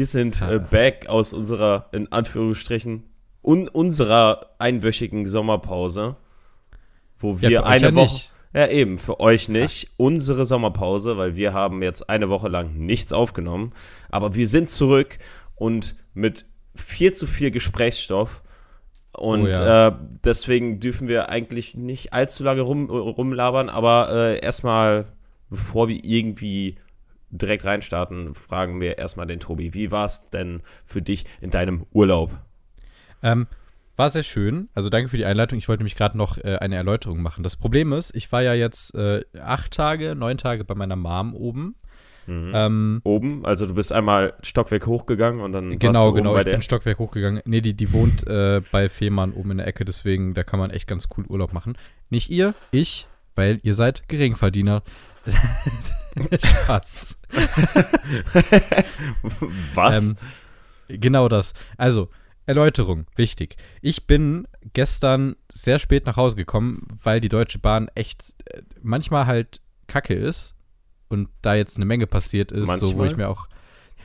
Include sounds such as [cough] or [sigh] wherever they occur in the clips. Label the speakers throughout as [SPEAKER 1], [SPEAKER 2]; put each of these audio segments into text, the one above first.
[SPEAKER 1] Wir sind äh, back aus unserer, in Anführungsstrichen, un unserer einwöchigen Sommerpause, wo wir
[SPEAKER 2] Ja,
[SPEAKER 1] eine
[SPEAKER 2] ja
[SPEAKER 1] Woche.
[SPEAKER 2] nicht.
[SPEAKER 1] Ja, eben, für euch nicht. Unsere Sommerpause, weil wir haben jetzt eine Woche lang nichts aufgenommen. Aber wir sind zurück und mit viel zu viel Gesprächsstoff. Und
[SPEAKER 2] Oh ja.
[SPEAKER 1] äh, deswegen dürfen wir eigentlich nicht allzu lange rum, rumlabern. Aber äh, erstmal, bevor wir irgendwie direkt reinstarten, fragen wir erstmal den Tobi. Wie war es denn für dich in deinem Urlaub?
[SPEAKER 2] Ähm, war sehr schön. Also danke für die Einleitung. Ich wollte nämlich gerade noch äh, eine Erläuterung machen. Das Problem ist, ich war ja jetzt äh, acht Tage, neun Tage bei meiner Mom oben.
[SPEAKER 1] Mhm.
[SPEAKER 2] Ähm,
[SPEAKER 1] Oben, also du bist einmal Stockwerk hochgegangen und dann warst du
[SPEAKER 2] genau,
[SPEAKER 1] oben
[SPEAKER 2] genau.
[SPEAKER 1] bei
[SPEAKER 2] Ich
[SPEAKER 1] der.
[SPEAKER 2] bin Stockwerk hochgegangen. Nee, die, die wohnt äh, bei Fehmarn oben in der Ecke, deswegen, da kann man echt ganz cool Urlaub machen. Nicht ihr, ich, weil ihr seid Geringverdiener. [laughs] [laughs] Spaß. [laughs]
[SPEAKER 1] Was?
[SPEAKER 2] Ähm, genau das. Also, Erläuterung, wichtig. Ich bin gestern sehr spät nach Hause gekommen, weil die Deutsche Bahn echt äh, manchmal halt kacke ist und da jetzt eine Menge passiert ist, so wo
[SPEAKER 1] Manchmal?
[SPEAKER 2] ich mir auch.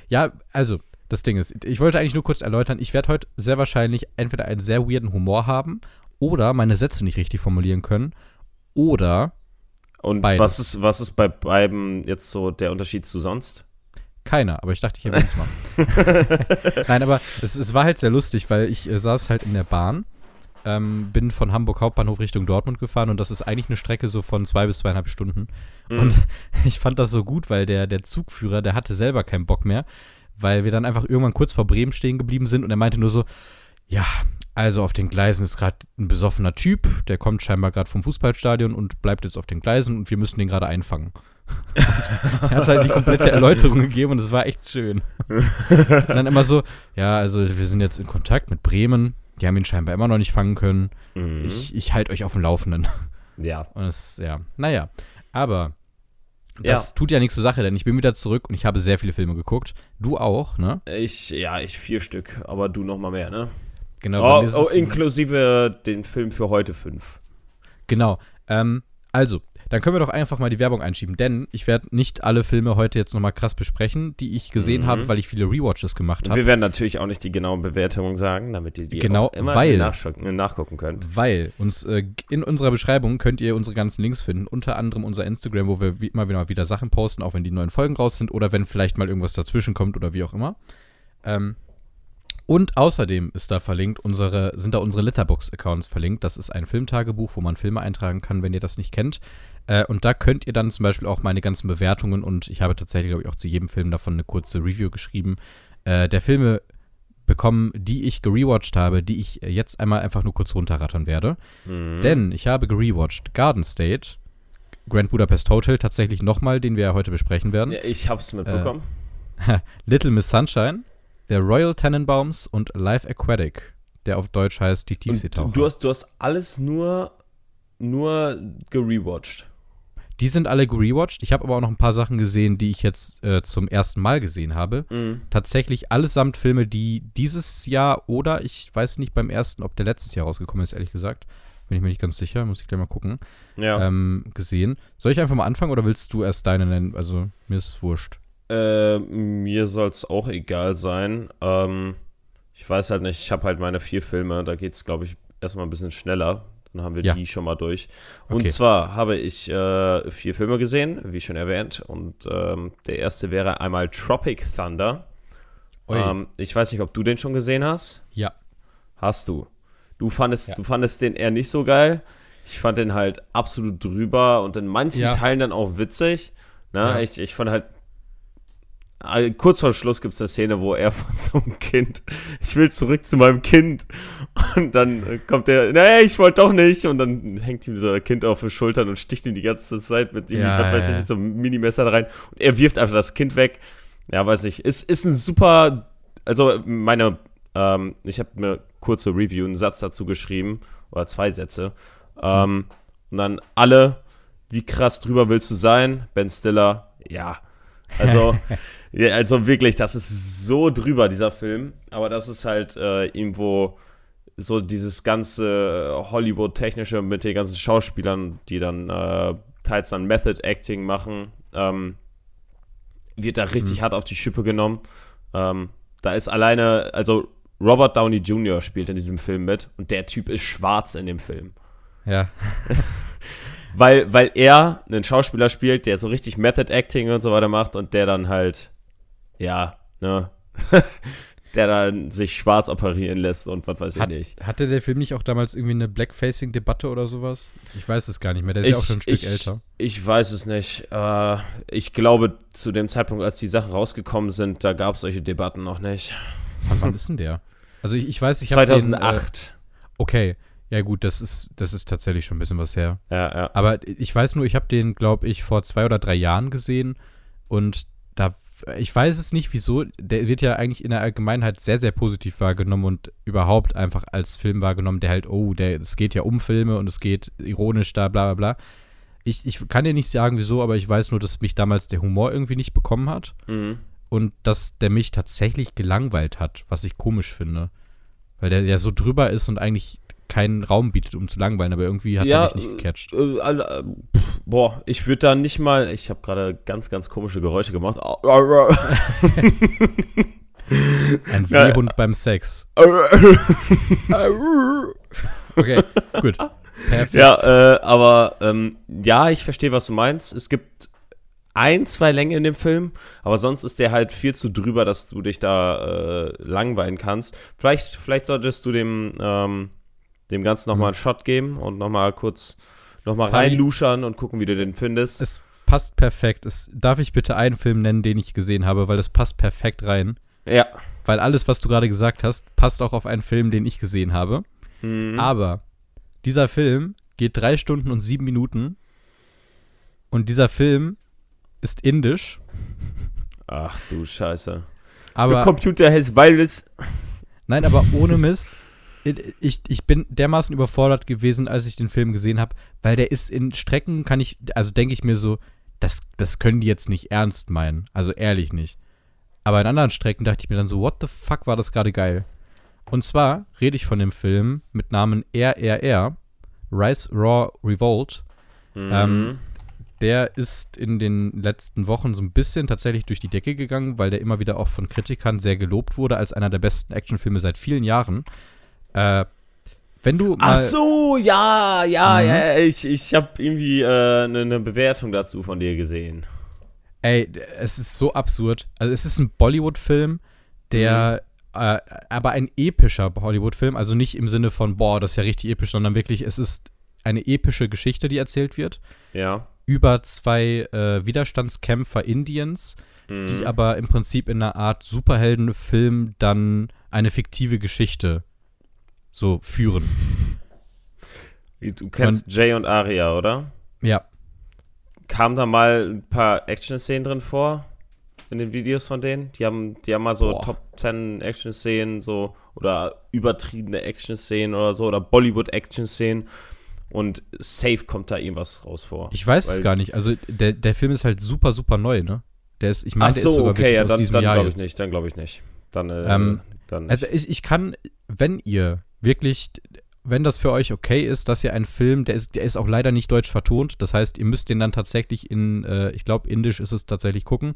[SPEAKER 2] Ja, also, das Ding ist, ich wollte eigentlich nur kurz erläutern, ich werde heute sehr wahrscheinlich entweder einen sehr weirden Humor haben oder meine Sätze nicht richtig formulieren können oder
[SPEAKER 1] und
[SPEAKER 2] beides.
[SPEAKER 1] was ist, was ist bei beiden jetzt so der Unterschied zu sonst?
[SPEAKER 2] Keiner, aber ich dachte, ich erwähne es mal. [laughs] Nein, aber es, es war halt sehr lustig, weil ich äh, saß halt in der Bahn, ähm, bin von Hamburg Hauptbahnhof Richtung Dortmund gefahren und das ist eigentlich eine Strecke so von zwei bis zweieinhalb Stunden.
[SPEAKER 1] Mhm.
[SPEAKER 2] Und [laughs] ich fand das so gut, weil der, der Zugführer, der hatte selber keinen Bock mehr, weil wir dann einfach irgendwann kurz vor Bremen stehen geblieben sind und er meinte nur so, ja, also auf den Gleisen ist gerade ein besoffener Typ, der kommt scheinbar gerade vom Fußballstadion und bleibt jetzt auf den Gleisen und wir müssen den gerade einfangen. [laughs] er hat halt die komplette Erläuterung gegeben und es war echt schön. [laughs] und dann immer so, ja, also wir sind jetzt in Kontakt mit Bremen, die haben ihn scheinbar immer noch nicht fangen können.
[SPEAKER 1] Mhm.
[SPEAKER 2] Ich, ich halte euch auf dem Laufenden.
[SPEAKER 1] ja.
[SPEAKER 2] Und es, ja, naja. Aber das tut ja nichts zur Sache, denn ich bin wieder zurück und ich habe sehr viele Filme geguckt. Du auch, ne?
[SPEAKER 1] Ich, ja, ich vier Stück, aber du noch mal mehr, ne?
[SPEAKER 2] Genau.
[SPEAKER 1] Oh, oh, inklusive den Film für heute fünf.
[SPEAKER 2] Genau. Ähm, also, dann können wir doch einfach mal die Werbung einschieben, denn ich werde nicht alle Filme heute jetzt nochmal krass besprechen, die ich gesehen
[SPEAKER 1] Mhm.
[SPEAKER 2] habe, weil ich viele Rewatches gemacht habe.
[SPEAKER 1] wir werden natürlich auch nicht die genauen Bewertungen sagen, damit ihr die
[SPEAKER 2] Genau,
[SPEAKER 1] auch immer
[SPEAKER 2] weil-
[SPEAKER 1] nachschauen- nachgucken könnt.
[SPEAKER 2] Weil uns äh, in unserer Beschreibung könnt ihr unsere ganzen Links finden, unter anderem unser Instagram, wo wir wie immer wieder, wieder Sachen posten, auch wenn die neuen Folgen raus sind oder wenn vielleicht mal irgendwas dazwischen kommt oder wie auch immer. Ähm, und außerdem ist da verlinkt unsere, sind da unsere Letterbox-Accounts verlinkt. Das ist ein Filmtagebuch, wo man Filme eintragen kann, wenn ihr das nicht kennt. Äh, und da könnt ihr dann zum Beispiel auch meine ganzen Bewertungen und ich habe tatsächlich, glaube ich, auch zu jedem Film davon eine kurze Review geschrieben. Äh, der Filme bekommen, die ich gerewatcht habe, die ich äh, jetzt einmal einfach nur kurz runterrattern werde.
[SPEAKER 1] Mhm.
[SPEAKER 2] Denn ich habe gerewatcht Garden State, Grand Budapest Hotel, tatsächlich nochmal, den wir ja heute besprechen werden.
[SPEAKER 1] Ja, ich hab's mitbekommen. [laughs]
[SPEAKER 2] Little Miss Sunshine, der Royal Tenenbaums und Life Aquatic, der auf Deutsch heißt Die
[SPEAKER 1] Und
[SPEAKER 2] Tiefseetaucher.
[SPEAKER 1] du, hast, du hast alles nur, nur gerewatcht.
[SPEAKER 2] Die sind alle gerewatcht. Ich habe aber auch noch ein paar Sachen gesehen, die ich jetzt äh, zum ersten Mal gesehen habe.
[SPEAKER 1] Mhm.
[SPEAKER 2] Tatsächlich allesamt Filme, die dieses Jahr oder ich weiß nicht beim ersten, ob der letztes Jahr rausgekommen ist, ehrlich gesagt. Bin ich mir nicht ganz sicher, muss ich gleich mal gucken.
[SPEAKER 1] Ja.
[SPEAKER 2] Ähm, gesehen. Soll ich einfach mal anfangen oder willst du erst deine nennen? Also, mir ist wurscht.
[SPEAKER 1] Äh, mir soll's auch egal sein. Ähm, ich weiß halt nicht, ich habe halt meine vier Filme, da geht's, glaube ich, erstmal ein bisschen schneller. Dann haben wir
[SPEAKER 2] Ja.
[SPEAKER 1] die schon mal durch. Und
[SPEAKER 2] Okay.
[SPEAKER 1] zwar habe ich äh, vier Filme gesehen, wie schon erwähnt. Und ähm, der erste wäre einmal Tropic Thunder. Ähm, ich weiß nicht, ob du den schon gesehen hast.
[SPEAKER 2] ja.
[SPEAKER 1] Hast du. Du fandest,
[SPEAKER 2] Ja.
[SPEAKER 1] du fandest den eher nicht so geil. Ich fand den halt absolut drüber und in manchen
[SPEAKER 2] Ja.
[SPEAKER 1] Teilen dann auch witzig. Ne? Ich, ich fand halt. Äh, Kurz vor Schluss gibt es eine Szene, wo er [laughs] von so einem Kind, ich will zurück zu meinem Kind. Und dann äh, kommt er, nee, ich wollte doch nicht. Und dann hängt ihm so ein Kind auf den Schultern und sticht ihm die ganze Zeit mit irgendwie,
[SPEAKER 2] Ja,
[SPEAKER 1] was weiß
[SPEAKER 2] ja,
[SPEAKER 1] ich, so einem Minimesser rein. Und er wirft einfach das Kind weg. Ja, weiß nicht. Ist, ist ein super, also meine, ähm, ich habe mir kurze Review, einen Satz dazu geschrieben, oder zwei Sätze. Ähm, und dann alle, wie krass drüber willst du sein? Ben Stiller, ja. Also, [laughs] ja, also wirklich, das ist so drüber, dieser Film. Aber das ist halt äh, irgendwo so dieses ganze Hollywood-technische mit den ganzen Schauspielern, die dann äh, teils dann Method Acting machen, ähm, wird da richtig
[SPEAKER 2] Mhm.
[SPEAKER 1] hart auf die Schippe genommen. Ähm, da ist alleine, also Robert Downey Jr. spielt in diesem Film mit und der Typ ist schwarz in dem Film.
[SPEAKER 2] Ja. [laughs]
[SPEAKER 1] weil, weil er einen Schauspieler spielt, der so richtig Method Acting und so weiter macht und der dann halt, ja, ne, [laughs] der dann sich schwarz operieren lässt und was weiß
[SPEAKER 2] Hat,
[SPEAKER 1] ich nicht.
[SPEAKER 2] Hatte der Film nicht auch damals irgendwie eine Blackfacing-Debatte oder sowas? Ich weiß es gar nicht mehr. Der ist ja auch schon ein Stück
[SPEAKER 1] ich,
[SPEAKER 2] älter.
[SPEAKER 1] Ich weiß es nicht. Äh, ich glaube, zu dem Zeitpunkt, als die Sachen rausgekommen sind, da gab es solche Debatten noch nicht.
[SPEAKER 2] Wann ist denn der? Also ich, ich weiß, ich habe
[SPEAKER 1] 2008.
[SPEAKER 2] Den, äh, okay, ja gut, das ist, das ist tatsächlich schon ein bisschen was her.
[SPEAKER 1] Ja, ja.
[SPEAKER 2] Aber ich weiß nur, ich habe den, glaube ich, vor zwei oder drei Jahren gesehen und da, ich weiß es nicht, wieso, der wird ja eigentlich in der Allgemeinheit sehr, sehr positiv wahrgenommen und überhaupt einfach als Film wahrgenommen, der halt, oh, der, es geht ja um Filme und es geht ironisch da, bla bla bla. Ich, ich kann dir nicht sagen, wieso, aber ich weiß nur, dass mich damals der Humor irgendwie nicht bekommen hat
[SPEAKER 1] Mhm.
[SPEAKER 2] und dass der mich tatsächlich gelangweilt hat, was ich komisch finde. Weil der ja so drüber ist und eigentlich keinen Raum bietet, um zu langweilen, aber irgendwie hat
[SPEAKER 1] Ja,
[SPEAKER 2] er mich nicht gecatcht.
[SPEAKER 1] Äh, äh, pff, boah, ich würde da nicht mal. Ich habe gerade ganz, ganz komische Geräusche gemacht. [laughs]
[SPEAKER 2] Ein
[SPEAKER 1] Ja.
[SPEAKER 2] Seehund beim Sex. [laughs] Okay, gut. Perfekt.
[SPEAKER 1] ja, äh, aber ähm, ja, ich verstehe, was du meinst. Es gibt ein, zwei Längen in dem Film, aber sonst ist der halt viel zu drüber, dass du dich da äh, langweilen kannst. Vielleicht, vielleicht solltest du dem, ähm, dem Ganzen nochmal einen Shot geben und nochmal kurz nochmal reinluschern und gucken, wie du den findest.
[SPEAKER 2] Es passt perfekt. Es, darf ich bitte einen Film nennen, den ich gesehen habe, weil das passt perfekt rein.
[SPEAKER 1] ja.
[SPEAKER 2] Weil alles, was du gerade gesagt hast, passt auch auf einen Film, den ich gesehen habe.
[SPEAKER 1] Mhm.
[SPEAKER 2] Aber dieser Film geht drei Stunden und sieben Minuten. Und dieser Film ist indisch.
[SPEAKER 1] Ach du Scheiße.
[SPEAKER 2] Aber
[SPEAKER 1] Der Computer has virus.
[SPEAKER 2] Nein, aber ohne Mist. Ich, ich bin dermaßen überfordert gewesen, als ich den Film gesehen habe, weil der ist in Strecken, kann ich, also denke ich mir so, das, das können die jetzt nicht ernst meinen. Also ehrlich nicht. Aber in anderen Strecken dachte ich mir dann so, what the fuck war das gerade geil? Und zwar rede ich von dem Film mit Namen RRR, Rise Raw Revolt.
[SPEAKER 1] Mhm.
[SPEAKER 2] Ähm, Der ist in den letzten Wochen so ein bisschen tatsächlich durch die Decke gegangen, weil der immer wieder auch von Kritikern sehr gelobt wurde als einer der besten Actionfilme seit vielen Jahren. Äh, wenn du
[SPEAKER 1] Ach so, ja, ja,
[SPEAKER 2] Mhm.
[SPEAKER 1] ja. Ich, ich habe irgendwie eine äh, ne Bewertung dazu von dir gesehen.
[SPEAKER 2] Ey, es ist so absurd. Also es ist ein Bollywood-Film, der äh, aber ein epischer Hollywood-Film, also nicht im Sinne von, boah, das ist ja richtig episch, sondern wirklich, es ist eine epische Geschichte, die erzählt wird,
[SPEAKER 1] Ja.
[SPEAKER 2] über zwei äh, Widerstandskämpfer Indiens,
[SPEAKER 1] Mhm.
[SPEAKER 2] die aber im Prinzip in einer Art Superheldenfilm dann eine fiktive Geschichte so führen.
[SPEAKER 1] Du kennst Jay und Aria, oder?
[SPEAKER 2] Ja,
[SPEAKER 1] Kam da mal ein paar Action-Szenen drin vor? In den Videos von denen? Die haben, die haben mal so
[SPEAKER 2] Boah.
[SPEAKER 1] Top 10 Action-Szenen, so, oder übertriebene Action-Szenen oder so, oder Bollywood-Action-Szenen. Und safe kommt da irgendwas raus vor.
[SPEAKER 2] ich weiß es gar nicht. Also der, der Film ist halt super, super neu, ne? Der ist, ich meine,
[SPEAKER 1] Ach
[SPEAKER 2] der ist
[SPEAKER 1] so,
[SPEAKER 2] sogar
[SPEAKER 1] okay, ja,
[SPEAKER 2] aus
[SPEAKER 1] dann,
[SPEAKER 2] diesem
[SPEAKER 1] dann glaube ich
[SPEAKER 2] jetzt.
[SPEAKER 1] nicht, dann glaube ich nicht. Dann, äh,
[SPEAKER 2] Ähm,
[SPEAKER 1] dann nicht.
[SPEAKER 2] Also ich, ich kann, wenn ihr wirklich, wenn das für euch okay ist, dass ihr einen Film, der ist, der ist auch leider nicht deutsch vertont, das heißt, ihr müsst den dann tatsächlich in, äh, ich glaube, indisch ist es tatsächlich gucken.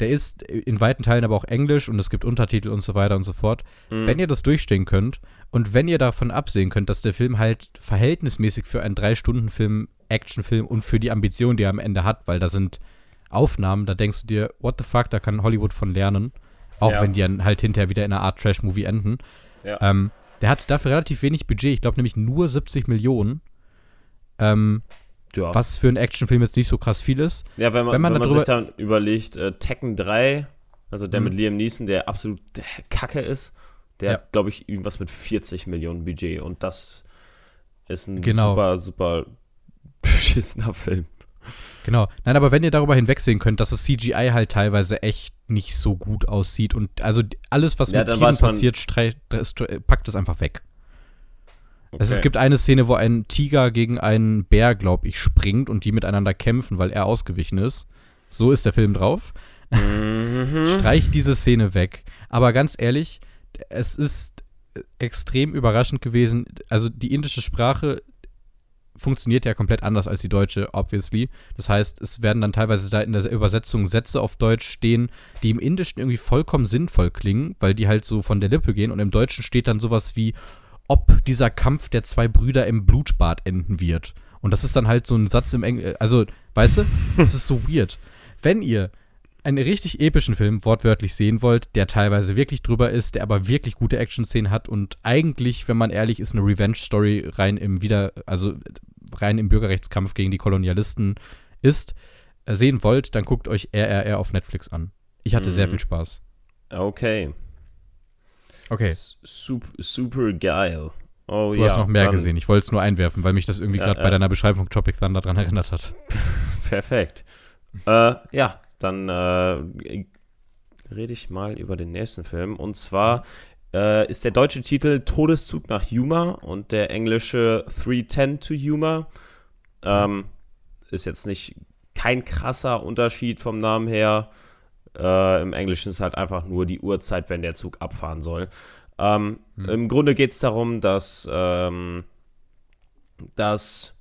[SPEAKER 2] Der ist in weiten Teilen aber auch englisch und es gibt Untertitel und so weiter und so fort.
[SPEAKER 1] Mhm.
[SPEAKER 2] Wenn ihr das durchstehen könnt und wenn ihr davon absehen könnt, dass der Film halt verhältnismäßig für einen Drei-Stunden-Film, Actionfilm und für die Ambition, die er am Ende hat, weil da sind Aufnahmen, da denkst du dir, what the fuck, da kann Hollywood von lernen. Auch
[SPEAKER 1] Ja.
[SPEAKER 2] wenn die dann halt hinterher wieder in einer Art Trash-Movie enden.
[SPEAKER 1] Ja.
[SPEAKER 2] Ähm, der hat dafür relativ wenig Budget, ich glaube nämlich nur 70 Millionen. Ähm,
[SPEAKER 1] ja.
[SPEAKER 2] was für einen Actionfilm jetzt nicht so krass viel ist.
[SPEAKER 1] Ja, wenn man,
[SPEAKER 2] Wenn man
[SPEAKER 1] wenn man
[SPEAKER 2] darüber-
[SPEAKER 1] sich dann überlegt, äh, Tekken 3, also der
[SPEAKER 2] Mhm.
[SPEAKER 1] mit Liam Neeson, der absolut kacke ist, der
[SPEAKER 2] Ja.
[SPEAKER 1] hat, glaube ich, irgendwas mit 40 Millionen Budget und das ist ein
[SPEAKER 2] Genau.
[SPEAKER 1] super, super [laughs] beschissener Film.
[SPEAKER 2] Genau. Nein, aber wenn ihr darüber hinwegsehen könnt, dass das CGI halt teilweise echt nicht so gut aussieht und also alles, was
[SPEAKER 1] Ja,
[SPEAKER 2] mit Tieren passiert, packt es einfach weg. Es, es
[SPEAKER 1] Okay.
[SPEAKER 2] gibt eine Szene, wo ein Tiger gegen einen Bär, glaube ich, springt und die miteinander kämpfen, weil er ausgewichen ist. So ist der Film drauf.
[SPEAKER 1] Mhm. [laughs]
[SPEAKER 2] Streich diese Szene weg. Aber ganz ehrlich, es ist extrem überraschend gewesen. Also die indische Sprache funktioniert ja komplett anders als die deutsche, obviously. Das heißt, es werden dann teilweise da in der Übersetzung Sätze auf Deutsch stehen, die im Indischen irgendwie vollkommen sinnvoll klingen, weil die halt so von der Lippe gehen und im Deutschen steht dann sowas wie, ob dieser Kampf der zwei Brüder im Blutbad enden wird. Und das ist dann halt so ein Satz im Englischen, also, weißt du, das ist so weird. Wenn ihr einen richtig epischen Film wortwörtlich sehen wollt, der teilweise wirklich drüber ist, der aber wirklich gute Action-Szenen hat und eigentlich, wenn man ehrlich ist, eine Revenge-Story rein im Wieder, also rein im Bürgerrechtskampf gegen die Kolonialisten ist, äh, sehen wollt, dann guckt euch RRR auf Netflix an. Ich hatte mhm. sehr viel Spaß.
[SPEAKER 1] Okay.
[SPEAKER 2] Okay.
[SPEAKER 1] S super, super geil.
[SPEAKER 2] Oh, du ja, hast noch mehr gesehen. Ich wollte es nur einwerfen, weil mich das irgendwie gerade äh, bei deiner Beschreibung Tropic Thunder daran erinnert hat. [laughs]
[SPEAKER 1] Perfekt. äh, ja, dann äh, rede ich mal über den nächsten Film. Und zwar äh, ist der deutsche Titel Todeszug nach Yuma und der englische 310 to Yuma. Ähm, ist jetzt nicht kein krasser Unterschied vom Namen her. Äh, Im Englischen ist halt einfach nur die Uhrzeit, wenn der Zug abfahren soll. Ähm, hm. Im Grunde geht es darum, dass, ähm, dass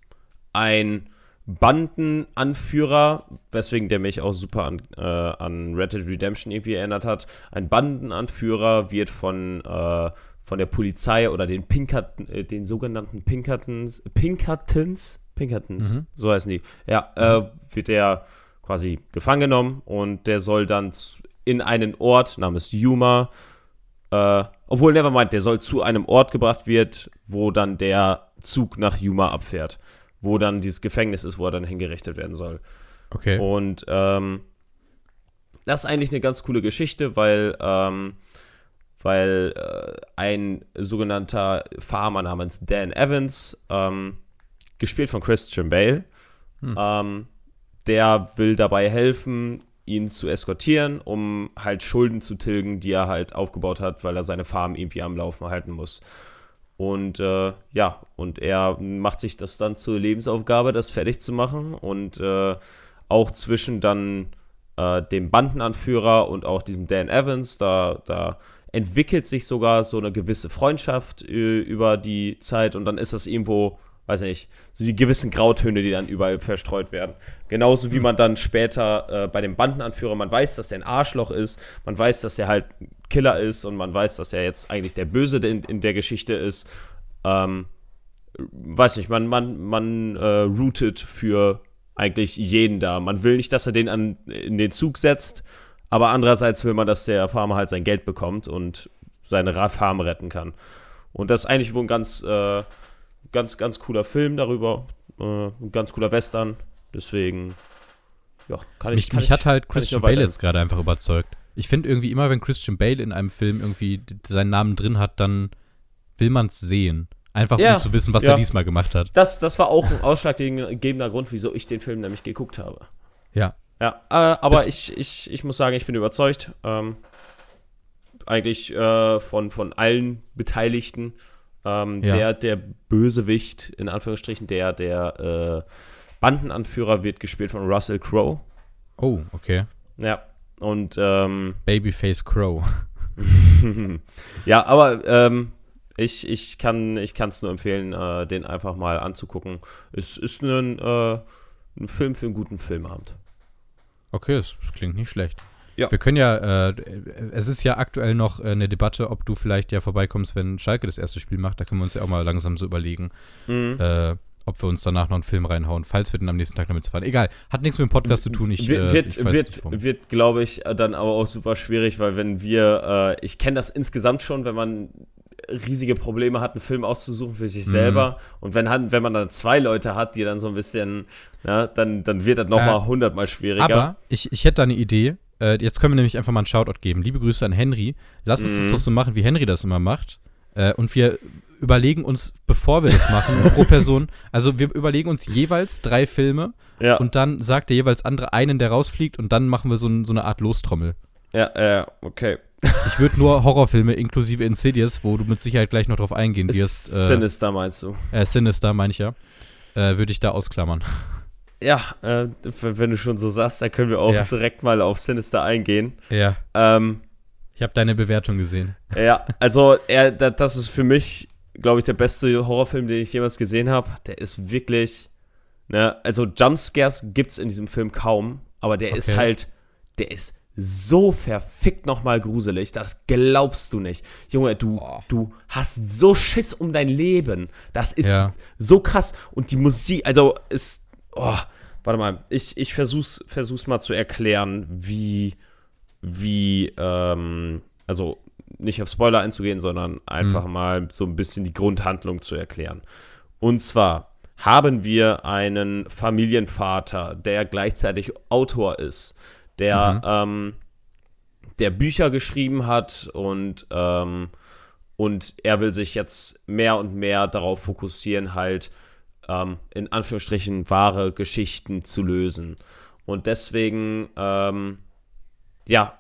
[SPEAKER 1] ein Bandenanführer, weswegen der mich auch super an, äh, an Red Dead Redemption irgendwie erinnert hat. Ein Bandenanführer wird von, äh, von der Polizei oder den Pinkerton, äh, den sogenannten Pinkertons, Pinkertons, Pinkertons, mhm. so heißen die, ja, äh, wird der quasi gefangen genommen und der soll dann in einen Ort namens Yuma, äh, obwohl, nevermind, der soll zu einem Ort gebracht wird, wo dann der Zug nach Yuma abfährt wo dann dieses Gefängnis ist, wo er dann hingerichtet werden soll.
[SPEAKER 2] Okay.
[SPEAKER 1] Und ähm, das ist eigentlich eine ganz coole Geschichte, weil, ähm, weil äh, ein sogenannter Farmer namens Dan Evans, ähm, gespielt von Christian Bale, hm. Ähm, der will dabei helfen, ihn zu eskortieren, um halt Schulden zu tilgen, die er halt aufgebaut hat, weil er seine Farm irgendwie am Laufen halten muss. Und äh, ja, und er macht sich das dann zur Lebensaufgabe, das fertig zu machen. Und äh, auch zwischen dann äh, dem Bandenanführer und auch diesem Dan Evans, da, da entwickelt sich sogar so eine gewisse Freundschaft äh, über die Zeit. Und dann ist das irgendwo weiß nicht, so die gewissen Grautöne, die dann überall verstreut werden. Genauso wie hm. man dann später äh, bei dem Bandenanführer, man weiß, dass der ein Arschloch ist, man weiß, dass der halt Killer ist und man weiß, dass er jetzt eigentlich der Böse in, in der Geschichte ist. Ähm, weiß nicht, man, man, man äh, rootet für eigentlich jeden da. Man will nicht, dass er den an, in den Zug setzt, aber andererseits will man, dass der Farmer halt sein Geld bekommt und seine Farm retten kann. Und das ist eigentlich wohl ein ganz äh, ganz, ganz cooler Film darüber. Äh, ein ganz cooler Western. Deswegen,
[SPEAKER 2] ja, kann ich. Mich, kann mich ich, hat halt Christian Bale jetzt gerade einfach überzeugt. Ich finde irgendwie immer, wenn Christian Bale in einem Film irgendwie seinen Namen drin hat, dann will man es sehen. Einfach ja, um zu wissen, was ja. er diesmal gemacht hat.
[SPEAKER 1] Das, das war auch ein ausschlaggebender Grund, wieso ich den Film nämlich geguckt habe.
[SPEAKER 2] Ja.
[SPEAKER 1] Ja, äh, aber ich, ich, ich muss sagen, ich bin überzeugt. Ähm, eigentlich äh, von, von allen Beteiligten. Ähm, ja. der, der Bösewicht, in Anführungsstrichen, der, der äh, Bandenanführer wird gespielt von Russell Crowe.
[SPEAKER 2] Oh, okay.
[SPEAKER 1] Ja. Und ähm,
[SPEAKER 2] Babyface Crow. [laughs]
[SPEAKER 1] ja, aber ähm, ich, ich kann es nur empfehlen, äh, den einfach mal anzugucken. Es ist ein, äh, ein Film für einen guten Filmabend.
[SPEAKER 2] Okay, das, das klingt nicht schlecht. Ja. Wir können ja, äh, es ist ja aktuell noch äh, eine Debatte, ob du vielleicht ja vorbeikommst, wenn Schalke das erste Spiel macht. Da können wir uns ja auch mal langsam so überlegen, mhm. Äh, ob wir uns danach noch einen Film reinhauen, falls wir dann am nächsten Tag damit fahren. Egal, hat nichts mit dem Podcast zu tun. Ich,
[SPEAKER 1] wird, äh, ich wird, nicht, wird glaube ich, dann aber auch super schwierig, weil wenn wir, äh, ich kenne das insgesamt schon, wenn man riesige Probleme hat, einen Film auszusuchen für sich mhm. selber. Und wenn, wenn man dann zwei Leute hat, die dann so ein bisschen, ja, dann, dann wird das nochmal äh, hundertmal schwieriger.
[SPEAKER 2] Aber ich, ich hätte da eine Idee. Äh, jetzt können wir nämlich einfach mal einen Shoutout geben. Liebe Grüße an Henry. Lass uns mhm. das doch so machen, wie Henry das immer macht. Äh, und wir überlegen uns, bevor wir das machen, [laughs] pro Person, also wir überlegen uns jeweils drei Filme ja. und dann sagt der jeweils andere einen, der rausfliegt und dann machen wir so, ein, so eine Art Lostrommel.
[SPEAKER 1] Ja, ja, okay. [laughs]
[SPEAKER 2] Ich würde nur Horrorfilme inklusive Insidious, wo du mit Sicherheit gleich noch drauf eingehen wirst.
[SPEAKER 1] Äh, Sinister meinst du?
[SPEAKER 2] Äh, Sinister meine ich ja. Äh, würde ich da ausklammern. [laughs]
[SPEAKER 1] Ja, äh, wenn du schon so sagst, dann können wir auch ja. direkt mal auf Sinister eingehen.
[SPEAKER 2] Ja.
[SPEAKER 1] Ähm,
[SPEAKER 2] ich habe deine Bewertung gesehen.
[SPEAKER 1] Ja, also er, das ist für mich glaube ich, der beste Horrorfilm, den ich jemals gesehen habe. Der ist wirklich, ne, also Jumpscares gibt's in diesem Film kaum, aber der okay. ist halt, der ist so verfickt nochmal gruselig, das glaubst du nicht. Junge, du, oh. du hast so Schiss um dein Leben. Das ist ja. so krass. Und die Musik, also ist, oh, warte mal, ich, ich versuch's, versuch's mal zu erklären, wie, wie, ähm, also nicht auf Spoiler einzugehen, sondern einfach mhm. mal so ein bisschen die Grundhandlung zu erklären. Und zwar haben wir einen Familienvater, der gleichzeitig Autor ist, der, mhm. ähm, der Bücher geschrieben hat und, ähm, und er will sich jetzt mehr und mehr darauf fokussieren, halt ähm, in Anführungsstrichen wahre Geschichten zu lösen. Und deswegen, ähm, ja,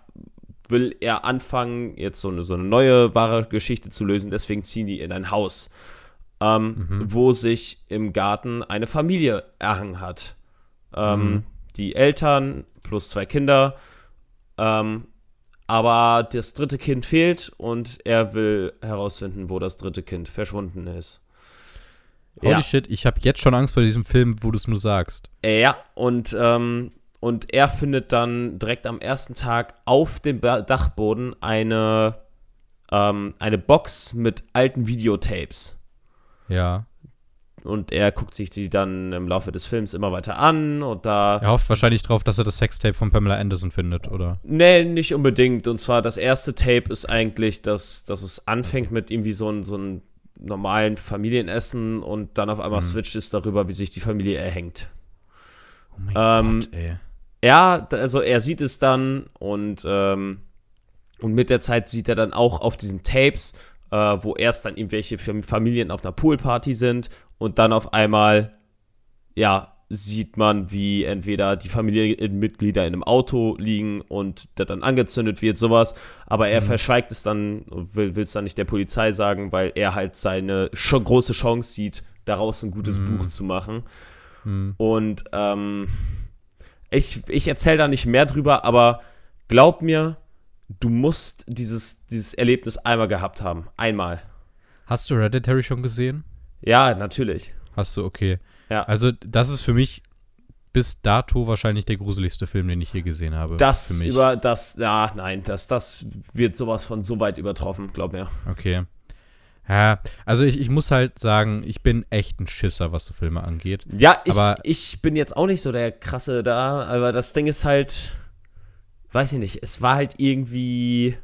[SPEAKER 1] will er anfangen, jetzt so eine, so eine neue wahre Geschichte zu lösen. Deswegen ziehen die in ein Haus, ähm, mhm. wo sich im Garten eine Familie erhangen hat. Ähm, mhm. Die Eltern plus zwei Kinder. Ähm, aber das dritte Kind fehlt und er will herausfinden, wo das dritte Kind verschwunden ist.
[SPEAKER 2] Holy ja. shit, ich habe jetzt schon Angst vor diesem Film, wo du es nur sagst.
[SPEAKER 1] Ja, und ähm, und er findet dann direkt am ersten Tag auf dem Dachboden eine, ähm, eine Box mit alten Videotapes.
[SPEAKER 2] Ja.
[SPEAKER 1] Und er guckt sich die dann im Laufe des Films immer weiter an und da.
[SPEAKER 2] Er hofft wahrscheinlich drauf, dass er das Sextape von Pamela Anderson findet, oder?
[SPEAKER 1] Nee, nicht unbedingt. Und zwar das erste Tape ist eigentlich, dass, dass es anfängt mit irgendwie so einem so ein normalen Familienessen und dann auf einmal mhm. switcht es darüber, wie sich die Familie erhängt. Oh mein ähm, Gott, ey. Ja, also er sieht es dann und, ähm, und mit der Zeit sieht er dann auch auf diesen Tapes, äh, wo erst dann irgendwelche Familien auf einer Poolparty sind und dann auf einmal, ja, sieht man, wie entweder die Familienmitglieder in einem Auto liegen und der dann angezündet wird, sowas. Aber er mhm. verschweigt es dann, will es dann nicht der Polizei sagen, weil er halt seine große Chance sieht, daraus ein gutes mhm. Buch zu machen. Mhm. Und ähm, ich, ich erzähle da nicht mehr drüber, aber glaub mir, du musst dieses, dieses Erlebnis einmal gehabt haben. Einmal.
[SPEAKER 2] Hast du Hereditary schon gesehen?
[SPEAKER 1] Ja, natürlich.
[SPEAKER 2] Hast du, okay. Ja. Also, das ist für mich bis dato wahrscheinlich der gruseligste Film, den ich je gesehen habe.
[SPEAKER 1] Das über das, ja, nein, das, das wird sowas von so weit übertroffen, glaub mir.
[SPEAKER 2] Okay. Ja, also ich, ich muss halt sagen, ich bin echt ein Schisser, was so Filme angeht.
[SPEAKER 1] Ja, ich, aber ich bin jetzt auch nicht so der krasse da, aber das Ding ist halt, weiß ich nicht, es war halt irgendwie,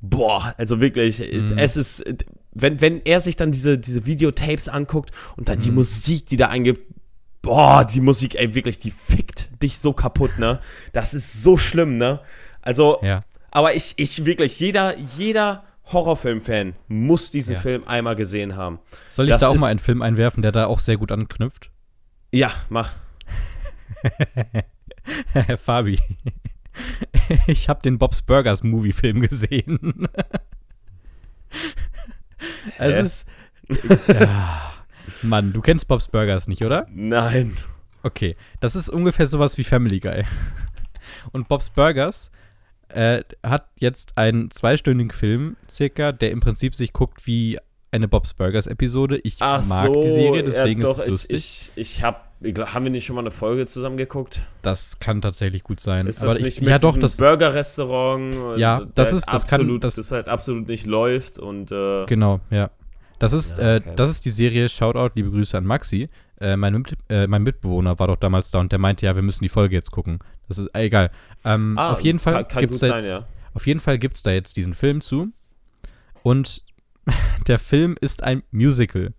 [SPEAKER 1] boah, also wirklich, mhm. es ist, wenn, wenn er sich dann diese, diese Videotapes anguckt und dann mhm. die Musik, die da eingibt, boah, die Musik, ey, wirklich, die fickt dich so kaputt, ne? Das ist so schlimm, ne? Also, ja. aber ich, ich wirklich, jeder, jeder Horrorfilm-Fan muss diesen ja. Film einmal gesehen haben.
[SPEAKER 2] Soll ich das da auch mal einen Film einwerfen, der da auch sehr gut anknüpft?
[SPEAKER 1] Ja, mach. [laughs]
[SPEAKER 2] Fabi, ich habe den Bob's Burgers Movie-Film gesehen. [laughs] es ist. Ja, Mann, du kennst Bob's Burgers nicht, oder?
[SPEAKER 1] Nein.
[SPEAKER 2] Okay, das ist ungefähr sowas wie Family Guy. Und Bob's Burgers äh, hat jetzt einen zweistündigen Film, circa, der im Prinzip sich guckt wie eine Bob's Burgers Episode. Ich Ach mag so, die Serie, deswegen ja, doch, ist es lustig.
[SPEAKER 1] Ich, ich habe, haben wir nicht schon mal eine Folge zusammen geguckt?
[SPEAKER 2] Das kann tatsächlich gut sein.
[SPEAKER 1] Ist das Aber nicht ich, mit ja, doch, das Burger-Restaurant?
[SPEAKER 2] Ja, das ist, das
[SPEAKER 1] absolut,
[SPEAKER 2] kann,
[SPEAKER 1] das, das halt absolut nicht läuft und äh,
[SPEAKER 2] genau, ja. Das ist, ja, äh, okay. äh, das ist die Serie Shoutout, liebe Grüße an Maxi. Äh, mein, äh, mein, Mitbewohner war doch damals da und der meinte, ja, wir müssen die Folge jetzt gucken. Das ist äh, egal. Ähm, ah, auf jeden Fall gibt es da, ja. Auf jeden Fall gibt's da jetzt diesen Film zu. Und [laughs] der Film ist ein Musical.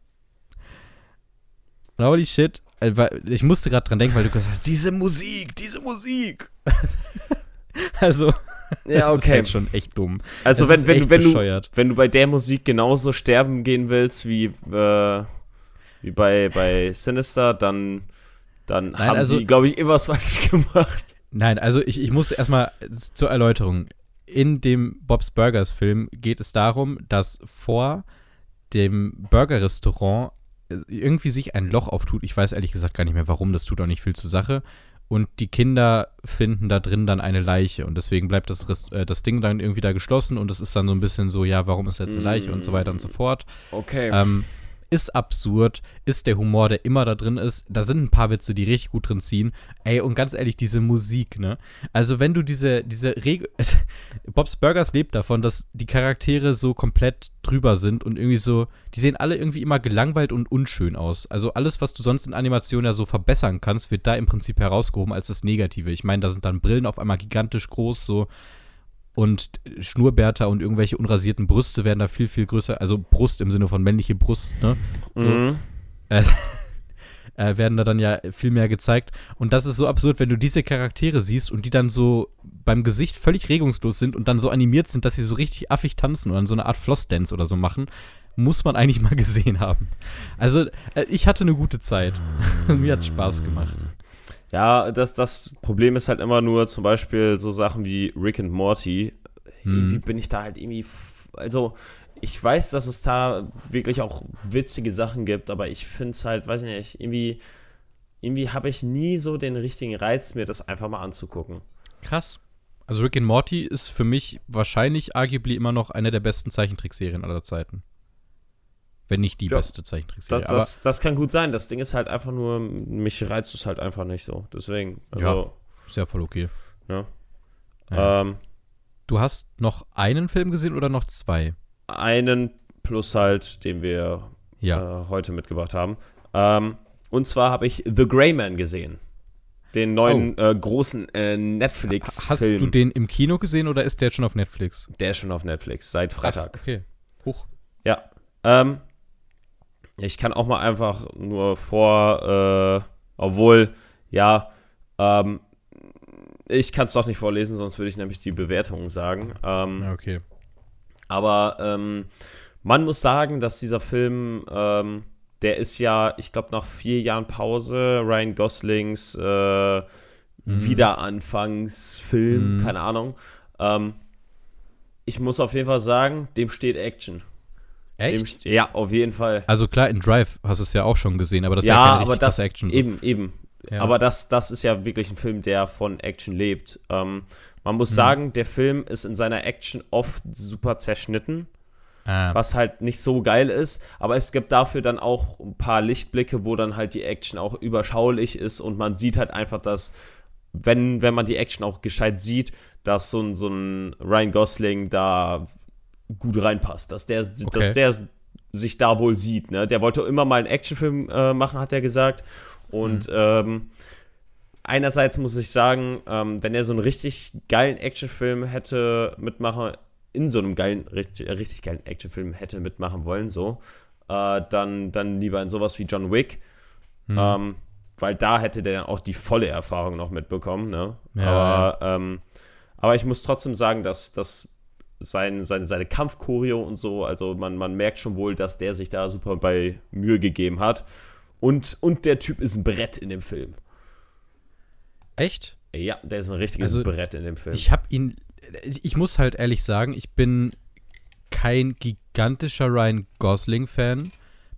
[SPEAKER 2] Holy shit. Äh, ich musste gerade dran denken, weil du gesagt hast, diese Musik, diese Musik. [laughs] also, [laughs]
[SPEAKER 1] ja, okay. Das ist
[SPEAKER 2] halt schon echt dumm.
[SPEAKER 1] Also, wenn, wenn, wenn, du, wenn du bei der Musik genauso sterben gehen willst wie, äh, wie bei, bei Sinister, dann, dann Nein, haben also, die, glaube ich, irgendwas falsch [laughs] gemacht.
[SPEAKER 2] Nein, also ich, ich muss erstmal zur Erläuterung. In dem Bob's Burgers Film geht es darum, dass vor dem Burger-Restaurant äh, irgendwie sich ein Loch auftut. Ich weiß ehrlich gesagt gar nicht mehr, warum. Das tut auch nicht viel zur Sache. und die Kinder finden da drin dann eine Leiche und deswegen bleibt das, Rest- äh, das Ding dann irgendwie da geschlossen und es ist dann so ein bisschen so, ja, warum ist jetzt eine Leiche und so weiter und so fort.
[SPEAKER 1] Okay.
[SPEAKER 2] Ähm, ist absurd, ist der Humor, der immer da drin ist. Da sind ein paar Witze, die richtig gut drin ziehen. Ey, und ganz ehrlich, diese Musik, ne? Also, wenn du diese, diese Regel. [laughs] Bob's Burgers lebt davon, dass die Charaktere so komplett drüber sind und irgendwie so. Die sehen alle irgendwie immer gelangweilt und unschön aus. Also, alles, was du sonst in Animationen ja so verbessern kannst, wird da im Prinzip herausgehoben als das Negative. Ich meine, da sind dann Brillen auf einmal gigantisch groß, so und Schnurrbärte und irgendwelche unrasierten Brüste werden da viel, viel größer, also Brust im Sinne von männliche Brust, ne? So,
[SPEAKER 1] Mhm.
[SPEAKER 2] äh, [laughs] äh, werden da dann ja viel mehr gezeigt. Und das ist so absurd, wenn du diese Charaktere siehst und die dann so beim Gesicht völlig regungslos sind und dann so animiert sind, dass sie so richtig affig tanzen oder so eine Art Flossdance oder so machen, muss man eigentlich mal [laughs] gesehen haben. Also, äh, ich hatte eine gute Zeit. [laughs] Mir hat Spaß gemacht.
[SPEAKER 1] Ja, das, das Problem ist halt immer nur zum Beispiel so Sachen wie Rick and Morty. Irgendwie
[SPEAKER 2] Hm.
[SPEAKER 1] bin ich da halt irgendwie. Also, ich weiß, dass es da wirklich auch witzige Sachen gibt, aber ich finde es halt, weiß ich nicht, irgendwie. Irgendwie habe ich nie so den richtigen Reiz, mir das einfach mal anzugucken.
[SPEAKER 2] Krass. Also Rick and Morty ist für mich wahrscheinlich arguably immer noch eine der besten Zeichentrickserien aller Zeiten. Wenn nicht die
[SPEAKER 1] Ja.
[SPEAKER 2] beste
[SPEAKER 1] Das,
[SPEAKER 2] Zeichentrickserie.
[SPEAKER 1] das, das kann gut sein. Das Ding ist halt einfach nur, mich reizt es halt einfach nicht so. Deswegen, also,
[SPEAKER 2] aber ist ja voll okay.
[SPEAKER 1] ja.
[SPEAKER 2] Ja.
[SPEAKER 1] Ähm,
[SPEAKER 2] Du hast noch einen Film gesehen oder noch zwei?
[SPEAKER 1] einen plus halt, den wir
[SPEAKER 2] Ja.
[SPEAKER 1] äh, heute mitgebracht haben. Ähm, und zwar habe ich The Grey Man gesehen. Den neuen äh, großen äh, Netflix-Film.
[SPEAKER 2] Hast du den im Kino gesehen oder ist der schon auf Netflix?
[SPEAKER 1] Der ist schon auf Netflix, seit Freitag.
[SPEAKER 2] Ach, okay. Hoch.
[SPEAKER 1] Ja. Ähm, ich kann auch mal einfach nur vor, äh, obwohl, ja, ähm, ich kann es doch nicht vorlesen, sonst würde ich nämlich die Bewertungen sagen. Ähm,
[SPEAKER 2] okay.
[SPEAKER 1] Aber ähm, man muss sagen, dass dieser Film, ähm, der ist ja, ich glaube, nach vier Jahren Pause, Ryan Goslings äh, Wiederanfangsfilm,
[SPEAKER 2] Mhm.
[SPEAKER 1] keine Ahnung. Ähm, ich muss auf jeden Fall sagen, dem steht Action.
[SPEAKER 2] Echt?
[SPEAKER 1] st- ja, auf jeden Fall.
[SPEAKER 2] Also klar, in Drive hast du es ja auch schon gesehen, aber das ist ja
[SPEAKER 1] ja,
[SPEAKER 2] keine
[SPEAKER 1] aber das
[SPEAKER 2] Action. So.
[SPEAKER 1] eben, eben.
[SPEAKER 2] Ja.
[SPEAKER 1] Aber das, das ist ja wirklich ein Film, der von Action lebt. Ähm, man muss sagen, der Film ist in seiner Action oft super zerschnitten.
[SPEAKER 2] Ah,
[SPEAKER 1] was halt nicht so geil ist, aber es gibt dafür dann auch ein paar Lichtblicke, wo dann halt die Action auch überschaulich ist und man sieht halt einfach, dass, wenn, wenn man die Action auch gescheit sieht, dass so ein, so ein Ryan Gosling da gut reinpasst, dass der,
[SPEAKER 2] Okay.
[SPEAKER 1] dass der sich da wohl sieht, ne? Der wollte immer mal einen Actionfilm äh, machen, hat er gesagt. Und ähm, einerseits muss ich sagen, ähm, wenn er so einen richtig geilen Actionfilm hätte mitmachen, in so einem geilen, richtig, richtig geilen Actionfilm hätte mitmachen wollen, so, äh, dann, dann lieber in sowas wie John Wick.
[SPEAKER 2] hm.
[SPEAKER 1] Ähm, weil da hätte der dann auch die volle Erfahrung noch mitbekommen, ne?
[SPEAKER 2] Ja,
[SPEAKER 1] aber, Ähm, aber ich muss trotzdem sagen, dass, dass sein, seine, seine Kampfchoreo und so, also man, man merkt schon wohl, dass der sich da super bei Mühe gegeben hat. Und, und der Typ ist ein Brett in dem Film.
[SPEAKER 2] Echt?
[SPEAKER 1] Ja, der ist ein richtiges
[SPEAKER 2] Also,
[SPEAKER 1] Brett in dem Film.
[SPEAKER 2] Ich habe ihn. Ich muss halt ehrlich sagen, ich bin kein gigantischer Ryan Gosling-Fan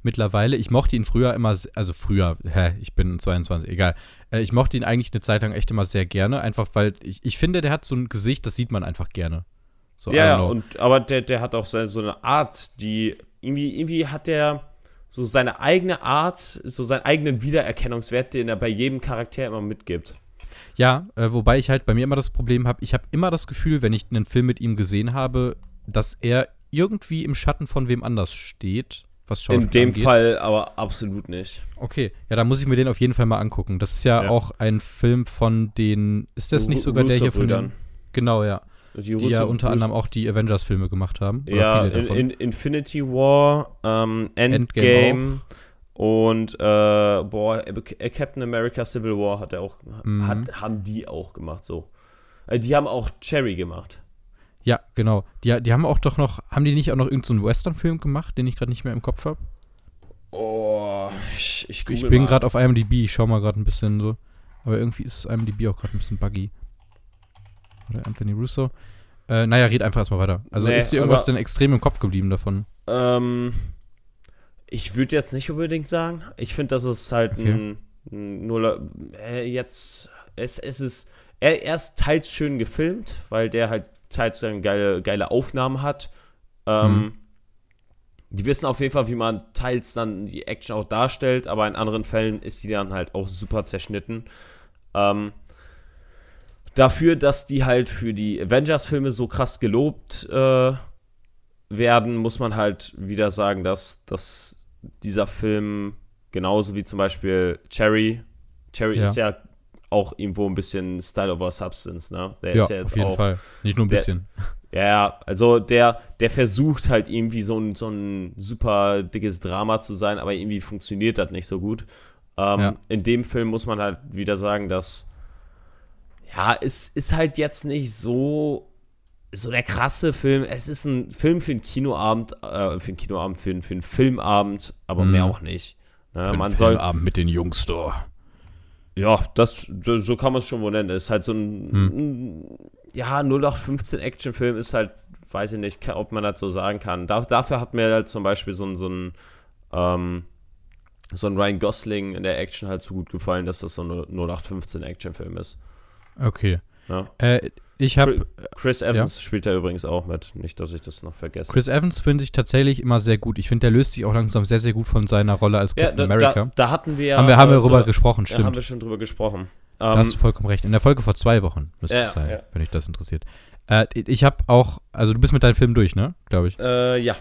[SPEAKER 2] mittlerweile. Ich mochte ihn früher immer, also früher, hä, ich bin 22, egal. Äh, ich mochte ihn eigentlich eine Zeit lang echt immer sehr gerne, einfach weil ich, ich finde, der hat so ein Gesicht, das sieht man einfach gerne. So,
[SPEAKER 1] ja, und, aber der, der hat auch so, eine Art, die irgendwie, irgendwie hat der so seine eigene Art, so seinen eigenen Wiedererkennungswert, den er bei jedem Charakter immer mitgibt.
[SPEAKER 2] Ja, äh, wobei ich halt bei mir immer das Problem habe, ich habe immer das Gefühl, wenn ich einen Film mit ihm gesehen habe, dass er irgendwie im Schatten von wem anders steht, was Schauspiel
[SPEAKER 1] In dem
[SPEAKER 2] angeht.
[SPEAKER 1] Fall aber absolut nicht.
[SPEAKER 2] Okay, ja, da muss ich mir den auf jeden Fall mal angucken. Das ist ja,
[SPEAKER 1] Ja.
[SPEAKER 2] auch ein Film von den. Ist das nicht sogar der hier von den, Genau, ja.
[SPEAKER 1] Die,
[SPEAKER 2] Die ja unter anderem auch die Avengers-Filme gemacht haben.
[SPEAKER 1] Ja, in, in Infinity War, ähm, Endgame,
[SPEAKER 2] Endgame
[SPEAKER 1] und äh, boah, äh, Captain America Civil War hat er auch,
[SPEAKER 2] Mhm.
[SPEAKER 1] hat, haben die auch gemacht so. Äh, die haben auch Cherry gemacht.
[SPEAKER 2] ja, genau. Die, die haben auch doch noch. Haben die nicht auch noch irgendeinen so Western-Film gemacht, den ich gerade nicht mehr im Kopf habe?
[SPEAKER 1] Oh, ich, ich,
[SPEAKER 2] Ich bin gerade auf IMDb, ich schau mal gerade ein bisschen so. Aber irgendwie ist IMDb auch gerade ein bisschen buggy. Oder Anthony Russo. Äh, naja, red einfach erstmal weiter. Also
[SPEAKER 1] Nee,
[SPEAKER 2] ist dir irgendwas
[SPEAKER 1] aber-
[SPEAKER 2] denn extrem im Kopf geblieben davon?
[SPEAKER 1] Ähm, ich würde jetzt nicht unbedingt sagen. Ich finde, das ist halt
[SPEAKER 2] Okay.
[SPEAKER 1] ein, ein Nuller. Äh, jetzt es, es ist, er, er ist teils schön gefilmt, weil der halt teils dann geile, geile Aufnahmen hat. Ähm,
[SPEAKER 2] Mhm.
[SPEAKER 1] Die wissen auf jeden Fall, wie man teils dann die Action auch darstellt, aber in anderen Fällen ist die dann halt auch super zerschnitten. Ähm, dafür, dass die halt für die Avengers-Filme so krass gelobt äh, werden, muss man halt wieder sagen, dass, dass dieser Film genauso wie zum Beispiel Cherry, Cherry
[SPEAKER 2] Ja.
[SPEAKER 1] ist ja auch irgendwo ein bisschen Style over Substance, ne? Der
[SPEAKER 2] Ja,
[SPEAKER 1] ist ja jetzt
[SPEAKER 2] auf jeden
[SPEAKER 1] auch,
[SPEAKER 2] Fall. Nicht nur ein
[SPEAKER 1] der-
[SPEAKER 2] bisschen.
[SPEAKER 1] ja, also der, der versucht halt irgendwie so ein, so ein super dickes Drama zu sein, aber irgendwie funktioniert das nicht so gut. Ähm,
[SPEAKER 2] Ja.
[SPEAKER 1] In dem Film muss man halt wieder sagen, dass ja, es ist halt jetzt nicht so so der krasse Film. Es ist ein Film für einen Kinoabend, äh, für einen Kinoabend, für, einen- für einen Filmabend, aber
[SPEAKER 2] Mhm.
[SPEAKER 1] mehr auch nicht. Ne, man soll,
[SPEAKER 2] Filmabend mit den Jungs da.
[SPEAKER 1] ja, das, so kann man es schon wohl nennen. Es ist halt so ein,
[SPEAKER 2] Hm.
[SPEAKER 1] ein ja, 0815 Actionfilm ist halt, weiß ich nicht, ob man das so sagen kann. Da, dafür hat mir halt zum Beispiel so ein, so ein, ähm, so ein Ryan Gosling in der Action halt so gut gefallen, dass das so ein 0815 Actionfilm ist.
[SPEAKER 2] Okay.
[SPEAKER 1] Ja.
[SPEAKER 2] Äh, ich habe
[SPEAKER 1] Chris Evans spielt da übrigens auch mit. Nicht, dass ich das noch vergesse.
[SPEAKER 2] Chris Evans finde ich tatsächlich immer sehr gut. Ich finde, der löst sich auch langsam sehr, sehr gut von seiner Rolle als
[SPEAKER 1] ja,
[SPEAKER 2] Captain
[SPEAKER 1] da,
[SPEAKER 2] America.
[SPEAKER 1] da, da hatten wir ja.
[SPEAKER 2] haben wir, haben wir
[SPEAKER 1] äh,
[SPEAKER 2] darüber gesprochen,
[SPEAKER 1] Ja,
[SPEAKER 2] stimmt.
[SPEAKER 1] haben wir schon drüber gesprochen.
[SPEAKER 2] da
[SPEAKER 1] Ähm,
[SPEAKER 2] hast du vollkommen recht. In der Folge vor zwei Wochen müsste
[SPEAKER 1] Ja,
[SPEAKER 2] es sein,
[SPEAKER 1] ja.
[SPEAKER 2] wenn dich das interessiert. Äh, ich habe auch, also du bist mit deinem Film durch, ne? Glaube ich.
[SPEAKER 1] äh, ja.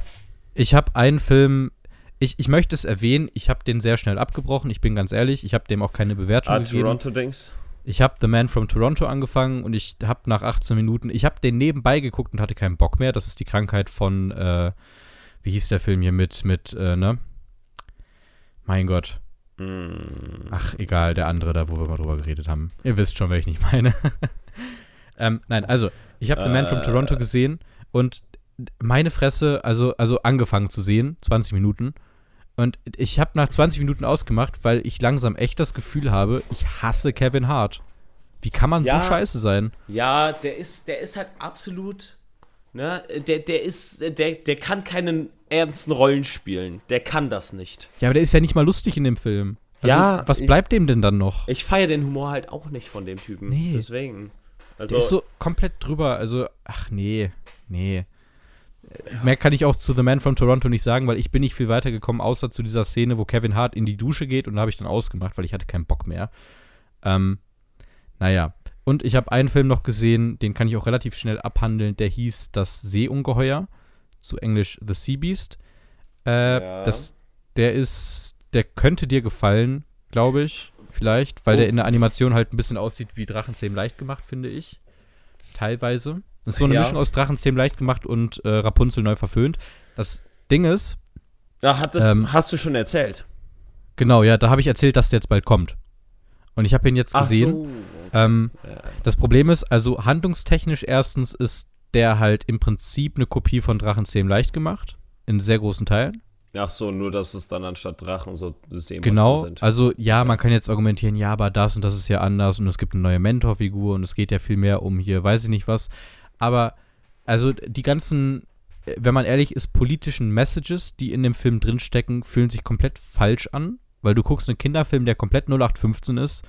[SPEAKER 2] Ich habe einen Film, ich, ich möchte es erwähnen, ich habe den sehr schnell abgebrochen, ich bin ganz ehrlich, ich habe dem auch keine Bewertung
[SPEAKER 1] Ah,
[SPEAKER 2] gegeben.
[SPEAKER 1] Toronto-Dings.
[SPEAKER 2] Ich habe The Man from Toronto angefangen und ich habe nach 18 Minuten, ich habe den nebenbei geguckt und hatte keinen Bock mehr. Das ist die Krankheit von, äh, wie hieß der Film hier mit, mit, äh, ne? Mein Gott.
[SPEAKER 1] Mm.
[SPEAKER 2] Ach, egal, der andere da, wo wir mal drüber geredet haben. Ihr wisst schon, wer ich nicht meine. [laughs] ähm, nein, also, ich habe The Man from
[SPEAKER 1] Äh.
[SPEAKER 2] Toronto gesehen und meine Fresse, also, also angefangen zu sehen, 20 Minuten. Und ich habe nach 20 Minuten ausgemacht, weil ich langsam echt das Gefühl habe, ich hasse Kevin Hart. Wie kann man
[SPEAKER 1] Ja.
[SPEAKER 2] so scheiße sein?
[SPEAKER 1] Ja, der ist, der ist halt absolut, ne, der, der ist, der, der kann keinen ernsten Rollen spielen. Der kann das nicht.
[SPEAKER 2] Ja, aber der ist ja nicht mal lustig in dem Film. Also,
[SPEAKER 1] Ja,
[SPEAKER 2] was
[SPEAKER 1] ich-
[SPEAKER 2] bleibt dem denn dann noch?
[SPEAKER 1] Ich feiere den Humor halt auch nicht von dem Typen.
[SPEAKER 2] Nee.
[SPEAKER 1] Deswegen. Also,
[SPEAKER 2] Der ist so komplett drüber. Also, ach nee, nee. Mehr kann ich auch zu The Man from Toronto nicht sagen, weil ich bin nicht viel weiter gekommen, außer zu dieser Szene, wo Kevin Hart in die Dusche geht und da habe ich dann ausgemacht, weil ich hatte keinen Bock mehr. Ähm, naja. Und ich habe einen Film noch gesehen, den kann ich auch relativ schnell abhandeln, der hieß Das Seeungeheuer, zu Englisch The Sea Beast. Äh,
[SPEAKER 1] Ja.
[SPEAKER 2] das, der ist, der könnte dir gefallen, glaube ich, vielleicht, weil
[SPEAKER 1] Oh.
[SPEAKER 2] der in der Animation halt ein bisschen aussieht wie Drachenzähm leicht gemacht, finde ich. Teilweise. Das ist so eine
[SPEAKER 1] Ja.
[SPEAKER 2] Mischung aus Drachenzähm leicht gemacht und äh, Rapunzel neu verföhnt. Das Ding ist,
[SPEAKER 1] ja, hat das,
[SPEAKER 2] ähm,
[SPEAKER 1] hast du schon erzählt.
[SPEAKER 2] genau, ja, da habe ich erzählt, dass der jetzt bald kommt. Und ich habe ihn jetzt gesehen.
[SPEAKER 1] so.
[SPEAKER 2] Ähm,
[SPEAKER 1] Ja.
[SPEAKER 2] das Problem ist, also handlungstechnisch erstens ist der halt im Prinzip eine Kopie von Drachenzähm leicht gemacht. In sehr großen Teilen.
[SPEAKER 1] Ach so, nur dass es dann anstatt Drachen so Seemonster
[SPEAKER 2] Genau,
[SPEAKER 1] sind.
[SPEAKER 2] also ja, man kann jetzt argumentieren, ja, aber das und das ist ja anders und es gibt eine neue Mentorfigur und es geht ja viel mehr um hier, weiß ich nicht was. Aber also die ganzen, wenn man ehrlich ist, politischen Messages, die in dem Film drinstecken, fühlen sich komplett falsch an, weil du guckst einen Kinderfilm, der komplett 0815 ist,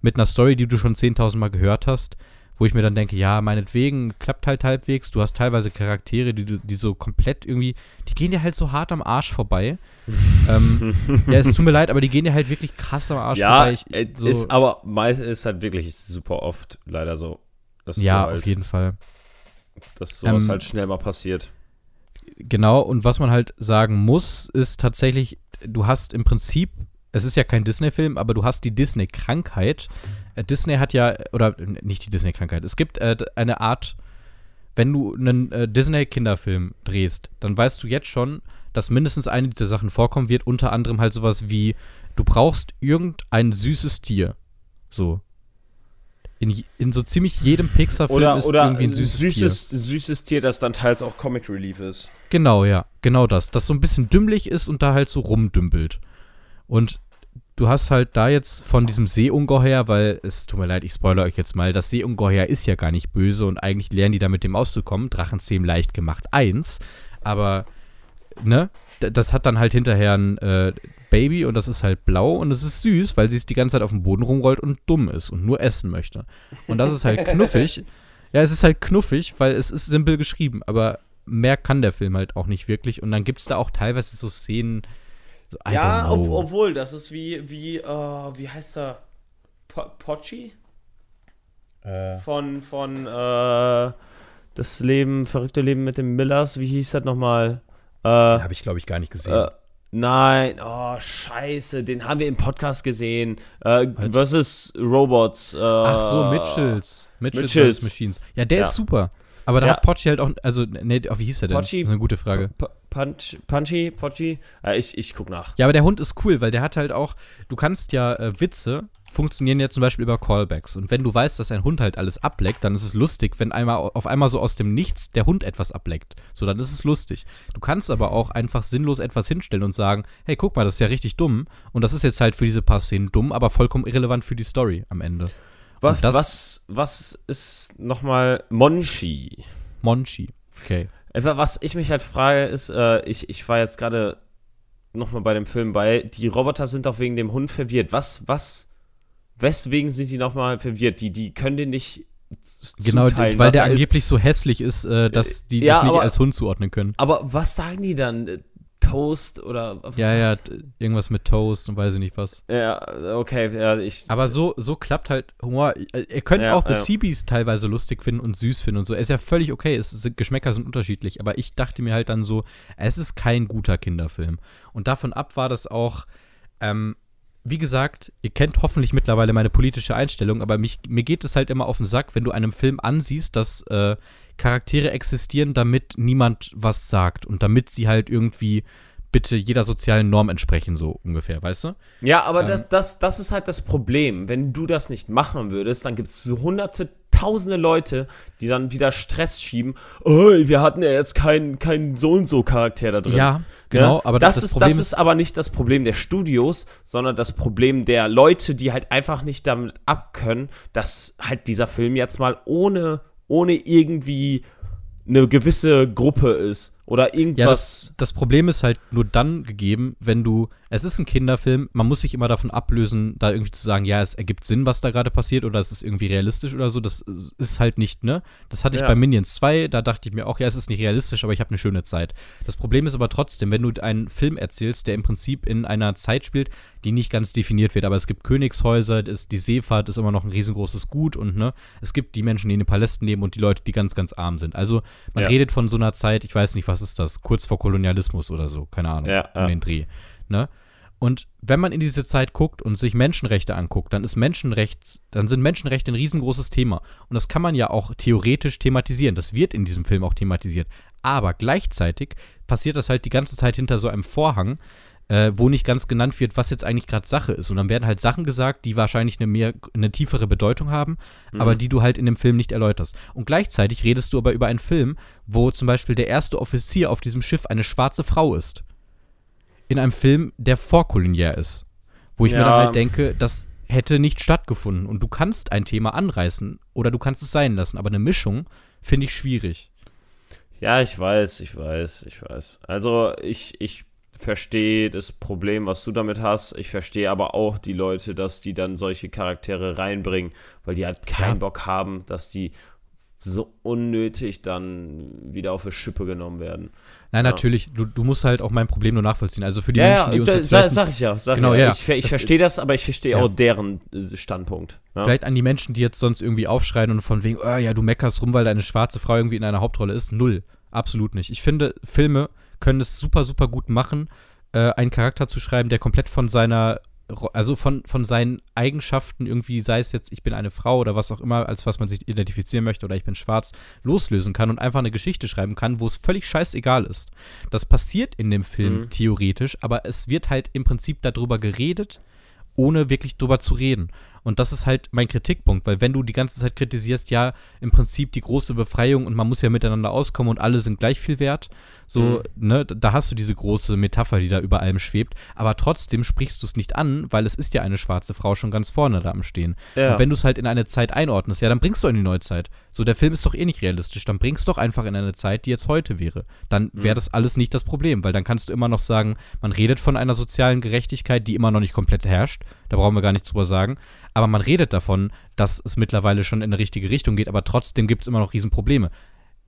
[SPEAKER 2] mit einer Story, die du schon 10.000 Mal gehört hast, wo ich mir dann denke, ja, meinetwegen, klappt halt halbwegs, du hast teilweise Charaktere, die, die so komplett irgendwie, die gehen dir halt so hart am Arsch vorbei. [laughs] ähm, ja, es tut mir leid, aber die gehen dir halt wirklich krass am Arsch
[SPEAKER 1] ja,
[SPEAKER 2] vorbei. Ich,
[SPEAKER 1] äh,
[SPEAKER 2] so,
[SPEAKER 1] ist aber meist ist halt wirklich super oft leider so. Dass
[SPEAKER 2] ja,
[SPEAKER 1] halt,
[SPEAKER 2] auf jeden Fall.
[SPEAKER 1] Dass sowas
[SPEAKER 2] Ähm,
[SPEAKER 1] halt schnell mal passiert.
[SPEAKER 2] Genau, und was man halt sagen muss, ist tatsächlich, du hast im Prinzip, es ist ja kein Disney-Film, aber du hast die Disney-Krankheit. Äh, Disney hat ja, oder nicht die Disney-Krankheit, es gibt äh, eine Art, wenn du einen äh, Disney-Kinderfilm drehst, dann weißt du jetzt schon, dass mindestens eine dieser Sachen vorkommen wird, unter anderem halt sowas wie, du brauchst irgendein süßes Tier. So. In, in so ziemlich jedem Pixar-Film ist
[SPEAKER 1] oder
[SPEAKER 2] irgendwie ein
[SPEAKER 1] ein
[SPEAKER 2] süßes,
[SPEAKER 1] süßes, süßes Tier, das dann teils auch Comic Relief ist.
[SPEAKER 2] Genau, ja, genau das. Das so ein bisschen dümmlich ist und da halt so rumdümpelt. Und du hast halt da jetzt von diesem Seeungeheuer, weil es tut mir leid, ich spoilere euch jetzt mal, das Seeungeheuer ist ja gar nicht böse und eigentlich lernen die da mit dem auszukommen. Drachenzähm leicht gemacht, eins. Aber, ne, das hat dann halt hinterher einen äh, Baby und das ist halt blau und es ist süß, weil sie es die ganze Zeit auf dem Boden rumrollt und dumm ist und nur essen möchte. Und das ist halt [laughs] knuffig. Ja, es ist halt knuffig, weil es ist simpel geschrieben, aber mehr kann der Film halt auch nicht wirklich. Und dann gibt es da auch teilweise so Szenen. So,
[SPEAKER 1] Ja, ob, obwohl, das ist wie, wie, äh, wie heißt er? Po Pochi?
[SPEAKER 2] Äh,
[SPEAKER 1] Von, von, äh, das Leben, verrückte Leben mit den Millers, wie hieß das nochmal? Äh,
[SPEAKER 2] Habe ich, glaube ich, gar nicht gesehen.
[SPEAKER 1] Nein, oh, scheiße, den haben wir im Podcast gesehen. Äh, versus Robots. Äh,
[SPEAKER 2] Ach so, Mitchells. Mitchells,
[SPEAKER 1] Mitchells.
[SPEAKER 2] Machines. Ja, der
[SPEAKER 1] Ja.
[SPEAKER 2] ist super. Aber da
[SPEAKER 1] Ja.
[SPEAKER 2] hat Pochi halt auch, also, nee, oh, wie hieß der denn?
[SPEAKER 1] Pochi-
[SPEAKER 2] das ist eine gute Frage.
[SPEAKER 1] P- Punch, Punchy, Pochi? Äh, ich, ich guck nach.
[SPEAKER 2] Ja, aber der Hund ist cool, weil der hat halt auch, du kannst ja äh, Witze funktionieren ja zum Beispiel über Callbacks. Und wenn du weißt, dass ein Hund halt alles ableckt, dann ist es lustig, wenn einmal auf einmal so aus dem Nichts der Hund etwas ableckt. So, dann ist es lustig. Du kannst aber auch einfach sinnlos etwas hinstellen und sagen, hey, guck mal, das ist ja richtig dumm. Und das ist jetzt halt für diese paar Szenen dumm, aber vollkommen irrelevant für die Story am Ende.
[SPEAKER 1] Was, was, was ist nochmal Monchi?
[SPEAKER 2] Monchi. Okay.
[SPEAKER 1] Etwa, was ich mich halt frage, ist, äh, ich, ich war jetzt gerade nochmal bei dem Film bei, die Roboter sind doch wegen dem Hund verwirrt. Was, was, weswegen sind die nochmal verwirrt? Die, die können den nicht
[SPEAKER 2] Genau,
[SPEAKER 1] zuteilen,
[SPEAKER 2] weil der
[SPEAKER 1] er ist.
[SPEAKER 2] angeblich so hässlich ist, äh, dass die
[SPEAKER 1] Ja,
[SPEAKER 2] das nicht
[SPEAKER 1] aber-
[SPEAKER 2] als Hund zuordnen können.
[SPEAKER 1] Aber was sagen die dann? Toast oder
[SPEAKER 2] Ja, ja, irgendwas mit Toast und weiß ich nicht was.
[SPEAKER 1] Ja, okay, ja, ich.
[SPEAKER 2] Aber so, so klappt halt Humor. Ihr ihr könnt
[SPEAKER 1] Ja,
[SPEAKER 2] auch The
[SPEAKER 1] ja.
[SPEAKER 2] Seabees teilweise lustig finden und süß finden und so. Ist ja völlig okay. Es sind, Geschmäcker sind unterschiedlich. Aber ich dachte mir halt dann so, es ist kein guter Kinderfilm. Und davon ab war das auch, ähm, wie gesagt, ihr kennt hoffentlich mittlerweile meine politische Einstellung, aber mich, mir geht es halt immer auf den Sack, wenn du einem Film ansiehst, dass äh, Charaktere existieren, damit niemand was sagt und damit sie halt irgendwie bitte jeder sozialen Norm entsprechen, so ungefähr, weißt du?
[SPEAKER 1] Ja, aber
[SPEAKER 2] Ähm.
[SPEAKER 1] das, das, das ist halt das Problem. Wenn du das nicht machen würdest, dann gibt es so hunderte, tausende Leute, die dann wieder Stress schieben. Oh, wir hatten ja jetzt keinen keinen so und so Charakter da drin.
[SPEAKER 2] Ja, genau, aber das,
[SPEAKER 1] das,
[SPEAKER 2] das
[SPEAKER 1] ist,
[SPEAKER 2] Problem
[SPEAKER 1] das ist aber nicht das Problem der Studios, sondern das Problem der Leute, die halt einfach nicht damit abkönnen, dass halt dieser Film jetzt mal ohne, ohne irgendwie eine gewisse Gruppe ist oder
[SPEAKER 2] Ja,
[SPEAKER 1] irgendwas.
[SPEAKER 2] das, das Problem ist halt nur dann gegeben, wenn du, es ist ein Kinderfilm, man muss sich immer davon ablösen, da irgendwie zu sagen, ja, es ergibt Sinn, was da gerade passiert oder es ist irgendwie realistisch oder so, das ist halt nicht, ne? Das hatte ich
[SPEAKER 1] Ja.
[SPEAKER 2] bei Minions 2, da dachte ich mir auch, ja, es ist nicht realistisch, aber ich habe eine schöne Zeit. Das Problem ist aber trotzdem, wenn du einen Film erzählst, der im Prinzip in einer Zeit spielt, die nicht ganz definiert wird, aber es gibt Königshäuser, das, die Seefahrt ist immer noch ein riesengroßes Gut und, ne, es gibt die Menschen, die in den Palästen leben und die Leute, die ganz, ganz arm sind. Also, man
[SPEAKER 1] Ja.
[SPEAKER 2] redet von so einer Zeit, ich weiß nicht, was ist das, kurz vor Kolonialismus oder so, keine Ahnung,
[SPEAKER 1] Ja, ja.
[SPEAKER 2] um den Dreh. Ne? Und wenn man in diese Zeit guckt und sich Menschenrechte anguckt, dann ist Menschenrecht, dann sind Menschenrechte ein riesengroßes Thema. Und das kann man ja auch theoretisch thematisieren. Das wird in diesem Film auch thematisiert. Aber gleichzeitig passiert das halt die ganze Zeit hinter so einem Vorhang, äh, wo nicht ganz genannt wird, was jetzt eigentlich gerade Sache ist. Und dann werden halt Sachen gesagt, die wahrscheinlich eine mehr, eine tiefere Bedeutung haben, aber die du halt in dem Film nicht erläuterst. Und gleichzeitig redest du aber über einen Film, wo zum Beispiel der erste Offizier auf diesem Schiff eine schwarze Frau ist. In einem Film, der vorkoloniär ist. Wo ich mir
[SPEAKER 1] Ja.
[SPEAKER 2] dann halt denke, das hätte nicht stattgefunden. Und du kannst ein Thema anreißen oder du kannst es sein lassen, aber eine Mischung finde ich schwierig.
[SPEAKER 1] Ja, ich weiß, ich weiß, ich weiß. Also ich, ich verstehe das Problem, was du damit hast. Ich verstehe aber auch die Leute, dass die dann solche Charaktere reinbringen, weil die halt keinen
[SPEAKER 2] Ja.
[SPEAKER 1] Bock haben, dass die so unnötig dann wieder auf die Schippe genommen werden.
[SPEAKER 2] Nein,
[SPEAKER 1] Ja.
[SPEAKER 2] natürlich, du, du musst halt auch mein Problem nur nachvollziehen. Also für die
[SPEAKER 1] ja,
[SPEAKER 2] Menschen, die uns
[SPEAKER 1] da,
[SPEAKER 2] jetzt
[SPEAKER 1] sag, sag ich ja. Sag
[SPEAKER 2] Genau,
[SPEAKER 1] ja. Ich, ich verstehe das, aber ich verstehe auch deren Standpunkt.
[SPEAKER 2] Vielleicht an die Menschen, die jetzt sonst irgendwie aufschreien und von wegen, oh, ja, du meckerst rum, weil deine schwarze Frau irgendwie in einer Hauptrolle ist. Null. Absolut nicht. Ich finde, Filme können es super, super gut machen, äh, einen Charakter zu schreiben, der komplett von seiner, also von, von seinen Eigenschaften irgendwie, sei es jetzt, ich bin eine Frau oder was auch immer, als was man sich identifizieren möchte oder ich bin schwarz, loslösen kann und einfach eine Geschichte schreiben kann, wo es völlig scheißegal ist. Das passiert in dem Film
[SPEAKER 1] Mhm.
[SPEAKER 2] theoretisch, aber es wird halt im Prinzip darüber geredet, ohne wirklich drüber zu reden. Und das ist halt mein Kritikpunkt, weil wenn du die ganze Zeit kritisierst, ja, im Prinzip die große Befreiung und man muss ja miteinander auskommen und alle sind gleich viel wert, so, mhm. ne, da hast du diese große Metapher, die da über allem schwebt, aber trotzdem sprichst du es nicht an, weil es ist ja eine schwarze Frau schon ganz vorne da am Stehen. Ja. Und wenn du es halt in eine Zeit einordnest, ja, dann bringst du in die Neuzeit. So, der Film ist doch eh nicht realistisch, dann bringst du doch einfach in eine Zeit, die jetzt heute wäre. Dann wäre mhm. das alles nicht das Problem, weil dann kannst du immer noch sagen, man redet von einer sozialen Gerechtigkeit, die immer noch nicht komplett herrscht. Da brauchen wir gar nichts drüber sagen. Aber man redet davon, dass es mittlerweile schon in eine richtige Richtung geht, aber trotzdem gibt es immer noch Riesenprobleme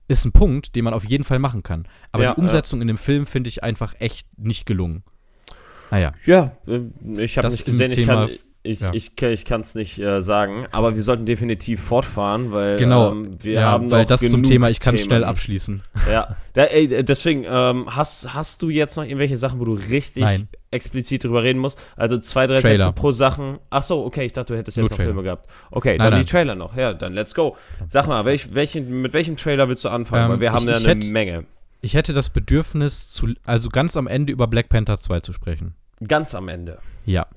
[SPEAKER 2] ist ein Punkt, den man auf jeden Fall machen kann. Aber ja, die Umsetzung ja. in dem Film finde ich einfach echt nicht gelungen.
[SPEAKER 1] Naja. Ja, äh, ich habe nicht gesehen, ich kann, ich, ja. ich, ich kann es nicht äh, sagen, aber wir sollten definitiv fortfahren, weil
[SPEAKER 2] genau, ähm, wir ja, haben weil das zum Thema, ich kann schnell abschließen.
[SPEAKER 1] Ja, da, ey, deswegen ähm, hast, hast du jetzt noch irgendwelche Sachen, wo du richtig Nein. explizit drüber reden musst? Also zwei, drei Trailer. Sätze pro Sachen. Ach so, okay, ich dachte, du hättest jetzt Nur noch Trailer. Filme gehabt. Okay, nein, dann nein. die Trailer noch. Ja, dann let's go. Sag mal, welch, welchen, mit welchem Trailer willst du anfangen? Ähm, weil wir haben ich, ja eine hätte, Menge.
[SPEAKER 2] Ich hätte das Bedürfnis, zu, also ganz am Ende über Black Panther 2 zu sprechen.
[SPEAKER 1] Ganz am Ende?
[SPEAKER 2] Ja.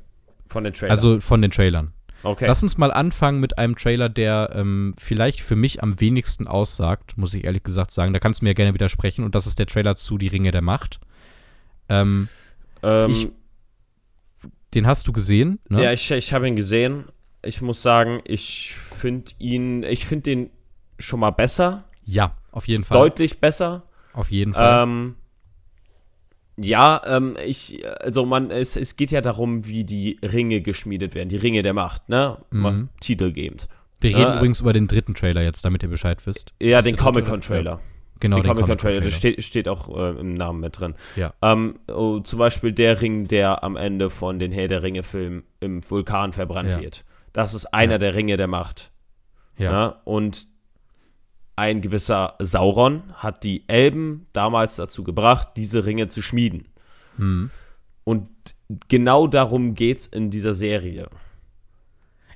[SPEAKER 1] Von den Trailern?
[SPEAKER 2] Also von den Trailern.
[SPEAKER 1] Okay.
[SPEAKER 2] Lass uns mal anfangen mit einem Trailer, der ähm, vielleicht für mich am wenigsten aussagt, muss ich ehrlich gesagt sagen. Da kannst du mir gerne widersprechen. Und das ist der Trailer zu Die Ringe der Macht. Ähm, ähm, ich, den hast du gesehen?
[SPEAKER 1] Ne? Ja, ich, ich habe ihn gesehen. Ich muss sagen, ich finde ihn, ich finde den schon mal besser.
[SPEAKER 2] Ja, auf jeden Fall.
[SPEAKER 1] Deutlich besser.
[SPEAKER 2] Auf jeden Fall.
[SPEAKER 1] Ähm, ja, ähm, ich, also man, es, es geht ja darum, wie die Ringe geschmiedet werden, die Ringe der Macht, ne? Mhm. Titelgebend.
[SPEAKER 2] Wir reden ja, übrigens über den dritten Trailer jetzt, damit ihr Bescheid wisst.
[SPEAKER 1] Ja, den Comic-Con-Trailer.
[SPEAKER 2] Genau,
[SPEAKER 1] den, den Comic-Con-Trailer, das steht, steht auch äh, im Namen mit drin.
[SPEAKER 2] Ja.
[SPEAKER 1] Ähm, oh, zum Beispiel der Ring, der am Ende von den Herr der Ringe-Filmen im Vulkan verbrannt ja. wird. Das ist einer ja. der Ringe der Macht. Ja. Ne? Und ein gewisser Sauron hat die Elben damals dazu gebracht, diese Ringe zu schmieden.
[SPEAKER 2] Mhm.
[SPEAKER 1] Und genau darum geht es in dieser Serie.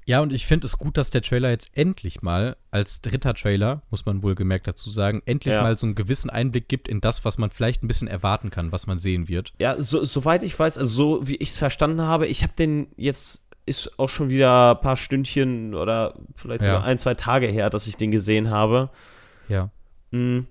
[SPEAKER 2] Ja, und ich finde es gut, dass der Trailer jetzt endlich mal als dritter Trailer, muss man wohl gemerkt dazu sagen, endlich ja. mal so einen gewissen Einblick gibt in das, was man vielleicht ein bisschen erwarten kann, was man sehen wird.
[SPEAKER 1] Ja, so, soweit ich weiß, also so wie ich es verstanden habe, ich habe den jetzt ist auch schon wieder ein paar Stündchen oder vielleicht ja. sogar ein, zwei Tage her, dass ich den gesehen habe.
[SPEAKER 2] Ja.
[SPEAKER 1] Mhm.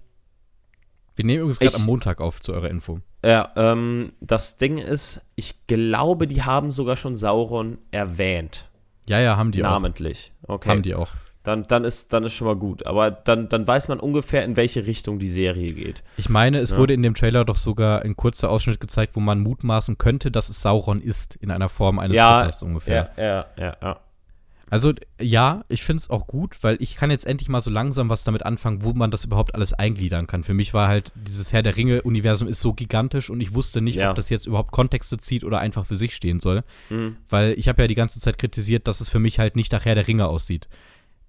[SPEAKER 2] Wir nehmen übrigens gerade am Montag auf zu eurer Info.
[SPEAKER 1] Ja, ähm, das Ding ist, ich glaube, die haben sogar schon Sauron erwähnt.
[SPEAKER 2] Ja, ja, haben die
[SPEAKER 1] Namentlich.
[SPEAKER 2] auch. Namentlich.
[SPEAKER 1] Okay.
[SPEAKER 2] Haben die auch.
[SPEAKER 1] Dann, dann, ist, dann ist schon mal gut. Aber dann, dann weiß man ungefähr, in welche Richtung die Serie geht.
[SPEAKER 2] Ich meine, es ja. wurde in dem Trailer doch sogar ein kurzer Ausschnitt gezeigt, wo man mutmaßen könnte, dass es Sauron ist, in einer Form eines
[SPEAKER 1] ja, Ritters ungefähr. Ja, ja, ja, ja.
[SPEAKER 2] Also ja, ich finde es auch gut, weil ich kann jetzt endlich mal so langsam was damit anfangen, wo man das überhaupt alles eingliedern kann. Für mich war halt dieses Herr der Ringe-Universum ist so gigantisch und ich wusste nicht, ja. ob das jetzt überhaupt Kontexte zieht oder einfach für sich stehen soll. Mhm. Weil ich habe ja die ganze Zeit kritisiert, dass es für mich halt nicht nach Herr der Ringe aussieht.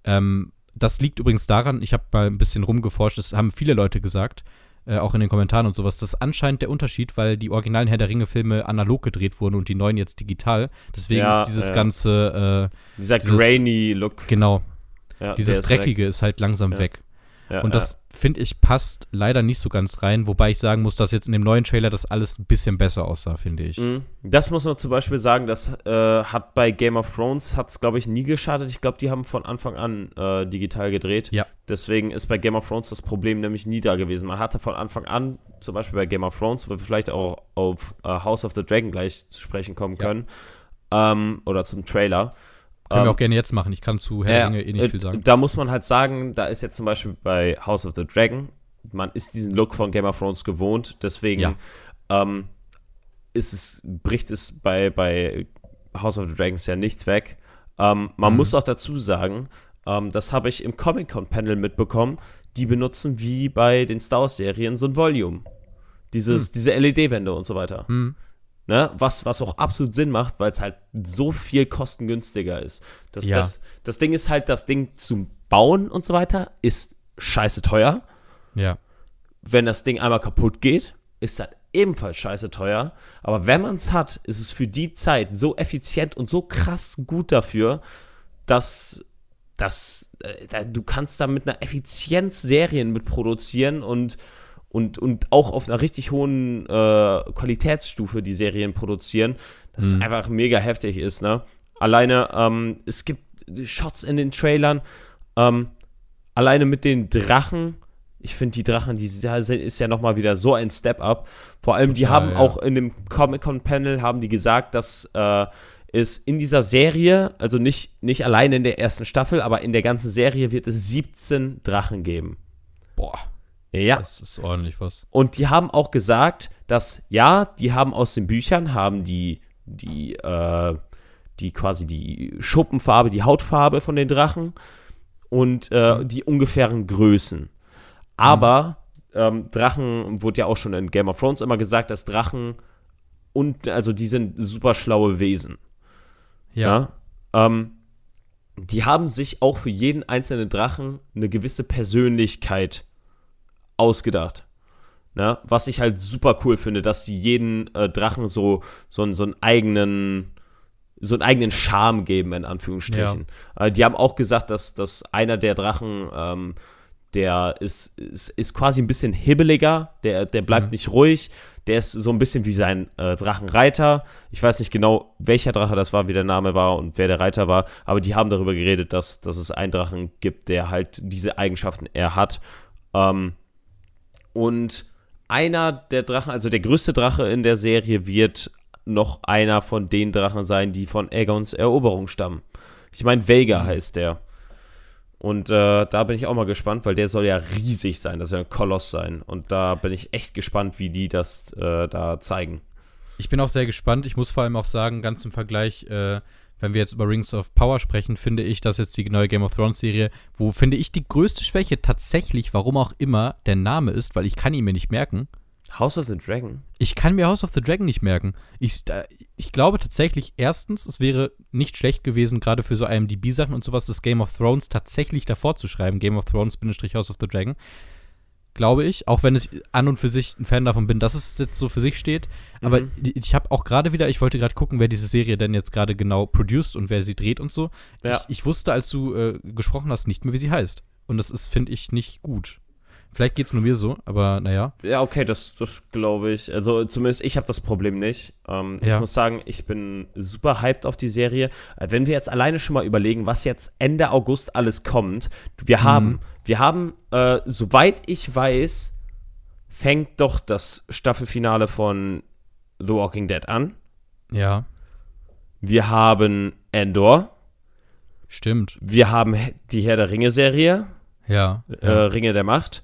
[SPEAKER 2] Ähm, das liegt übrigens daran, ich habe mal ein bisschen rumgeforscht, das haben viele Leute gesagt, äh, auch in den Kommentaren und sowas, das ist anscheinend der Unterschied, weil die originalen Herr der Ringe-Filme analog gedreht wurden und die neuen jetzt digital. Deswegen ja, ist dieses ja. ganze.
[SPEAKER 1] Äh, Dieser grainy Look.
[SPEAKER 2] Genau. Ja, dieses Dreckige ist, ist halt langsam weg. Und das finde ich, passt leider nicht so ganz rein, wobei ich sagen muss, dass jetzt in dem neuen Trailer das alles ein bisschen besser aussah, finde ich. Mhm.
[SPEAKER 1] Das muss man zum Beispiel sagen, das äh, hat bei Game of Thrones, hat es glaube ich nie geschadet. Ich glaube, die haben von Anfang an äh, digital gedreht.
[SPEAKER 2] Ja.
[SPEAKER 1] Deswegen ist bei Game of Thrones das Problem nämlich nie da gewesen. Man hatte von Anfang an, zum Beispiel bei Game of Thrones, wo wir vielleicht auch auf äh, House of the Dragon gleich zu sprechen kommen können, ja. ähm, oder zum Trailer,
[SPEAKER 2] können ähm, wir auch gerne jetzt machen. Ich kann zu Herr Ringe eh nicht äh, viel sagen.
[SPEAKER 1] Da muss man halt sagen, da ist jetzt zum Beispiel bei House of the Dragon, man ist diesen Look von Game of Thrones gewohnt, deswegen ja. ähm, ist es, bricht es bei, bei House of the Dragons ja nichts weg. Ähm, man mhm. muss auch dazu sagen, ähm, das habe ich im Comic-Con-Panel mitbekommen, die benutzen wie bei den Star Wars-Serien so ein Volume. Dieses, mhm. Diese LED-Wände und so weiter.
[SPEAKER 2] Mhm.
[SPEAKER 1] Ne? Was, was auch absolut Sinn macht, weil es halt so viel kostengünstiger ist. Das,
[SPEAKER 2] ja.
[SPEAKER 1] das, das Ding ist halt, das Ding zum Bauen und so weiter ist scheiße teuer.
[SPEAKER 2] Ja.
[SPEAKER 1] Wenn das Ding einmal kaputt geht, ist das ebenfalls scheiße teuer. Aber wenn man es hat, ist es für die Zeit so effizient und so krass gut dafür, dass, dass äh, du kannst da mit einer Effizienz Serien mit produzieren und und, und auch auf einer richtig hohen äh, Qualitätsstufe die Serien produzieren, dass mhm. einfach mega heftig ist, ne? Alleine, ähm, es gibt Shots in den Trailern, ähm, alleine mit den Drachen. Ich finde, die Drachen, die da sind, ist ja nochmal wieder so ein Step-up. Vor allem, die
[SPEAKER 2] Total,
[SPEAKER 1] haben
[SPEAKER 2] ja.
[SPEAKER 1] auch in dem Comic-Con-Panel haben die gesagt, dass äh, es in dieser Serie, also nicht, nicht alleine in der ersten Staffel, aber in der ganzen Serie wird es 17 Drachen geben.
[SPEAKER 2] Boah,
[SPEAKER 1] Ja.
[SPEAKER 2] das ist ordentlich was.
[SPEAKER 1] Und die haben auch gesagt, dass ja, die haben aus den Büchern haben die die äh, die quasi die Schuppenfarbe, die Hautfarbe von den Drachen und äh, die ungefähren Größen. Aber ähm, Drachen wurde ja auch schon in Game of Thrones immer gesagt, dass Drachen und also die sind super schlaue Wesen.
[SPEAKER 2] Ja.
[SPEAKER 1] Ja. Ähm, die haben sich auch für jeden einzelnen Drachen eine gewisse Persönlichkeit ausgedacht. Ne? Was ich halt super cool finde, dass sie jeden äh, Drachen so, so, einen- so einen eigenen so einen eigenen Charme geben, in Anführungsstrichen. Äh, die haben auch gesagt, dass, dass einer der Drachen, ähm, der ist, ist, ist quasi ein bisschen hibbeliger, der, der bleibt
[SPEAKER 2] Mhm.
[SPEAKER 1] nicht ruhig, der ist so ein bisschen wie sein äh, Drachenreiter. Ich weiß nicht genau, welcher Drache das war, wie der Name war und wer der Reiter war, aber die haben darüber geredet, dass, dass es einen Drachen gibt, der halt diese Eigenschaften er hat. Ähm, und einer der Drachen, also der größte Drache in der Serie, wird noch einer von den Drachen sein, die von Aegons Eroberung stammen. Ich meine, Vega heißt der. Und äh, da bin ich auch mal gespannt, weil der soll ja riesig sein, das soll ein Koloss sein. Und da bin ich echt gespannt, wie die das äh, da zeigen.
[SPEAKER 2] Ich bin auch sehr gespannt. Ich muss vor allem auch sagen, ganz im Vergleich, äh, wenn wir jetzt über Rings of Power sprechen, finde ich, dass jetzt die neue Game of Thrones Serie, wo finde ich die größte Schwäche tatsächlich, warum auch immer, der Name ist, weil ich kann ihn mir nicht merken.
[SPEAKER 1] House of the Dragon?
[SPEAKER 2] Ich kann mir House of the Dragon nicht merken. Ich, ich glaube tatsächlich, erstens, es wäre nicht schlecht gewesen, gerade für so IMDb-Sachen und sowas, das Game of Thrones tatsächlich davor zu schreiben. Game of Thrones, Bindestrich House of the Dragon. Glaube ich. Auch wenn ich an und für sich ein Fan davon bin, dass es jetzt so für sich steht. Aber
[SPEAKER 1] Mhm.
[SPEAKER 2] ich habe auch gerade wieder, ich wollte gerade gucken, wer diese Serie denn jetzt gerade genau produced und wer sie dreht und so.
[SPEAKER 1] Ja.
[SPEAKER 2] Ich, ich wusste, als du äh, gesprochen hast, nicht mehr, wie sie heißt. Und das ist, finde ich, nicht gut. Vielleicht geht es nur mir so, aber naja.
[SPEAKER 1] Ja, okay, das, das glaube ich. Also zumindest ich habe das Problem nicht. Ähm,
[SPEAKER 2] Ja.
[SPEAKER 1] Ich muss sagen, ich bin super hyped auf die Serie. Äh, Wenn wir jetzt alleine schon mal überlegen, was jetzt Ende August alles kommt, wir haben, wir haben, äh, soweit ich weiß, fängt doch das Staffelfinale von The Walking Dead an.
[SPEAKER 2] Ja,
[SPEAKER 1] Wir haben Endor.
[SPEAKER 2] stimmt.
[SPEAKER 1] Wir haben die Herr der Ringe-Serie,
[SPEAKER 2] Ja.
[SPEAKER 1] äh,
[SPEAKER 2] ja.
[SPEAKER 1] Ringe der Macht.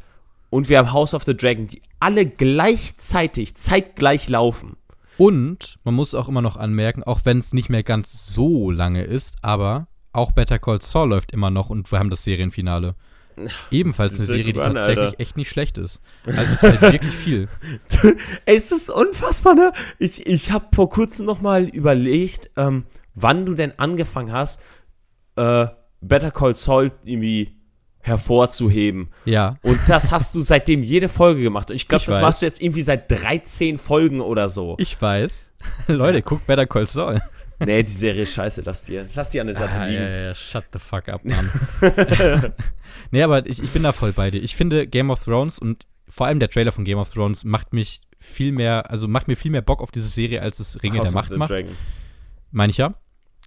[SPEAKER 1] Und wir haben House of the Dragon, die alle gleichzeitig, zeitgleich laufen.
[SPEAKER 2] Und man muss auch immer noch anmerken, auch wenn es nicht mehr ganz so lange ist, aber auch Better Call Saul läuft immer noch und wir haben das Serienfinale. Ebenfalls eine Serie, die
[SPEAKER 1] an,
[SPEAKER 2] tatsächlich
[SPEAKER 1] Alter.
[SPEAKER 2] echt nicht schlecht ist. Also es ist halt wirklich viel. [laughs]
[SPEAKER 1] Es ist unfassbar, ne? Ich, ich habe vor kurzem noch mal überlegt, ähm, wann du denn angefangen hast, äh, Better Call Saul irgendwie hervorzuheben.
[SPEAKER 2] Ja.
[SPEAKER 1] Und das hast du seitdem jede Folge gemacht. Und ich glaube, das
[SPEAKER 2] weiß.
[SPEAKER 1] machst du jetzt irgendwie seit 13 Folgen oder so.
[SPEAKER 2] Ich weiß. [laughs] Leute, guckt Better Call Saul.
[SPEAKER 1] nee, die Serie ist scheiße, lass dir. Lass die an der Seite
[SPEAKER 2] Ah,
[SPEAKER 1] liegen.
[SPEAKER 2] ja, ja, shut the fuck up, [laughs] Mann. [laughs] nee, aber ich, ich bin da voll bei dir. Ich finde Game of Thrones und vor allem der Trailer von Game of Thrones macht mich viel mehr, also macht mir viel mehr Bock auf diese Serie, als es Ringe
[SPEAKER 1] House
[SPEAKER 2] der Macht macht. Meine ich ja.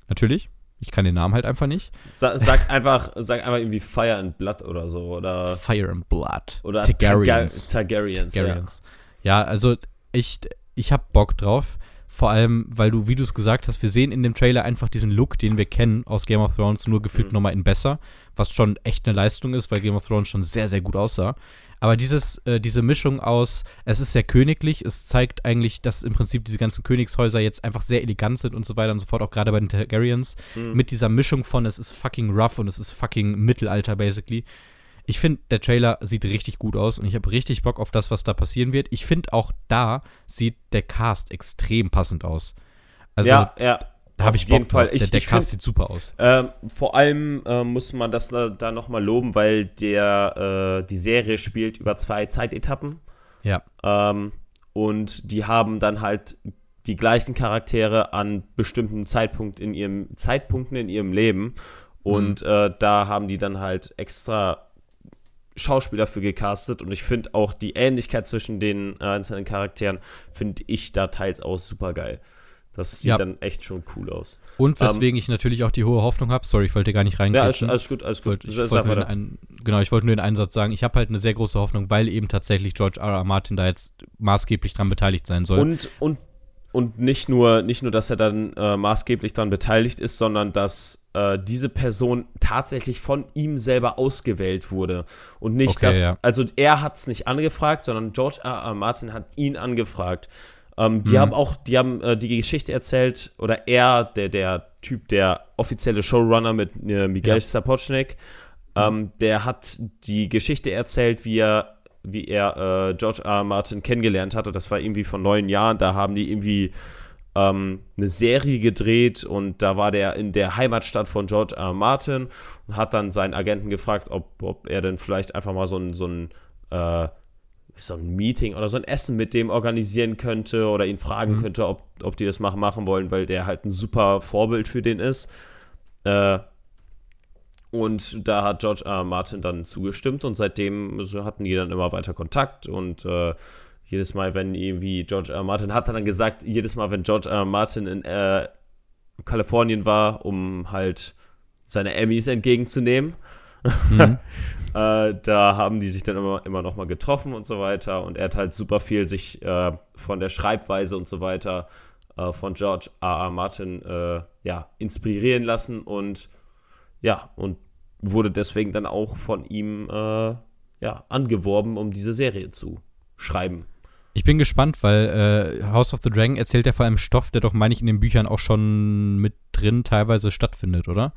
[SPEAKER 2] Natürlich. Ich kann den Namen halt einfach nicht.
[SPEAKER 1] Sa sag einfach, sag einfach irgendwie Fire and Blood oder so. Oder,
[SPEAKER 2] Fire and Blood.
[SPEAKER 1] oder
[SPEAKER 2] Targaryens.
[SPEAKER 1] Targa- Targaryens.
[SPEAKER 2] Targaryens. Ja. also ich, ich hab Bock drauf. Vor allem, weil du, wie du es gesagt hast, wir sehen in dem Trailer einfach diesen Look, den wir kennen aus Game of Thrones, nur gefühlt
[SPEAKER 1] Mhm.
[SPEAKER 2] nochmal in besser, was schon echt eine Leistung ist, weil Game of Thrones schon sehr, sehr gut aussah. Aber dieses, äh, diese Mischung aus, es ist sehr königlich, es zeigt eigentlich, dass im Prinzip diese ganzen Königshäuser jetzt einfach sehr elegant sind und so weiter und so fort, auch gerade bei den Targaryens.
[SPEAKER 1] Mhm.
[SPEAKER 2] mit dieser Mischung von, es ist fucking rough und es ist fucking Mittelalter, basically. Ich finde, der Trailer sieht richtig gut aus und ich habe richtig Bock auf das, was da passieren wird. Ich finde auch da sieht der Cast extrem passend aus. Also
[SPEAKER 1] ja, ja.
[SPEAKER 2] Da habe ich Bock
[SPEAKER 1] jeden Fall.
[SPEAKER 2] drauf.
[SPEAKER 1] Ich-
[SPEAKER 2] der der
[SPEAKER 1] ich
[SPEAKER 2] Cast
[SPEAKER 1] find-
[SPEAKER 2] sieht super aus.
[SPEAKER 1] Ähm, vor allem äh, muss man das da, da nochmal loben, weil der, äh, die Serie spielt über zwei Zeitetappen.
[SPEAKER 2] Ja.
[SPEAKER 1] Ähm, und die haben dann halt die gleichen Charaktere an bestimmten Zeitpunkt in ihrem, Zeitpunkten in ihrem Leben. Und äh, da haben die dann halt extra Schauspieler für gecastet. Und ich finde auch die Ähnlichkeit zwischen den äh, einzelnen Charakteren, finde ich da teils auch super geil. Das sieht
[SPEAKER 2] Ja.
[SPEAKER 1] dann echt schon cool aus.
[SPEAKER 2] Und weswegen ich natürlich auch die hohe Hoffnung habe, sorry, ich wollte gar nicht
[SPEAKER 1] Ähm, Ja, alles,
[SPEAKER 2] reingehen.
[SPEAKER 1] alles gut, alles
[SPEAKER 2] Ich
[SPEAKER 1] gut.
[SPEAKER 2] wollte, ich wollte
[SPEAKER 1] weiter.
[SPEAKER 2] den einen, genau, ich wollte nur den einen Satz sagen. Ich habe halt eine sehr große Hoffnung, weil eben tatsächlich George R. R. Martin da jetzt maßgeblich dran beteiligt sein soll.
[SPEAKER 1] Und, und, und nicht, nur, nicht nur, dass er dann äh, maßgeblich daran beteiligt ist, sondern dass äh, diese Person tatsächlich von ihm selber ausgewählt wurde. Und nicht,
[SPEAKER 2] Okay,
[SPEAKER 1] dass,
[SPEAKER 2] ja.
[SPEAKER 1] also er hat es nicht angefragt, sondern George R. R. Martin hat ihn angefragt. Ähm, die
[SPEAKER 2] Mhm.
[SPEAKER 1] haben auch, die haben äh, die Geschichte erzählt, oder er, der, der Typ, der offizielle Showrunner mit äh, Miguel
[SPEAKER 2] Ja.
[SPEAKER 1] Sapochnik, ähm, der hat die Geschichte erzählt, wie er, wie er äh, George R. R. Martin kennengelernt hatte. Das war irgendwie vor neun Jahren. Da haben die irgendwie ähm, eine Serie gedreht und da war der in der Heimatstadt von George R. R. Martin und hat dann seinen Agenten gefragt, ob, ob er denn vielleicht einfach mal so ein, so ein äh, so ein Meeting oder so ein Essen mit dem organisieren könnte oder ihn fragen
[SPEAKER 2] Mhm.
[SPEAKER 1] könnte, ob, ob die das machen, machen wollen, weil der halt ein super Vorbild für den ist. Äh, und da hat George R. Martin dann zugestimmt und seitdem hatten die dann immer weiter Kontakt und äh, jedes Mal, wenn irgendwie George R. Martin hat er dann gesagt, jedes Mal, wenn George R. R. Martin in äh, Kalifornien war, um halt seine Emmys entgegenzunehmen,
[SPEAKER 2] Mhm. [laughs]
[SPEAKER 1] äh, da haben die sich dann immer, immer noch mal getroffen und so weiter. Und er hat halt super viel sich äh, von der Schreibweise und so weiter äh, von George R. R. Martin äh, ja, inspirieren lassen und ja, und wurde deswegen dann auch von ihm äh, ja, angeworben, um diese Serie zu schreiben.
[SPEAKER 2] Ich bin gespannt, weil äh, House of the Dragon erzählt ja vor allem Stoff, der doch, meine ich, in den Büchern auch schon mit drin teilweise stattfindet, oder?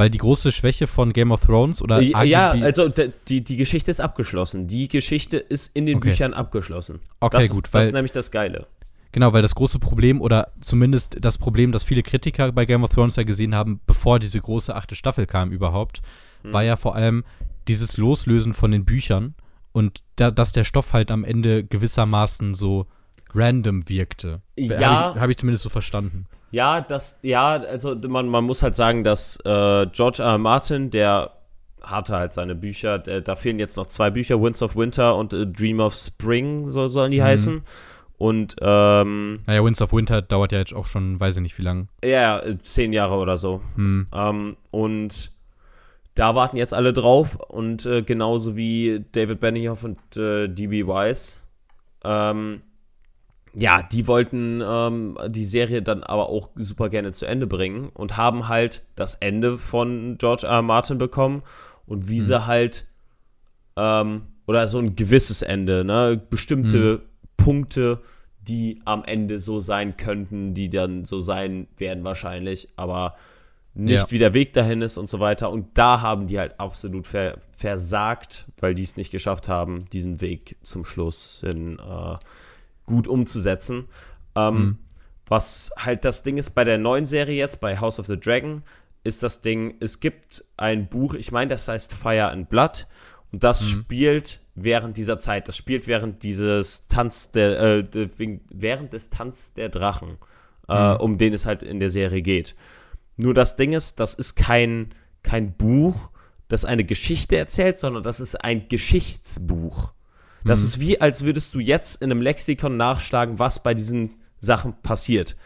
[SPEAKER 2] Weil die große Schwäche von Game of Thrones oder
[SPEAKER 1] ja, ja,
[SPEAKER 2] arguably-
[SPEAKER 1] also die, die Geschichte ist abgeschlossen. Die Geschichte ist in den
[SPEAKER 2] Okay.
[SPEAKER 1] Büchern abgeschlossen.
[SPEAKER 2] Okay,
[SPEAKER 1] das
[SPEAKER 2] gut,
[SPEAKER 1] ist, das ist nämlich das Geile.
[SPEAKER 2] Genau, weil das große Problem oder zumindest das Problem, das viele Kritiker bei Game of Thrones ja gesehen haben, bevor diese große achte Staffel kam überhaupt,
[SPEAKER 1] Mhm.
[SPEAKER 2] war ja vor allem dieses Loslösen von den Büchern und da, dass der Stoff halt am Ende gewissermaßen so random wirkte.
[SPEAKER 1] Ja.
[SPEAKER 2] Habe ich, hab ich zumindest so verstanden.
[SPEAKER 1] Ja, das, ja, also man, man muss halt sagen, dass äh, George R. R. Martin, der hatte halt seine Bücher, der, da fehlen jetzt noch zwei Bücher, Winds of Winter und äh, Dream of Spring, so sollen die
[SPEAKER 2] Mhm.
[SPEAKER 1] heißen. Und ähm,
[SPEAKER 2] Naja, Winds of Winter dauert ja jetzt auch schon, weiß ich nicht wie lang.
[SPEAKER 1] ja, äh, zehn Jahre oder so.
[SPEAKER 2] Hm.
[SPEAKER 1] Ähm, und da warten jetzt alle drauf und äh, genauso wie David Benioff und äh, D.B. Wise. Ähm, ja, die wollten ähm, die Serie dann aber auch super gerne zu Ende bringen und haben halt das Ende von George R. R. Martin bekommen und wie sie halt ähm, oder so ein gewisses Ende, ne, bestimmte Punkte, die am Ende so sein könnten, die dann so sein werden wahrscheinlich, aber nicht
[SPEAKER 2] Ja.
[SPEAKER 1] wie der Weg dahin ist und so weiter. Und da haben die halt absolut ver versagt, weil die es nicht geschafft haben, diesen Weg zum Schluss hin äh, gut umzusetzen. Ähm,
[SPEAKER 2] Mhm.
[SPEAKER 1] Was halt das Ding ist bei der neuen Serie jetzt, bei House of the Dragon, ist das Ding, es gibt ein Buch, ich meine, das heißt Fire and Blood. Und das
[SPEAKER 2] Mhm.
[SPEAKER 1] spielt während dieser Zeit, das spielt während dieses Tanz der, äh, während des Tanz der Drachen, äh,
[SPEAKER 2] Mhm.
[SPEAKER 1] um den es halt in der Serie geht. Nur das Ding ist, das ist kein, kein Buch, das eine Geschichte erzählt, sondern das ist ein Geschichtsbuch. Das
[SPEAKER 2] Mhm.
[SPEAKER 1] ist wie, als würdest du jetzt in einem Lexikon nachschlagen, was bei diesen Sachen passiert.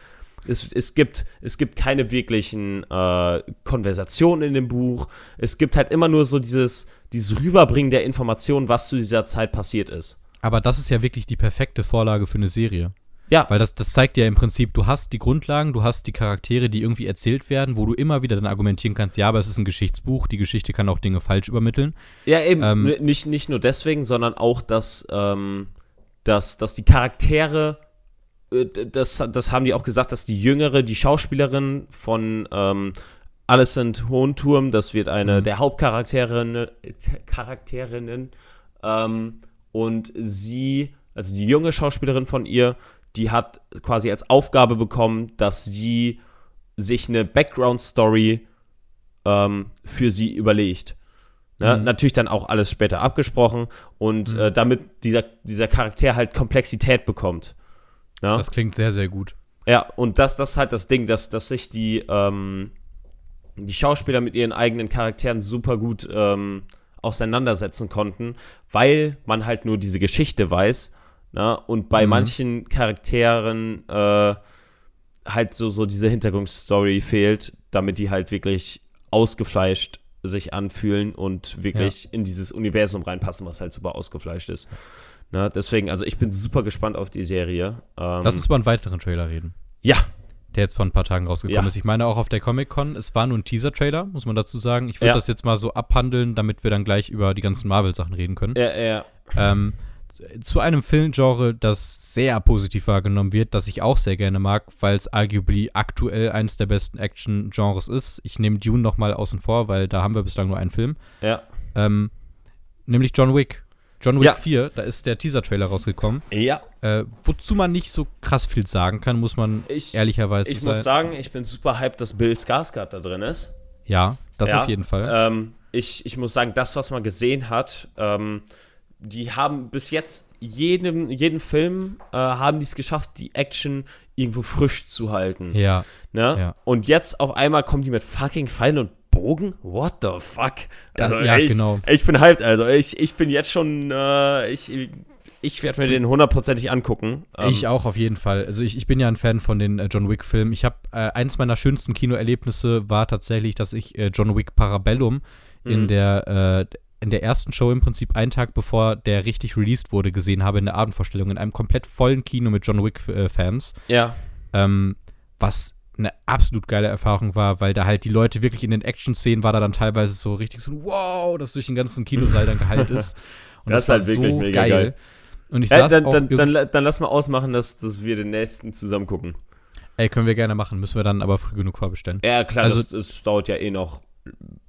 [SPEAKER 1] Es, es, gibt, es gibt keine wirklichen äh, Konversationen in dem Buch. Es gibt halt immer nur so dieses, dieses Rüberbringen der Informationen, was zu dieser Zeit passiert ist.
[SPEAKER 2] Aber das ist ja wirklich die perfekte Vorlage für eine Serie.
[SPEAKER 1] Ja,
[SPEAKER 2] Weil das, das zeigt ja im Prinzip, du hast die Grundlagen, du hast die Charaktere, die irgendwie erzählt werden, wo du immer wieder dann argumentieren kannst, ja, aber es ist ein Geschichtsbuch, die Geschichte kann auch Dinge falsch übermitteln.
[SPEAKER 1] Ja, eben.
[SPEAKER 2] Ähm,
[SPEAKER 1] nicht, nicht nur deswegen, sondern auch, dass, ähm, dass, dass die Charaktere, äh, das, das haben die auch gesagt, dass die Jüngere, die Schauspielerin von ähm, Alicent Hohenturm, das wird eine
[SPEAKER 2] Mhm.
[SPEAKER 1] der Hauptcharakterinnen, Charakterinnen ähm, und sie, also die junge Schauspielerin von ihr, die hat quasi als Aufgabe bekommen, dass sie sich eine Background-Story ähm, für sie überlegt. Ne?
[SPEAKER 2] Mhm.
[SPEAKER 1] Natürlich dann auch alles später abgesprochen und äh, damit dieser, dieser Charakter halt Komplexität bekommt. Ja,
[SPEAKER 2] Das klingt sehr, sehr gut.
[SPEAKER 1] ja und das, das ist halt das Ding, dass, dass sich die, ähm, die Schauspieler mit ihren eigenen Charakteren super gut ähm, auseinandersetzen konnten, weil man halt nur diese Geschichte weiß. Ne? Und bei
[SPEAKER 2] Mhm.
[SPEAKER 1] manchen Charakteren äh, halt so, so diese Hintergrundstory fehlt, damit die halt wirklich ausgefleischt sich anfühlen und wirklich in dieses Universum reinpassen, was halt super ausgefleischt ist. Ne? Deswegen, also ich bin super gespannt auf die Serie. Ähm,
[SPEAKER 2] Lass uns über einen weiteren Trailer reden.
[SPEAKER 1] Ja,
[SPEAKER 2] der jetzt vor ein paar Tagen rausgekommen
[SPEAKER 1] Ja.
[SPEAKER 2] ist. Ich meine auch auf der Comic-Con. Es war nur ein Teaser-Trailer, muss man dazu sagen. Ich würde
[SPEAKER 1] Ja.
[SPEAKER 2] das jetzt mal so abhandeln, damit wir dann gleich über die ganzen Marvel-Sachen reden können.
[SPEAKER 1] ja, ja.
[SPEAKER 2] Ähm, zu- einem Filmgenre, das sehr positiv wahrgenommen wird, das ich auch sehr gerne mag, weil es arguably aktuell eines der besten Action-Genres ist. Ich nehme Dune noch mal außen vor, weil da haben wir bislang nur einen Film.
[SPEAKER 1] ja.
[SPEAKER 2] Ähm, nämlich John Wick. John Wick
[SPEAKER 1] Ja.
[SPEAKER 2] 4, da ist der Teaser-Trailer rausgekommen.
[SPEAKER 1] Ja,
[SPEAKER 2] Äh, wozu man nicht so krass viel sagen kann, muss man
[SPEAKER 1] ich,
[SPEAKER 2] ehrlicherweise
[SPEAKER 1] ich
[SPEAKER 2] sagen.
[SPEAKER 1] muss sagen, ich bin super hyped, dass Bill Skarsgård da drin ist.
[SPEAKER 2] Ja, das
[SPEAKER 1] Ja,
[SPEAKER 2] auf jeden Fall.
[SPEAKER 1] Ähm, ich, ich muss sagen, das, was man gesehen hat, ähm, die haben bis jetzt jeden, jeden Film äh, haben die es geschafft, die Action irgendwo frisch zu halten.
[SPEAKER 2] ja,
[SPEAKER 1] Ne?
[SPEAKER 2] ja.
[SPEAKER 1] Und jetzt auf einmal kommen die mit fucking Pfeilen und Bogen? What the fuck? Also
[SPEAKER 2] ja,
[SPEAKER 1] ich,
[SPEAKER 2] genau.
[SPEAKER 1] Ich bin hyped, also ich, ich bin jetzt schon, äh, ich, ich werde mir den hundertprozentig angucken. Ähm,
[SPEAKER 2] ich auch auf jeden Fall. Also ich, ich bin ja ein Fan von den äh, John Wick-Filmen. Ich habe äh, eins meiner schönsten Kinoerlebnisse war tatsächlich, dass ich äh, John Wick Parabellum in
[SPEAKER 1] Mhm.
[SPEAKER 2] der äh, in der ersten Show im Prinzip einen Tag bevor der richtig released wurde gesehen habe in der Abendvorstellung in einem komplett vollen Kino mit John Wick-Fans.
[SPEAKER 1] Ja,
[SPEAKER 2] ähm, was eine absolut geile Erfahrung war, weil da halt die Leute wirklich in den Action-Szenen war da dann teilweise so richtig so, wow, das durch den ganzen Kinosaal dann geheilt ist. [laughs] Und
[SPEAKER 1] Das ist halt wirklich mega geil.
[SPEAKER 2] Und ich
[SPEAKER 1] Äh,
[SPEAKER 2] saß
[SPEAKER 1] dann,
[SPEAKER 2] auch
[SPEAKER 1] dann, dann, dann lass mal ausmachen, dass, dass wir den nächsten zusammen gucken.
[SPEAKER 2] Ey, können wir gerne machen, müssen wir dann aber früh genug vorbestellen.
[SPEAKER 1] Ja, klar,
[SPEAKER 2] Also-
[SPEAKER 1] das, das dauert ja eh noch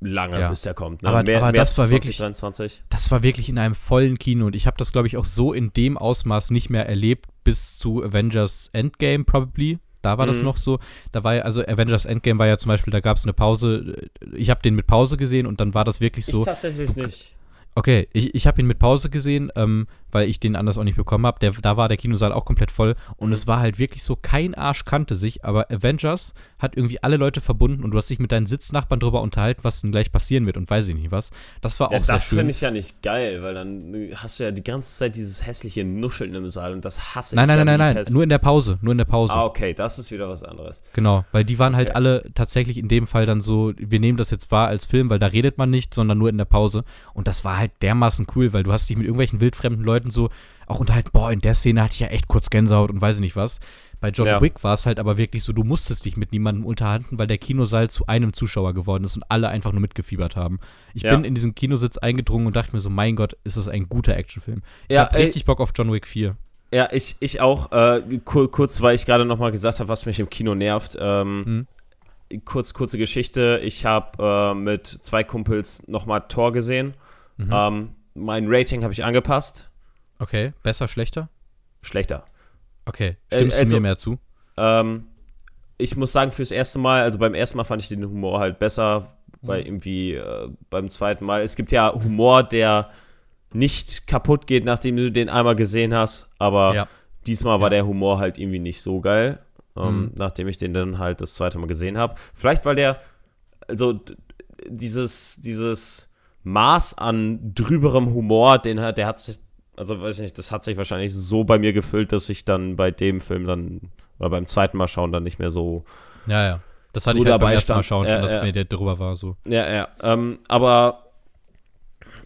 [SPEAKER 1] lange,
[SPEAKER 2] Ja.
[SPEAKER 1] bis der kommt. Ne?
[SPEAKER 2] Aber- aber das war wirklich-
[SPEAKER 1] 2023.
[SPEAKER 2] Das war wirklich in einem vollen Kino und ich habe das, glaube ich, auch so in dem Ausmaß nicht mehr erlebt bis zu Avengers Endgame probably. Da war das
[SPEAKER 1] Mhm.
[SPEAKER 2] noch so. Da war ja, also Avengers Endgame war ja zum Beispiel, da gab es eine Pause. Ich habe den mit Pause gesehen und dann war das wirklich so.
[SPEAKER 1] ich tatsächlich nicht.
[SPEAKER 2] Okay, ich, ich habe ihn mit Pause gesehen, ähm, weil ich den anders auch nicht bekommen habe. Da war der Kinosaal auch komplett voll und es war halt wirklich so, kein Arsch kannte sich, aber Avengers hat irgendwie alle Leute verbunden und du hast dich mit deinen Sitznachbarn drüber unterhalten, was denn gleich passieren wird und weiß ich nicht was. Das war auch
[SPEAKER 1] Ja,
[SPEAKER 2] sehr
[SPEAKER 1] das finde ich ja nicht geil, weil dann äh, hast du ja die ganze Zeit dieses hässliche Nuscheln im Saal und das hasse
[SPEAKER 2] Nein,
[SPEAKER 1] ich
[SPEAKER 2] nein,
[SPEAKER 1] ja
[SPEAKER 2] nein, nein, nein,
[SPEAKER 1] Pest.
[SPEAKER 2] nur in der Pause, nur in der Pause.
[SPEAKER 1] Ah, okay, das ist wieder was anderes.
[SPEAKER 2] Genau, weil die waren halt
[SPEAKER 1] Okay.
[SPEAKER 2] alle tatsächlich in dem Fall dann so, wir nehmen das jetzt wahr als Film, weil da redet man nicht, sondern nur in der Pause. Und das war halt dermaßen cool, weil du hast dich mit irgendwelchen wildfremden Leuten so auch unterhalten, boah, in der Szene hatte ich ja echt kurz Gänsehaut und weiß ich nicht was. Bei John
[SPEAKER 1] Ja.
[SPEAKER 2] Wick war es halt aber wirklich so, du musstest dich mit niemandem unterhalten, weil der Kinosaal zu einem Zuschauer geworden ist und alle einfach nur mitgefiebert haben. Ich
[SPEAKER 1] Ja.
[SPEAKER 2] bin in diesen Kinositz eingedrungen und dachte mir so, mein Gott, ist das ein guter Actionfilm. Ich
[SPEAKER 1] Ja,
[SPEAKER 2] hab
[SPEAKER 1] ey.
[SPEAKER 2] richtig Bock auf John Wick 4.
[SPEAKER 1] Ja, ich, ich auch. Äh, kur kurz, weil ich gerade noch mal gesagt habe, was mich im Kino nervt. Ähm, kurz, kurze Geschichte. Ich habe äh, mit zwei Kumpels noch mal Tor gesehen.
[SPEAKER 2] Mhm.
[SPEAKER 1] Ähm, mein Rating habe ich angepasst.
[SPEAKER 2] Okay, besser, schlechter?
[SPEAKER 1] Schlechter.
[SPEAKER 2] Okay,
[SPEAKER 1] Äh,
[SPEAKER 2] stimmst
[SPEAKER 1] also-
[SPEAKER 2] du mir mehr zu?
[SPEAKER 1] Ähm, ich muss sagen, fürs erste Mal, also beim ersten Mal fand ich den Humor halt besser, weil irgendwie äh, beim zweiten Mal, es gibt ja Humor, der nicht kaputt geht, nachdem du den einmal gesehen hast, aber
[SPEAKER 2] Ja.
[SPEAKER 1] diesmal war
[SPEAKER 2] Ja.
[SPEAKER 1] der Humor halt irgendwie nicht so geil, ähm,
[SPEAKER 2] Mhm.
[SPEAKER 1] nachdem ich den dann halt das zweite Mal gesehen habe. Vielleicht, weil der, also dieses, dieses Maß an drüberem Humor, den hat, der hat sich, also weiß ich nicht, das hat sich wahrscheinlich so bei mir gefüllt, dass ich dann bei dem Film dann, oder beim zweiten Mal schauen dann nicht mehr so
[SPEAKER 2] Ja, ja. Das hatte
[SPEAKER 1] So
[SPEAKER 2] ich halt beim ersten Mal schauen schon,
[SPEAKER 1] Ja,
[SPEAKER 2] dass
[SPEAKER 1] ja.
[SPEAKER 2] mir der drüber war so.
[SPEAKER 1] Ja, ja. Ähm, aber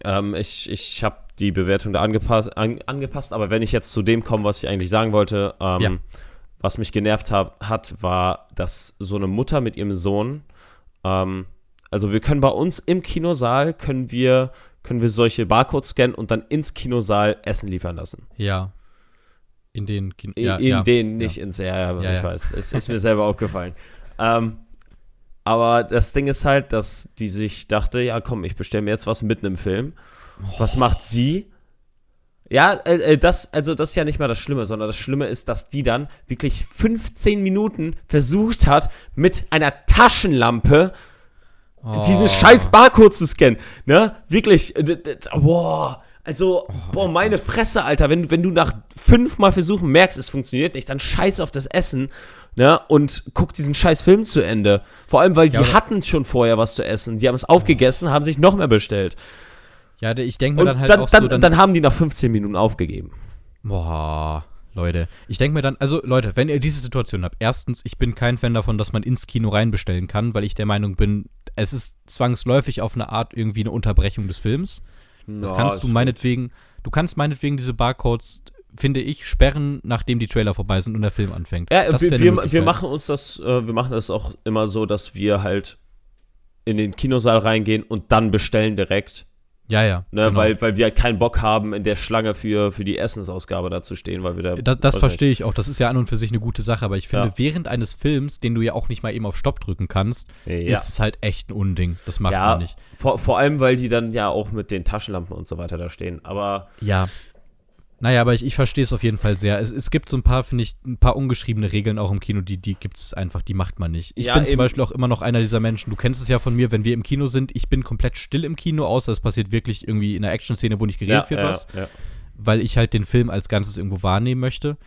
[SPEAKER 1] ähm, ich, ich habe die Bewertung da angepasst, an, angepasst, aber wenn ich jetzt zu dem komme, was ich eigentlich sagen wollte, ähm,
[SPEAKER 2] Ja.
[SPEAKER 1] was mich genervt hab, hat, war, dass so eine Mutter mit ihrem Sohn, ähm, also wir können bei uns im Kinosaal, können wir, können wir solche Barcodes scannen und dann ins Kinosaal Essen liefern lassen.
[SPEAKER 2] Ja. In den Kin
[SPEAKER 1] In,
[SPEAKER 2] ja,
[SPEAKER 1] in
[SPEAKER 2] ja.
[SPEAKER 1] den nicht ins, ja, ja,
[SPEAKER 2] Ja,
[SPEAKER 1] ich
[SPEAKER 2] ja.
[SPEAKER 1] weiß. Es ist mir selber aufgefallen. Ähm, aber das Ding ist halt, dass die sich dachte, ja komm, ich bestelle mir jetzt was mitten im Film. Was macht sie? Ja, äh, äh, das, also das ist ja nicht mal das Schlimme, sondern das Schlimme ist, dass die dann wirklich 15 Minuten versucht hat, mit einer Taschenlampe
[SPEAKER 2] Oh.
[SPEAKER 1] diesen scheiß Barcode zu scannen. Ne? Wirklich, äh, boah. Also, boah, meine Fresse, Alter, wenn, wenn du nach fünfmal Versuchen merkst, es funktioniert nicht, dann scheiß auf das Essen, ne, und guck diesen scheiß Film zu Ende. Vor allem, weil die
[SPEAKER 2] Ja,
[SPEAKER 1] hatten schon vorher was zu essen. Die haben es aufgegessen, haben sich noch mehr bestellt.
[SPEAKER 2] Ja, ich denke mir
[SPEAKER 1] Und
[SPEAKER 2] dann
[SPEAKER 1] dann,
[SPEAKER 2] halt auch
[SPEAKER 1] dann,
[SPEAKER 2] so,
[SPEAKER 1] dann,
[SPEAKER 2] dann,
[SPEAKER 1] haben die nach 15 Minuten aufgegeben.
[SPEAKER 2] boah, Leute, ich denke mir dann, also Leute, wenn ihr diese Situation habt, erstens, ich bin kein Fan davon, dass man ins Kino reinbestellen kann, weil ich der Meinung bin, es ist zwangsläufig auf eine Art irgendwie eine Unterbrechung des Films. Das
[SPEAKER 1] Ja,
[SPEAKER 2] kannst du meinetwegen, du kannst meinetwegen diese Barcodes, finde ich, sperren, nachdem die Trailer vorbei sind und der Film anfängt.
[SPEAKER 1] Ja, wir, wir, wir machen uns das, äh, wir machen das auch immer so, dass wir halt in den Kinosaal reingehen und dann bestellen direkt.
[SPEAKER 2] Ja, ja.
[SPEAKER 1] Ne,
[SPEAKER 2] genau.
[SPEAKER 1] weil, weil wir halt keinen Bock haben, in der Schlange für, für die Essensausgabe da zu stehen, weil wir da.
[SPEAKER 2] Das, das verstehe ich auch. Das ist ja an und für sich eine gute Sache, aber ich finde,
[SPEAKER 1] Ja.
[SPEAKER 2] während eines Films, den du ja auch nicht mal eben auf Stopp drücken kannst.
[SPEAKER 1] Ja.
[SPEAKER 2] ist es halt echt ein Unding. Das macht
[SPEAKER 1] ja,
[SPEAKER 2] man nicht.
[SPEAKER 1] Vor, vor allem, weil die dann ja auch mit den Taschenlampen und so weiter da stehen. Aber
[SPEAKER 2] Ja. Naja, aber ich, ich verstehe es auf jeden Fall sehr. Es, es gibt so ein paar, finde ich, ein paar ungeschriebene Regeln auch im Kino, die, die gibt es einfach, die macht man nicht. Ich
[SPEAKER 1] Ja,
[SPEAKER 2] bin zum
[SPEAKER 1] eben.
[SPEAKER 2] Beispiel auch immer noch einer dieser Menschen, du kennst es ja von mir, wenn wir im Kino sind, ich bin komplett still im Kino, außer es passiert wirklich irgendwie in einer Action-Szene, wo nicht geredet
[SPEAKER 1] ja,
[SPEAKER 2] wird
[SPEAKER 1] ja,
[SPEAKER 2] was, weil ich halt den Film als Ganzes irgendwo wahrnehmen möchte.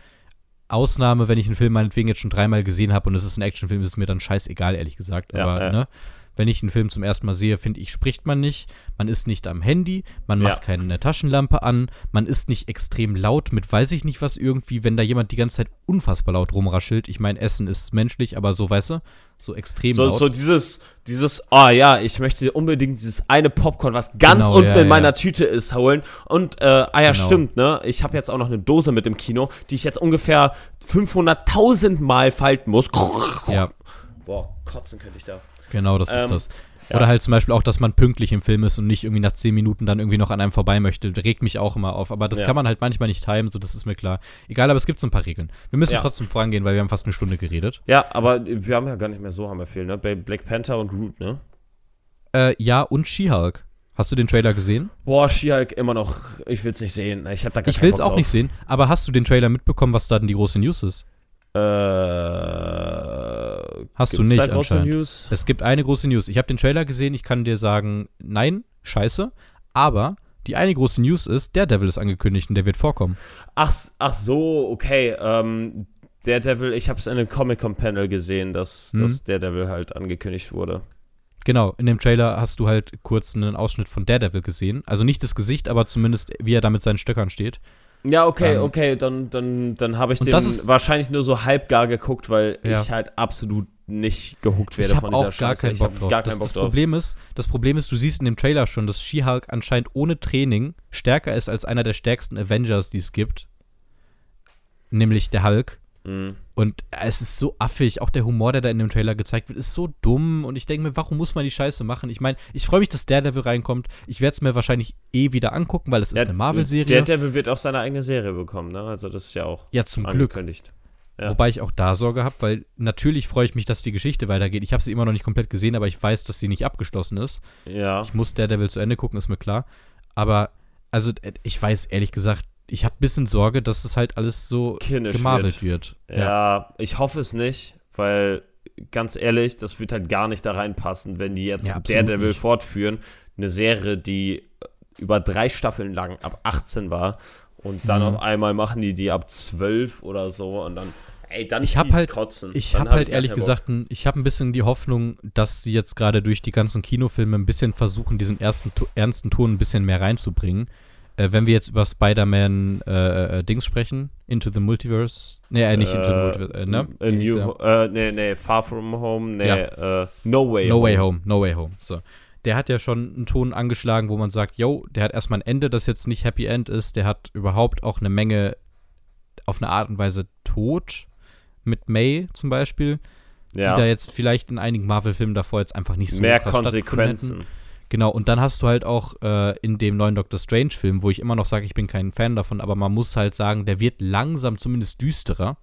[SPEAKER 2] Ausnahme, wenn ich einen Film meinetwegen jetzt schon dreimal gesehen habe und es ist ein Actionfilm, ist es mir dann scheißegal, ehrlich gesagt. Aber ne, wenn ich einen Film zum ersten Mal sehe, finde ich, spricht man nicht, man ist nicht am Handy, man
[SPEAKER 1] Ja.
[SPEAKER 2] macht keine Taschenlampe an, man ist nicht extrem laut mit weiß ich nicht was irgendwie, wenn da jemand die ganze Zeit unfassbar laut rumraschelt. Ich meine, Essen ist menschlich, aber so, weißt du, so extrem
[SPEAKER 1] So,
[SPEAKER 2] laut.
[SPEAKER 1] so dieses, dieses, ah ja, ich möchte unbedingt dieses eine Popcorn, was ganz
[SPEAKER 2] Genau,
[SPEAKER 1] unten
[SPEAKER 2] ja,
[SPEAKER 1] in
[SPEAKER 2] ja.
[SPEAKER 1] meiner Tüte ist, holen. Und, äh, ah ja,
[SPEAKER 2] Genau.
[SPEAKER 1] stimmt, ne? Ich habe jetzt auch noch eine Dose mit im Kino, die ich jetzt ungefähr 500.000 Mal falten muss.
[SPEAKER 2] ja,
[SPEAKER 1] Boah, kotzen könnte ich da.
[SPEAKER 2] Genau, das ist
[SPEAKER 1] Ähm,
[SPEAKER 2] das.
[SPEAKER 1] ja.
[SPEAKER 2] Oder halt zum Beispiel auch, dass man pünktlich im Film ist und nicht irgendwie nach zehn Minuten dann irgendwie noch an einem vorbei möchte. Regt mich auch immer auf. Aber das
[SPEAKER 1] Ja.
[SPEAKER 2] kann man halt manchmal nicht timen, so das ist mir klar. Egal, aber es gibt so ein paar Regeln. Wir müssen
[SPEAKER 1] Ja.
[SPEAKER 2] trotzdem vorangehen, weil wir haben fast eine Stunde geredet.
[SPEAKER 1] Ja, aber wir haben ja gar nicht mehr so haben wir viel, ne? Bei Black Panther und Groot, ne?
[SPEAKER 2] Äh, ja, und She-Hulk. Hast du den Trailer gesehen?
[SPEAKER 1] Boah, She-Hulk immer noch, ich will's nicht sehen. Ich hab da gar
[SPEAKER 2] Ich will's auch
[SPEAKER 1] drauf.
[SPEAKER 2] nicht sehen, aber hast du den Trailer mitbekommen, was da denn die große News ist?
[SPEAKER 1] Äh,
[SPEAKER 2] Hast du nicht
[SPEAKER 1] große
[SPEAKER 2] anscheinend.
[SPEAKER 1] News?
[SPEAKER 2] Es gibt eine große News. Ich habe den Trailer gesehen, ich kann dir sagen, nein, scheiße. Aber die eine große News ist, Daredevil ist angekündigt und der wird vorkommen.
[SPEAKER 1] Ach, ach so, okay. Ähm, Daredevil, ich habe es in einem Comic-Con-Panel gesehen, dass,
[SPEAKER 2] Mhm.
[SPEAKER 1] dass Daredevil halt angekündigt wurde.
[SPEAKER 2] Genau, in dem Trailer hast du halt kurz einen Ausschnitt von Daredevil gesehen. Also nicht das Gesicht, aber zumindest wie er da mit seinen Stöckern steht.
[SPEAKER 1] Ja, okay,
[SPEAKER 2] Ähm,
[SPEAKER 1] okay, dann, dann, dann habe ich den
[SPEAKER 2] das ist-
[SPEAKER 1] wahrscheinlich nur so halbgar geguckt, weil
[SPEAKER 2] Ja.
[SPEAKER 1] ich halt absolut nicht gehuckt werde
[SPEAKER 2] ich
[SPEAKER 1] von dieser
[SPEAKER 2] auch gar
[SPEAKER 1] Scheiße.
[SPEAKER 2] keinen Bock drauf.
[SPEAKER 1] Gar
[SPEAKER 2] das,
[SPEAKER 1] keinen Bock
[SPEAKER 2] das,
[SPEAKER 1] drauf.
[SPEAKER 2] Problem ist, das Problem ist, du siehst in dem Trailer schon, dass She-Hulk anscheinend ohne Training stärker ist als einer der stärksten Avengers, die es gibt. Nämlich der Hulk.
[SPEAKER 1] Mhm.
[SPEAKER 2] Und es ist so affig. Auch der Humor, der da in dem Trailer gezeigt wird, ist so dumm. Und ich denke mir, warum muss man die Scheiße machen? Ich meine, ich freue mich, dass Daredevil reinkommt. Ich werde es mir wahrscheinlich eh wieder angucken, weil es ist
[SPEAKER 1] Ja,
[SPEAKER 2] eine Marvel-Serie.
[SPEAKER 1] Daredevil wird auch seine eigene Serie bekommen, ne? Also das ist ja auch
[SPEAKER 2] Ja, zum Glück.
[SPEAKER 1] Ja.
[SPEAKER 2] Wobei ich auch da Sorge habe, weil natürlich freue ich mich, dass die Geschichte weitergeht. Ich habe sie immer noch nicht komplett gesehen, aber ich weiß, dass sie nicht abgeschlossen ist.
[SPEAKER 1] Ja.
[SPEAKER 2] Ich muss Daredevil zu Ende gucken, ist mir klar. Aber, also, äh, ich weiß ehrlich gesagt, ich habe ein bisschen Sorge, dass es halt alles so
[SPEAKER 1] Kindisch
[SPEAKER 2] gemarvelt wird.
[SPEAKER 1] Ja. ich hoffe es nicht, weil ganz ehrlich, das wird halt gar nicht da reinpassen, wenn die jetzt
[SPEAKER 2] Ja,
[SPEAKER 1] Daredevil
[SPEAKER 2] nicht.
[SPEAKER 1] fortführen. Eine Serie, die über drei Staffeln lang ab 18 war und dann
[SPEAKER 2] Mhm.
[SPEAKER 1] auf einmal machen die die ab 12 oder so und dann, ey, dann
[SPEAKER 2] Ich hab
[SPEAKER 1] fies
[SPEAKER 2] halt-
[SPEAKER 1] kotzen.
[SPEAKER 2] Ich habe
[SPEAKER 1] hab
[SPEAKER 2] halt
[SPEAKER 1] gar
[SPEAKER 2] ehrlich gesagt, ein, ich habe ein bisschen die Hoffnung, dass sie jetzt gerade durch die ganzen Kinofilme ein bisschen versuchen, diesen ersten ernsten Ton ein bisschen mehr reinzubringen. Äh, wenn wir jetzt über Spider-Man äh, äh, Dings sprechen, Into the Multiverse, nee, äh, nicht Into the Multiverse, äh, ne?
[SPEAKER 1] A new, äh, nee, nee, Far From Home, nee,
[SPEAKER 2] Ja.
[SPEAKER 1] äh, No Way
[SPEAKER 2] No
[SPEAKER 1] Home.
[SPEAKER 2] Way Home, No Way Home. So. Der hat ja schon einen Ton angeschlagen, wo man sagt, yo, der hat erstmal ein Ende, das jetzt nicht Happy End ist. Der hat überhaupt auch eine Menge auf eine Art und Weise Tod mit May zum Beispiel,
[SPEAKER 1] Ja.
[SPEAKER 2] die da jetzt vielleicht in einigen Marvel-Filmen davor jetzt einfach nicht so
[SPEAKER 1] Mehr Konsequenzen.
[SPEAKER 2] Genau, und dann hast du halt auch äh, in dem neuen Doctor Strange-Film, wo ich immer noch sage, ich bin kein Fan davon, aber man muss halt sagen, der wird langsam zumindest düsterer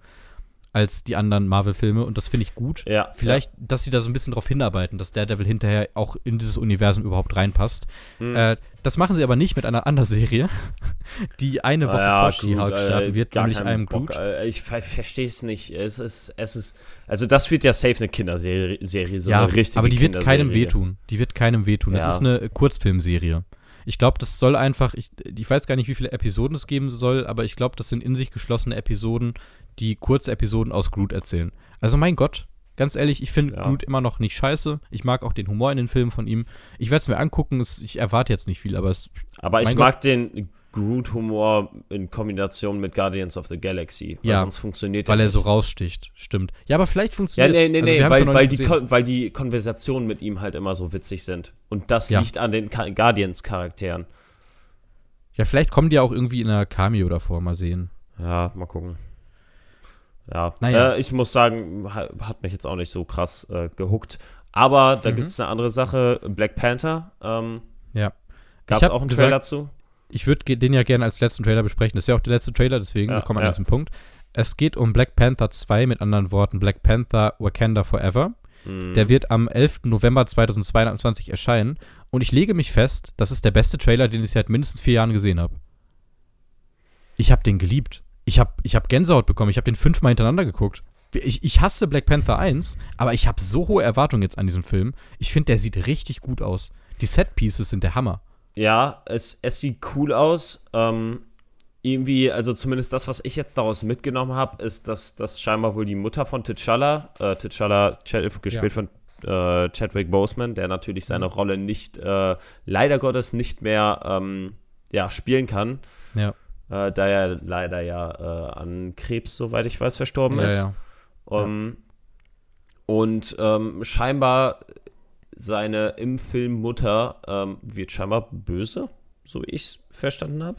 [SPEAKER 2] als die anderen Marvel-Filme und das finde ich gut.
[SPEAKER 1] Ja.
[SPEAKER 2] Vielleicht, dass sie da so ein bisschen drauf hinarbeiten, dass Daredevil hinterher auch in dieses Universum überhaupt reinpasst.
[SPEAKER 1] Hm.
[SPEAKER 2] Äh, das machen sie aber nicht mit einer anderen Serie, [laughs] die eine Woche
[SPEAKER 1] Ja,
[SPEAKER 2] vor She-Hulk
[SPEAKER 1] äh,
[SPEAKER 2] starten wird, nämlich einem
[SPEAKER 1] Bock,
[SPEAKER 2] Groot.
[SPEAKER 1] äh, Ich ver verstehe es nicht. Es ist, es ist, also das wird ja safe eine Kinderserie, Serie, so
[SPEAKER 2] ja,
[SPEAKER 1] eine richtige
[SPEAKER 2] aber die wird keinem wehtun. Die wird keinem wehtun. Es
[SPEAKER 1] Ja.
[SPEAKER 2] ist eine Kurzfilmserie. Ich glaube, das soll einfach, ich, ich weiß gar nicht, wie viele Episoden es geben soll, aber ich glaube, das sind in sich geschlossene Episoden, die Kurzepisoden aus Groot erzählen. Also mein Gott, ganz ehrlich, ich finde
[SPEAKER 1] Ja.
[SPEAKER 2] Groot immer noch nicht scheiße. Ich mag auch den Humor in den Filmen von ihm. Ich werde es mir angucken, es, ich erwarte jetzt nicht viel, aber es,
[SPEAKER 1] Aber ich
[SPEAKER 2] Mein
[SPEAKER 1] mag den Groot-Humor in Kombination mit Guardians of the Galaxy.
[SPEAKER 2] Ja,
[SPEAKER 1] sonst funktioniert
[SPEAKER 2] Weil
[SPEAKER 1] der
[SPEAKER 2] er so raussticht, stimmt. Ja, aber vielleicht
[SPEAKER 1] Ja,
[SPEAKER 2] funktioniert
[SPEAKER 1] nee, nee,
[SPEAKER 2] also
[SPEAKER 1] nee,
[SPEAKER 2] wir haben's
[SPEAKER 1] weil,
[SPEAKER 2] ja
[SPEAKER 1] weil, die. Kon- weil die Konversationen mit ihm halt immer so witzig sind. Und das
[SPEAKER 2] Ja.
[SPEAKER 1] liegt an den Guardians-Charakteren.
[SPEAKER 2] Ja, vielleicht kommen die ja auch irgendwie in einer Cameo davor, mal sehen.
[SPEAKER 1] Ja, mal gucken. Ja,
[SPEAKER 2] Naja.
[SPEAKER 1] äh, ich muss sagen, ha- hat mich jetzt auch nicht so krass äh, gehuckt. Aber da
[SPEAKER 2] Mhm.
[SPEAKER 1] gibt es eine andere Sache. Black Panther. Ähm,
[SPEAKER 2] Ja.
[SPEAKER 1] Gab es auch einen
[SPEAKER 2] gesagt-
[SPEAKER 1] Trailer zu?
[SPEAKER 2] Ich würde den ja gerne als letzten Trailer besprechen. Das ist ja auch der letzte Trailer, deswegen
[SPEAKER 1] Ja,
[SPEAKER 2] wir kommen
[SPEAKER 1] ja.
[SPEAKER 2] an diesen Punkt. Es geht um Black Panther 2, mit anderen Worten Black Panther Wakanda Forever.
[SPEAKER 1] Hm.
[SPEAKER 2] Der wird am 11. November 2022 erscheinen. Und ich lege mich fest, das ist der beste Trailer, den ich seit mindestens vier Jahren gesehen habe. Ich habe den geliebt. Ich habe ich hab Gänsehaut bekommen. Ich habe den fünfmal hintereinander geguckt. Ich, ich hasse Black Panther 1, aber ich habe so hohe Erwartungen jetzt an diesem Film. Ich finde, der sieht richtig gut aus. Die Set-Pieces sind der Hammer.
[SPEAKER 1] Ja, es, es sieht cool aus. Ähm, irgendwie, also zumindest das, was ich jetzt daraus mitgenommen habe, ist, dass das scheinbar wohl die Mutter von T'Challa, äh, T'Challa, Ch gespielt von äh, Chadwick Boseman, der natürlich seine Rolle nicht, äh, leider Gottes nicht mehr ähm, ja, spielen kann,
[SPEAKER 2] Ja,
[SPEAKER 1] äh, da er leider ja äh, an Krebs, soweit ich weiß, verstorben
[SPEAKER 2] ja,
[SPEAKER 1] ist.
[SPEAKER 2] ja.
[SPEAKER 1] Ähm, Und ähm, scheinbar seine im Film Mutter ähm, wird scheinbar böse, so wie ich es verstanden habe.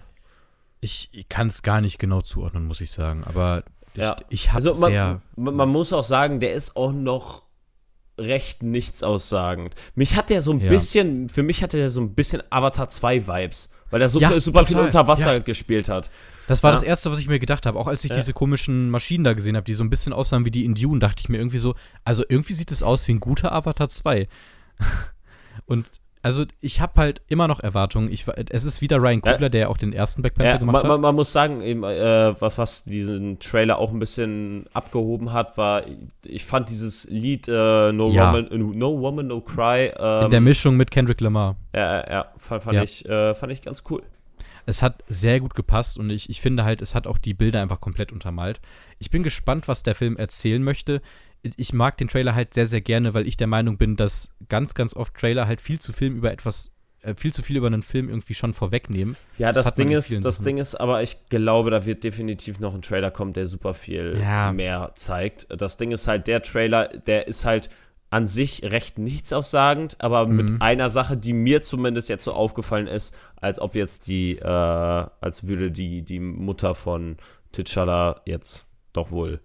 [SPEAKER 2] Ich, ich kann es gar nicht genau zuordnen, muss ich sagen. Aber ich,
[SPEAKER 1] Ja.
[SPEAKER 2] ich habe
[SPEAKER 1] Also
[SPEAKER 2] sehr.
[SPEAKER 1] man, man muss auch sagen, der ist auch noch recht nichtsaussagend. Mich hat der so ein
[SPEAKER 2] Ja.
[SPEAKER 1] bisschen, für mich hatte der so ein bisschen Avatar 2 Vibes, weil er so
[SPEAKER 2] Ja,
[SPEAKER 1] viel, super viel
[SPEAKER 2] total.
[SPEAKER 1] unter Wasser
[SPEAKER 2] Ja.
[SPEAKER 1] gespielt hat.
[SPEAKER 2] Das war das Erste, was ich mir gedacht habe. Auch als ich diese komischen Maschinen da gesehen habe, die so ein bisschen aussahen wie die in Dune, dachte ich mir irgendwie so, also irgendwie sieht es aus wie ein guter Avatar 2. [laughs] Und also ich habe halt immer noch Erwartungen. Ich, es ist wieder Ryan
[SPEAKER 1] Ja.
[SPEAKER 2] Coogler, der ja auch den ersten Black Panther
[SPEAKER 1] Ja,
[SPEAKER 2] gemacht
[SPEAKER 1] man,
[SPEAKER 2] hat.
[SPEAKER 1] man, muss sagen, eben, äh, was, was diesen Trailer auch ein bisschen abgehoben hat, war, ich fand dieses Lied äh, no,
[SPEAKER 2] Ja.
[SPEAKER 1] Woman, äh, no Woman, No Cry, ähm,
[SPEAKER 2] in der Mischung mit Kendrick Lamar.
[SPEAKER 1] ja, ja, ja, fand, fand,
[SPEAKER 2] Ja.
[SPEAKER 1] Ich, äh, fand ich ganz cool.
[SPEAKER 2] Es hat sehr gut gepasst und ich, ich finde halt, es hat auch die Bilder einfach komplett untermalt. Ich bin gespannt, was der Film erzählen möchte. Ich- mag den Trailer halt sehr, sehr gerne, weil ich der Meinung bin, dass ganz, ganz oft Trailer halt viel zu Film über etwas, äh, viel zu viel über einen Film irgendwie schon vorwegnehmen.
[SPEAKER 1] Ja,
[SPEAKER 2] Das
[SPEAKER 1] das, Ding
[SPEAKER 2] in
[SPEAKER 1] ist, das
[SPEAKER 2] Sachen.
[SPEAKER 1] Ding ist, aber ich glaube, da wird definitiv noch ein Trailer kommen, der super viel
[SPEAKER 2] Ja.
[SPEAKER 1] mehr zeigt. Das Ding ist halt, der Trailer, der ist halt an sich recht nichtsaussagend, aber
[SPEAKER 2] Mhm.
[SPEAKER 1] mit einer Sache, die mir zumindest jetzt so aufgefallen ist, als ob jetzt die, äh, als würde die, die Mutter von T'Challa jetzt doch wohl,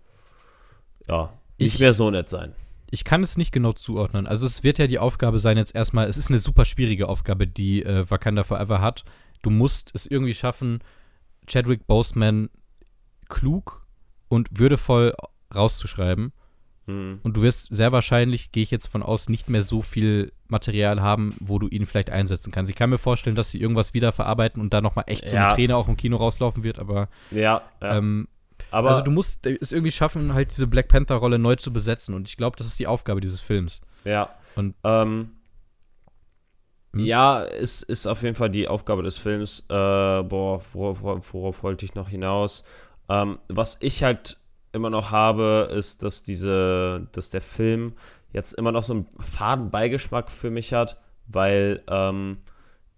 [SPEAKER 1] ja,
[SPEAKER 2] Ich-
[SPEAKER 1] mehr so nett sein.
[SPEAKER 2] Ich kann es nicht genau zuordnen. Also es wird ja die Aufgabe sein, jetzt erstmal, es ist eine super schwierige Aufgabe, die äh, Wakanda Forever hat. Du musst es irgendwie schaffen, Chadwick Boseman klug und würdevoll rauszuschreiben.
[SPEAKER 1] Hm.
[SPEAKER 2] Und du wirst sehr wahrscheinlich, gehe ich jetzt von aus, nicht mehr so viel Material haben, wo du ihn vielleicht einsetzen kannst. Ich kann mir vorstellen, dass sie irgendwas wieder verarbeiten und da nochmal echt so
[SPEAKER 1] Ja.
[SPEAKER 2] eine Träne auch im Kino rauslaufen wird, aber,
[SPEAKER 1] Ja, ja.
[SPEAKER 2] ähm,
[SPEAKER 1] aber
[SPEAKER 2] also du musst es irgendwie schaffen, halt diese Black Panther-Rolle neu zu besetzen und ich glaube, das ist die Aufgabe dieses Films.
[SPEAKER 1] Ja.
[SPEAKER 2] Und-
[SPEAKER 1] ähm,
[SPEAKER 2] Hm?
[SPEAKER 1] Ja, ist, ist auf jeden Fall die Aufgabe des Films. Äh, boah, worauf, worauf, worauf wollte ich noch hinaus? Ähm, was ich halt immer noch habe, ist, dass diese, dass der Film jetzt immer noch so einen faden Beigeschmack für mich hat, weil ähm,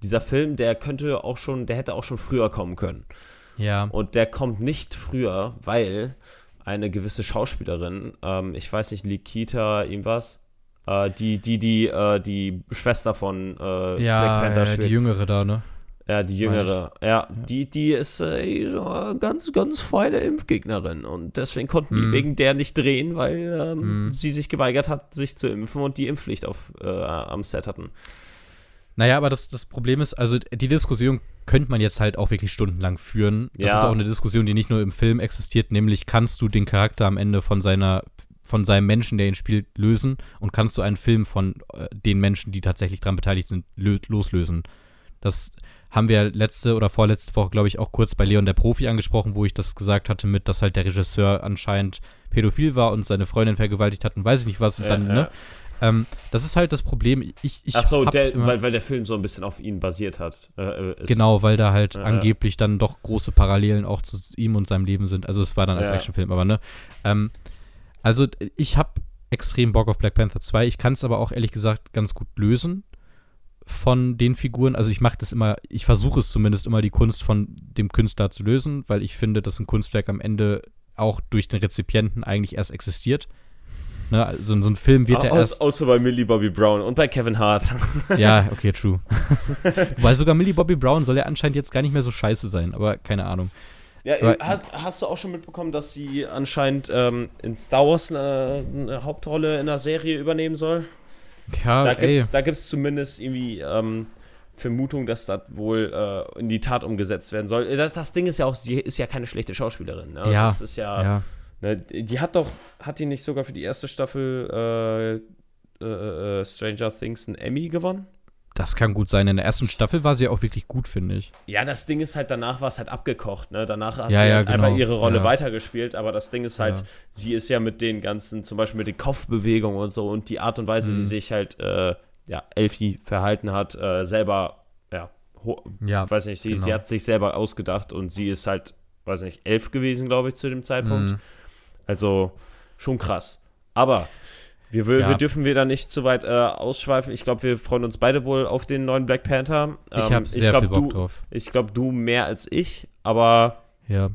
[SPEAKER 1] dieser Film, der könnte auch schon, der hätte auch schon früher kommen können.
[SPEAKER 2] Ja.
[SPEAKER 1] Und der kommt nicht früher, weil eine gewisse Schauspielerin, ähm, ich weiß nicht, Likita, irgendwas, äh, die, die, die, äh, die Schwester von äh,
[SPEAKER 2] Ja,
[SPEAKER 1] Black Panther spielt.
[SPEAKER 2] die Jüngere da, ne?
[SPEAKER 1] ja, die jüngere. Ja, die, die ist äh, eine ganz, ganz feine Impfgegnerin. Und deswegen konnten die
[SPEAKER 2] Mhm.
[SPEAKER 1] wegen der nicht drehen, weil ähm,
[SPEAKER 2] Mhm.
[SPEAKER 1] sie sich geweigert hat, sich zu impfen und die Impfpflicht auf, äh, am Set hatten.
[SPEAKER 2] Naja, aber das, das Problem ist, also die Diskussion könnte man jetzt halt auch wirklich stundenlang führen. Das
[SPEAKER 1] Ja.
[SPEAKER 2] ist auch eine Diskussion, die nicht nur im Film existiert, nämlich kannst du den Charakter am Ende von seiner von seinem Menschen, der ihn spielt, lösen und kannst du einen Film von äh, den Menschen, die tatsächlich daran beteiligt sind, lö loslösen. Das haben wir letzte oder vorletzte Woche, glaube ich, auch kurz bei Leon der Profi angesprochen, wo ich das gesagt hatte mit, dass halt der Regisseur anscheinend pädophil war und seine Freundin vergewaltigt hat und weiß ich nicht was und dann,
[SPEAKER 1] Ja,
[SPEAKER 2] ne? Ähm, das ist halt das Problem. Ich, ich
[SPEAKER 1] Ach so, der,
[SPEAKER 2] immer-
[SPEAKER 1] weil, weil der Film so ein bisschen auf ihn basiert hat. Äh, äh,
[SPEAKER 2] Genau, weil da halt
[SPEAKER 1] ja.
[SPEAKER 2] angeblich dann doch große Parallelen auch zu ihm und seinem Leben sind. Also es war dann als
[SPEAKER 1] Ja.
[SPEAKER 2] Actionfilm, aber ne. Ähm, also ich habe extrem Bock auf Black Panther 2. Ich kann es aber auch ehrlich gesagt ganz gut lösen. von den Figuren, also ich mache das immer, ich versuche es zumindest immer, die Kunst von dem Künstler zu lösen, weil ich finde, dass ein Kunstwerk am Ende auch durch den Rezipienten eigentlich erst existiert. Ne, also so ein Film wird ja erst.
[SPEAKER 1] außer bei Millie Bobby Brown und bei Kevin Hart. [laughs]
[SPEAKER 2] Ja, okay, true. [laughs] Weil sogar Millie Bobby Brown soll ja anscheinend jetzt gar nicht mehr so scheiße sein, aber keine Ahnung.
[SPEAKER 1] Ja,
[SPEAKER 2] Aber-
[SPEAKER 1] hast, hast du auch schon mitbekommen, dass sie anscheinend ähm, in Star Wars eine, eine Hauptrolle in der Serie übernehmen soll?
[SPEAKER 2] Ja,
[SPEAKER 1] Da
[SPEAKER 2] ey.
[SPEAKER 1] da gibt's zumindest irgendwie ähm, Vermutung, dass das wohl äh, in die Tat umgesetzt werden soll. Äh, Das, das Ding ist ja auch, sie ist ja keine schlechte Schauspielerin. Ne?
[SPEAKER 2] Ja,
[SPEAKER 1] Das ist ja,
[SPEAKER 2] ja.
[SPEAKER 1] Ne, die hat doch, hat die nicht sogar für die erste Staffel äh, äh, äh, Stranger Things einen Emmy gewonnen?
[SPEAKER 2] Das kann gut sein. In der ersten Staffel war sie auch wirklich gut, finde ich.
[SPEAKER 1] Ja, das Ding ist halt, danach war es halt abgekocht, ne? Danach hat
[SPEAKER 2] Ja,
[SPEAKER 1] sie
[SPEAKER 2] ja,
[SPEAKER 1] halt einfach
[SPEAKER 2] genau.
[SPEAKER 1] ihre Rolle
[SPEAKER 2] Ja.
[SPEAKER 1] weitergespielt, aber das Ding ist halt, sie ist ja mit den ganzen, zum Beispiel mit den Kopfbewegungen und so und die Art und Weise, wie
[SPEAKER 2] Mhm.
[SPEAKER 1] sich halt, äh, ja, Elfie verhalten hat, äh, selber, ja,
[SPEAKER 2] Ja,
[SPEAKER 1] weiß nicht, sie,
[SPEAKER 2] genau.
[SPEAKER 1] sie hat sich selber ausgedacht und sie ist halt, weiß nicht, elf gewesen, glaube ich, zu dem Zeitpunkt.
[SPEAKER 2] Mhm.
[SPEAKER 1] Also, schon krass. Aber wir, wir,
[SPEAKER 2] Ja.
[SPEAKER 1] wir dürfen wieder nicht zu weit äh, ausschweifen. Ich glaube, wir freuen uns beide wohl auf den neuen Black Panther.
[SPEAKER 2] Ich
[SPEAKER 1] Ähm,
[SPEAKER 2] habe sehr
[SPEAKER 1] glaub,
[SPEAKER 2] viel Bock
[SPEAKER 1] du,
[SPEAKER 2] drauf.
[SPEAKER 1] ich glaube, du mehr als ich, aber.
[SPEAKER 2] Ja.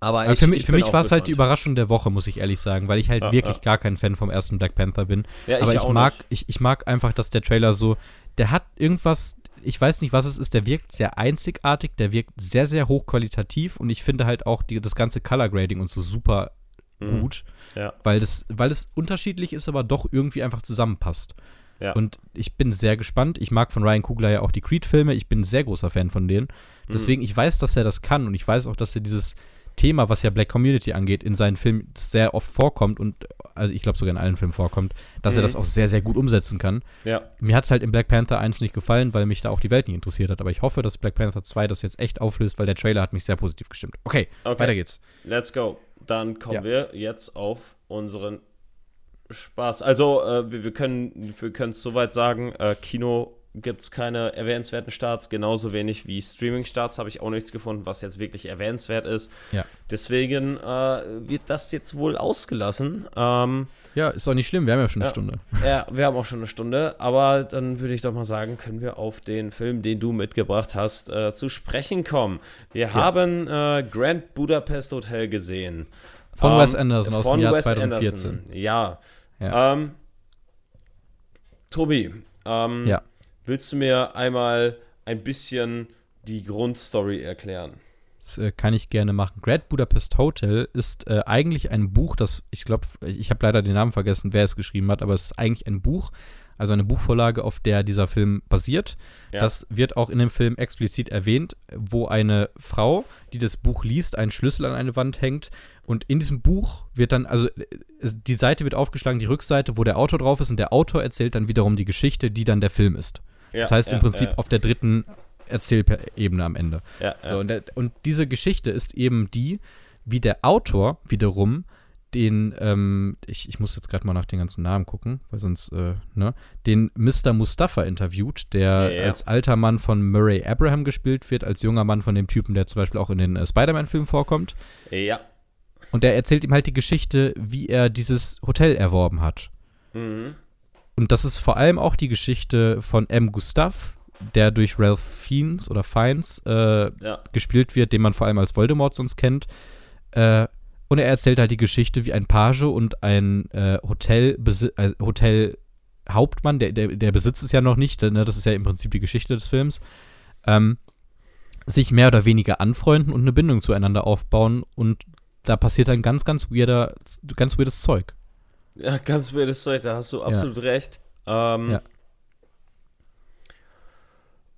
[SPEAKER 1] Aber,
[SPEAKER 2] Aber
[SPEAKER 1] ich,
[SPEAKER 2] für mich,
[SPEAKER 1] ich
[SPEAKER 2] für mich war es halt die. Überraschung der Woche, muss ich ehrlich sagen, weil ich halt
[SPEAKER 1] Ja,
[SPEAKER 2] wirklich
[SPEAKER 1] ja.
[SPEAKER 2] gar kein Fan vom ersten Black Panther bin.
[SPEAKER 1] Ja,
[SPEAKER 2] Aber ich,
[SPEAKER 1] auch
[SPEAKER 2] mag,
[SPEAKER 1] nicht.
[SPEAKER 2] ich, ich mag einfach, dass der Trailer so, der hat irgendwas, ich weiß nicht, was es ist, der wirkt sehr einzigartig, der wirkt sehr, sehr hochqualitativ und ich finde halt auch die, das ganze Color Grading und so super
[SPEAKER 1] Mhm.
[SPEAKER 2] gut,
[SPEAKER 1] Ja,
[SPEAKER 2] weil das, weil es unterschiedlich ist, aber doch irgendwie einfach zusammenpasst.
[SPEAKER 1] ja.
[SPEAKER 2] Und ich bin sehr gespannt. Ich mag von Ryan Coogler ja auch die Creed-Filme. Ich bin ein sehr großer Fan von denen.
[SPEAKER 1] Mhm.
[SPEAKER 2] Deswegen, ich weiß, dass er das kann und ich weiß auch, dass er dieses Thema, was ja Black Community angeht, in seinen Filmen sehr oft vorkommt und, also ich glaube sogar in allen Filmen vorkommt, dass er
[SPEAKER 1] Mhm.
[SPEAKER 2] das auch sehr, sehr gut umsetzen kann.
[SPEAKER 1] ja.
[SPEAKER 2] Mir hat es halt in Black Panther 1 nicht gefallen, weil mich da auch die Welt nicht interessiert hat. Aber ich hoffe, dass Black Panther 2 das jetzt echt auflöst, weil der Trailer hat mich sehr positiv gestimmt. Okay,
[SPEAKER 1] Okay.
[SPEAKER 2] weiter geht's.
[SPEAKER 1] Let's go. Dann kommen
[SPEAKER 2] Ja.
[SPEAKER 1] wir jetzt auf unseren Spaß. Also, äh, wir, wir können wir es soweit sagen, äh, Kino gibt es keine erwähnenswerten Starts, genauso wenig wie Streaming-Starts habe ich auch nichts gefunden, was jetzt wirklich erwähnenswert ist.
[SPEAKER 2] Ja.
[SPEAKER 1] Deswegen äh, wird das jetzt wohl ausgelassen. Ähm,
[SPEAKER 2] Ja, ist doch nicht schlimm, wir haben ja schon eine
[SPEAKER 1] Ja.
[SPEAKER 2] Stunde.
[SPEAKER 1] ja, wir haben auch schon eine Stunde, aber dann würde ich doch mal sagen, können wir auf den Film, den du mitgebracht hast, äh, zu sprechen kommen. Wir haben äh, Grand Budapest Hotel gesehen.
[SPEAKER 2] Von
[SPEAKER 1] Ähm,
[SPEAKER 2] Wes Anderson aus dem Jahr
[SPEAKER 1] Wes
[SPEAKER 2] 2014.
[SPEAKER 1] Anderson, Ja.
[SPEAKER 2] Ja.
[SPEAKER 1] Ähm, Tobi, ähm,
[SPEAKER 2] Ja.
[SPEAKER 1] Willst du mir einmal ein bisschen die Grundstory erklären?
[SPEAKER 2] Das äh, kann ich gerne machen. Grand Budapest Hotel ist äh, eigentlich ein Buch, das, ich glaube, ich habe leider den Namen vergessen, wer es geschrieben hat, aber es ist eigentlich ein Buch, also eine Buchvorlage, auf der dieser Film basiert.
[SPEAKER 1] Ja.
[SPEAKER 2] Das wird auch in dem Film explizit erwähnt, wo eine Frau, die das Buch liest, einen Schlüssel an eine Wand hängt. Und in diesem Buch wird dann, also äh, die Seite wird aufgeschlagen, die Rückseite, wo der Autor drauf ist, und der Autor erzählt dann wiederum die Geschichte, die dann der Film ist.
[SPEAKER 1] Ja,
[SPEAKER 2] das heißt
[SPEAKER 1] ja,
[SPEAKER 2] im Prinzip
[SPEAKER 1] ja,
[SPEAKER 2] auf der dritten Erzählebene am Ende.
[SPEAKER 1] ja, ja.
[SPEAKER 2] So, und, der, und diese Geschichte ist eben die, wie der Autor wiederum den, ähm, ich, ich muss jetzt gerade mal nach den ganzen Namen gucken, weil sonst, äh, ne, den Mr. Mustafa interviewt, der
[SPEAKER 1] Ja.
[SPEAKER 2] als alter Mann von Murray Abraham gespielt wird, als junger Mann von dem Typen, der zum Beispiel auch in den äh, Spider-Man-Filmen vorkommt.
[SPEAKER 1] ja.
[SPEAKER 2] Und der erzählt ihm halt die Geschichte, wie er dieses Hotel erworben hat.
[SPEAKER 1] Mhm.
[SPEAKER 2] Und das ist vor allem auch die Geschichte von M. Gustav, der durch Ralph Fiennes oder Fiennes äh,
[SPEAKER 1] ja.
[SPEAKER 2] gespielt wird, den man vor allem als Voldemort sonst kennt. Äh, und er erzählt halt die Geschichte, wie ein Page und ein äh, Hotel, äh, Hotelhauptmann, der, der, der besitzt es ja noch nicht, ne? das ist ja im Prinzip die Geschichte des Films, ähm, sich mehr oder weniger anfreunden und eine Bindung zueinander aufbauen und da passiert dann ganz, ganz weirder, ganz weirdes Zeug.
[SPEAKER 1] Ja, ganz weirdes Zeug, da hast du absolut recht. Ähm,
[SPEAKER 2] Ja.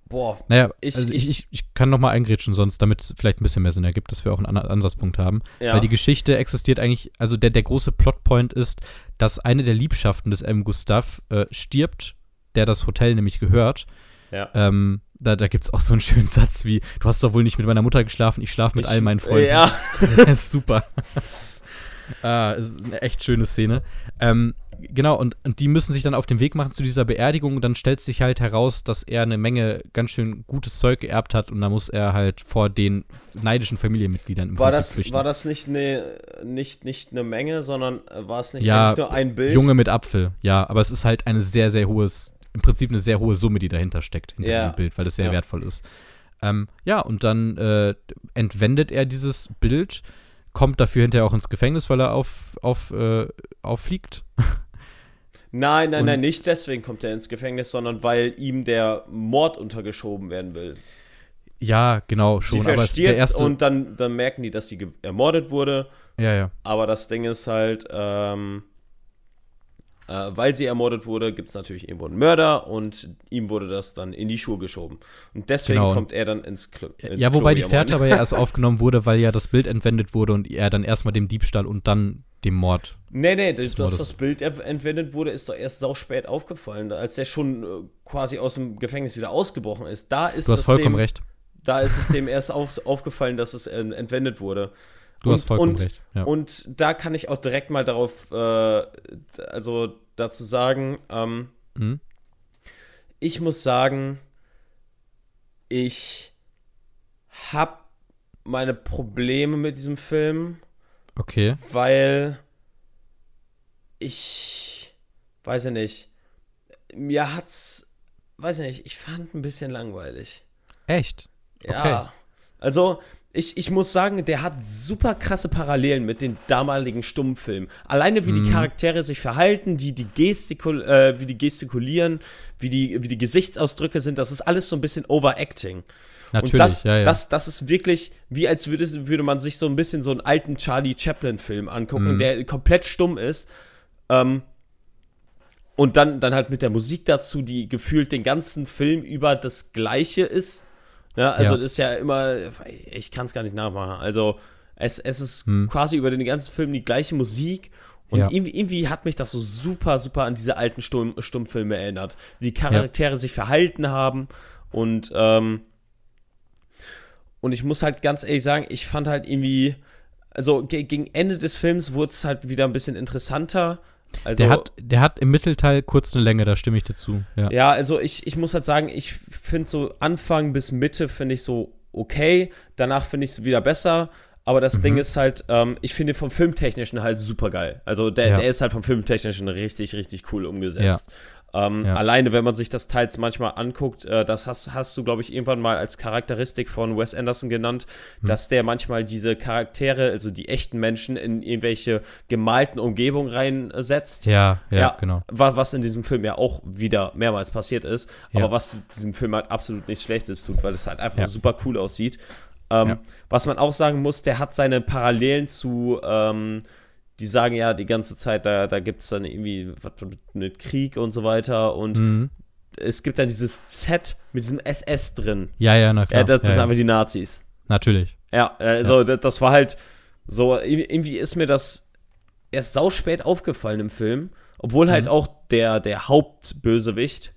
[SPEAKER 1] Boah,
[SPEAKER 2] Naja,
[SPEAKER 1] Ich-
[SPEAKER 2] also ich,
[SPEAKER 1] ich-
[SPEAKER 2] ich, kann noch mal eingrätschen, sonst, damit es vielleicht ein bisschen mehr Sinn ergibt, dass wir auch einen An Ansatzpunkt haben.
[SPEAKER 1] ja.
[SPEAKER 2] Weil die Geschichte existiert eigentlich, also der, der große Plotpoint ist, dass eine der Liebschaften des M. Gustav äh, stirbt, der das Hotel nämlich gehört.
[SPEAKER 1] ja.
[SPEAKER 2] Ähm, da da gibt es auch so einen schönen Satz wie, du hast doch wohl nicht mit meiner Mutter geschlafen, ich schlafe mit
[SPEAKER 1] Ich-
[SPEAKER 2] all meinen Freunden.
[SPEAKER 1] Ja, [laughs]
[SPEAKER 2] Das ist super. [laughs] ah, es ist eine echt schöne Szene. Ähm, genau, und, und die müssen sich dann auf den Weg machen zu dieser Beerdigung. Und dann stellt sich halt heraus, dass er eine Menge ganz schön gutes Zeug geerbt hat. Und da muss er halt vor den neidischen Familienmitgliedern im
[SPEAKER 1] war
[SPEAKER 2] Prinzip
[SPEAKER 1] das,
[SPEAKER 2] flüchten.
[SPEAKER 1] war das nicht eine nicht, nicht eine Menge, sondern war es nicht
[SPEAKER 2] Ja,
[SPEAKER 1] eigentlich nur ein Bild?
[SPEAKER 2] Junge mit Apfel, ja, aber es ist halt ein sehr, sehr hohes im Prinzip eine sehr hohe Summe, die dahinter steckt, hinter
[SPEAKER 1] Ja.
[SPEAKER 2] diesem Bild, weil es sehr
[SPEAKER 1] Ja.
[SPEAKER 2] wertvoll ist. Ähm, ja, und dann äh, entwendet er dieses Bild, kommt dafür hinterher auch ins Gefängnis, weil er auf, auf, äh, auffliegt.
[SPEAKER 1] Nein, nein,
[SPEAKER 2] Und-
[SPEAKER 1] nein, nicht deswegen kommt er ins Gefängnis, sondern weil ihm der Mord untergeschoben werden will.
[SPEAKER 2] Ja, genau,
[SPEAKER 1] Sie
[SPEAKER 2] schon. Aber es, der erste.
[SPEAKER 1] und dann, dann merken die, dass sie ermordet wurde.
[SPEAKER 2] ja, ja.
[SPEAKER 1] Aber das Ding ist halt, ähm, äh, weil sie ermordet wurde, gibt es natürlich irgendwo einen Mörder und ihm wurde das dann in die Schuhe geschoben. Und deswegen
[SPEAKER 2] Genau.
[SPEAKER 1] kommt er dann ins, Klo ins
[SPEAKER 2] Ja, wobei die
[SPEAKER 1] Klo,
[SPEAKER 2] Fährte
[SPEAKER 1] Mann.
[SPEAKER 2] aber ja erst aufgenommen wurde, weil ja das Bild entwendet wurde und er dann erstmal dem Diebstahl und dann dem Mord.
[SPEAKER 1] Nee, nee, das, dass das Bild ent- entwendet wurde, ist doch erst sauspät aufgefallen. Als er schon äh, quasi aus dem Gefängnis wieder ausgebrochen ist. Da ist
[SPEAKER 2] Du hast vollkommen
[SPEAKER 1] dem,
[SPEAKER 2] recht.
[SPEAKER 1] Da ist es dem erst auf, aufgefallen, dass es äh, entwendet wurde.
[SPEAKER 2] Du
[SPEAKER 1] und,
[SPEAKER 2] hast vollkommen
[SPEAKER 1] und,
[SPEAKER 2] recht. Ja.
[SPEAKER 1] Und da kann ich auch direkt mal darauf, äh, also dazu sagen, ähm,
[SPEAKER 2] Mhm.
[SPEAKER 1] ich muss sagen, ich habe meine Probleme mit diesem Film,
[SPEAKER 2] Okay.
[SPEAKER 1] weil ich weiß ja nicht, mir hat's, weiß ich nicht, ich fand ein bisschen langweilig.
[SPEAKER 2] Echt?
[SPEAKER 1] Ja. Also, ich, ich muss sagen, der hat super krasse Parallelen mit den damaligen Stummfilmen. Alleine wie die
[SPEAKER 2] Mhm.
[SPEAKER 1] Charaktere sich verhalten, die, die Gestikul äh, wie die gestikulieren, wie die, wie die Gesichtsausdrücke sind, das ist alles so ein bisschen Overacting.
[SPEAKER 2] Natürlich,
[SPEAKER 1] Und das,
[SPEAKER 2] ja, ja.
[SPEAKER 1] das, das ist wirklich, wie als würde, würde man sich so ein bisschen so einen alten Charlie Chaplin-Film angucken,
[SPEAKER 2] Mhm.
[SPEAKER 1] der komplett stumm ist. Ähm, und dann, dann halt mit der Musik dazu, die gefühlt den ganzen Film über das Gleiche ist. Ja, also
[SPEAKER 2] Ja.
[SPEAKER 1] das ist ja immer, ich kann es gar nicht nachmachen. Also es, es ist
[SPEAKER 2] Hm.
[SPEAKER 1] quasi über den ganzen Film die gleiche Musik. Und
[SPEAKER 2] Ja.
[SPEAKER 1] irgendwie, irgendwie hat mich das so super, super an diese alten Stumm, Stummfilme erinnert. Wie die Charaktere sich verhalten haben. Und, ähm, und ich muss halt ganz ehrlich sagen, ich fand halt irgendwie, also ge gegen Ende des Films wurde es halt wieder ein bisschen interessanter. Also,
[SPEAKER 2] der, hat, der hat im Mittelteil kurz eine Länge, da stimme ich dazu. Ja.
[SPEAKER 1] ja, also ich, ich muss halt sagen, ich finde so Anfang bis Mitte finde ich so okay, danach finde ich es wieder besser. Aber das
[SPEAKER 2] Mhm.
[SPEAKER 1] Ding ist halt, ähm, ich finde vom Filmtechnischen halt super geil. Also der,
[SPEAKER 2] Ja.
[SPEAKER 1] der ist halt vom Filmtechnischen richtig, richtig cool umgesetzt. Ähm,
[SPEAKER 2] Ja.
[SPEAKER 1] Alleine, wenn man sich das teils manchmal anguckt, äh, das hast, hast du, glaube ich, irgendwann mal als Charakteristik von Wes Anderson genannt,
[SPEAKER 2] Hm.
[SPEAKER 1] dass der manchmal diese Charaktere, also die echten Menschen, in irgendwelche gemalten Umgebungen reinsetzt.
[SPEAKER 2] Ja, ja,
[SPEAKER 1] Ja.
[SPEAKER 2] genau.
[SPEAKER 1] Wa- Was in diesem Film ja auch wieder mehrmals passiert ist,
[SPEAKER 2] Ja.
[SPEAKER 1] aber was diesem Film halt absolut nichts Schlechtes tut, weil es halt einfach super cool aussieht. Ähm. Was man auch sagen muss, der hat seine Parallelen zu, ähm, die sagen ja die ganze Zeit, da, da gibt es dann irgendwie was mit, Krieg und so weiter und
[SPEAKER 2] Mhm.
[SPEAKER 1] es gibt dann dieses Z mit diesem SS drin.
[SPEAKER 2] Ja, ja, na klar.
[SPEAKER 1] Ja, das, das
[SPEAKER 2] ja,
[SPEAKER 1] sind
[SPEAKER 2] ja.
[SPEAKER 1] einfach die Nazis.
[SPEAKER 2] Natürlich.
[SPEAKER 1] Ja, also Das, das war halt so, irgendwie ist mir das erst sauspät aufgefallen im Film, obwohl halt
[SPEAKER 2] Mhm.
[SPEAKER 1] auch der, der Hauptbösewicht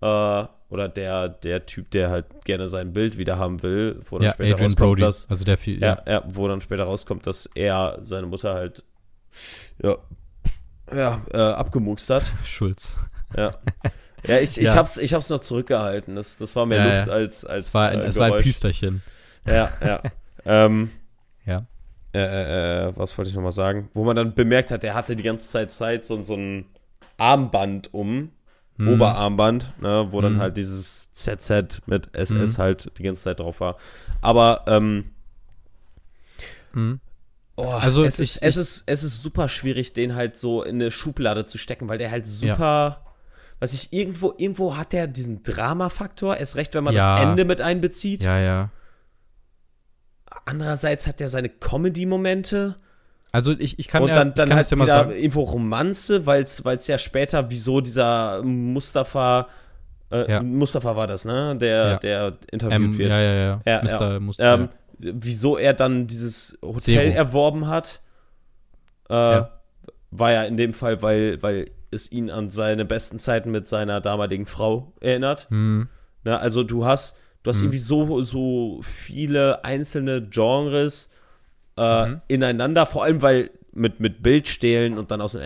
[SPEAKER 1] äh, oder der, der Typ, der halt gerne sein Bild wieder haben will, wo dann
[SPEAKER 2] Ja,
[SPEAKER 1] später
[SPEAKER 2] Adrian
[SPEAKER 1] rauskommt,
[SPEAKER 2] Brody.
[SPEAKER 1] dass,
[SPEAKER 2] Also der viel,
[SPEAKER 1] ja, ja, wo dann später rauskommt, dass er seine Mutter halt ja, ja äh, abgemukst hat.
[SPEAKER 2] Schulz.
[SPEAKER 1] Ja. Ja, ich, ich,
[SPEAKER 2] Ja.
[SPEAKER 1] hab's, ich hab's noch zurückgehalten. Das, das war mehr
[SPEAKER 2] Ja,
[SPEAKER 1] Luft
[SPEAKER 2] ja.
[SPEAKER 1] als, als
[SPEAKER 2] Es war, ein,
[SPEAKER 1] äh,
[SPEAKER 2] es war ein. Püsterchen.
[SPEAKER 1] Ja, ja. ähm,
[SPEAKER 2] Ja.
[SPEAKER 1] äh, äh, äh, was wollte ich nochmal sagen? Wo man dann bemerkt hat, er hatte die ganze Zeit Zeit so, so ein Armband um,
[SPEAKER 2] Mhm.
[SPEAKER 1] Oberarmband, ne, wo dann
[SPEAKER 2] Mhm.
[SPEAKER 1] halt dieses ZZ mit SS
[SPEAKER 2] Mhm.
[SPEAKER 1] halt die ganze Zeit drauf war. Aber, ähm. Oh,
[SPEAKER 2] Also
[SPEAKER 1] es,
[SPEAKER 2] ich-
[SPEAKER 1] ist, es, ist, es ist super schwierig, den halt so in eine Schublade zu stecken, weil der halt super, weiß ich, irgendwo, irgendwo hat der diesen Drama-Faktor, erst recht, wenn man
[SPEAKER 2] Ja.
[SPEAKER 1] das Ende mit einbezieht.
[SPEAKER 2] Ja, ja.
[SPEAKER 1] Andererseits hat er seine Comedy-Momente.
[SPEAKER 2] Also ich, ich kann
[SPEAKER 1] und
[SPEAKER 2] ja,
[SPEAKER 1] dann,
[SPEAKER 2] ich
[SPEAKER 1] dann halt
[SPEAKER 2] ja
[SPEAKER 1] wieder
[SPEAKER 2] sagen.
[SPEAKER 1] irgendwo Romanze, weil es ja später, wieso dieser Mustafa, äh,
[SPEAKER 2] Ja.
[SPEAKER 1] Mustafa war das, ne? Der,
[SPEAKER 2] Ja.
[SPEAKER 1] der interviewt
[SPEAKER 2] Ähm,
[SPEAKER 1] wird.
[SPEAKER 2] ja, ja, ja.
[SPEAKER 1] Ja,
[SPEAKER 2] Mr. Muster,
[SPEAKER 1] Ähm, Wieso er dann dieses Hotel
[SPEAKER 2] Zero.
[SPEAKER 1] erworben hat, äh,
[SPEAKER 2] Ja.
[SPEAKER 1] war ja in dem Fall, weil, weil es ihn an seine besten Zeiten mit seiner damaligen Frau erinnert.
[SPEAKER 2] Mhm.
[SPEAKER 1] Ne? Also du hast, du hast
[SPEAKER 2] Mhm.
[SPEAKER 1] irgendwie so, so viele einzelne Genres äh,
[SPEAKER 2] Mhm.
[SPEAKER 1] ineinander, vor allem weil mit, mit Bild stehlen und dann aus dem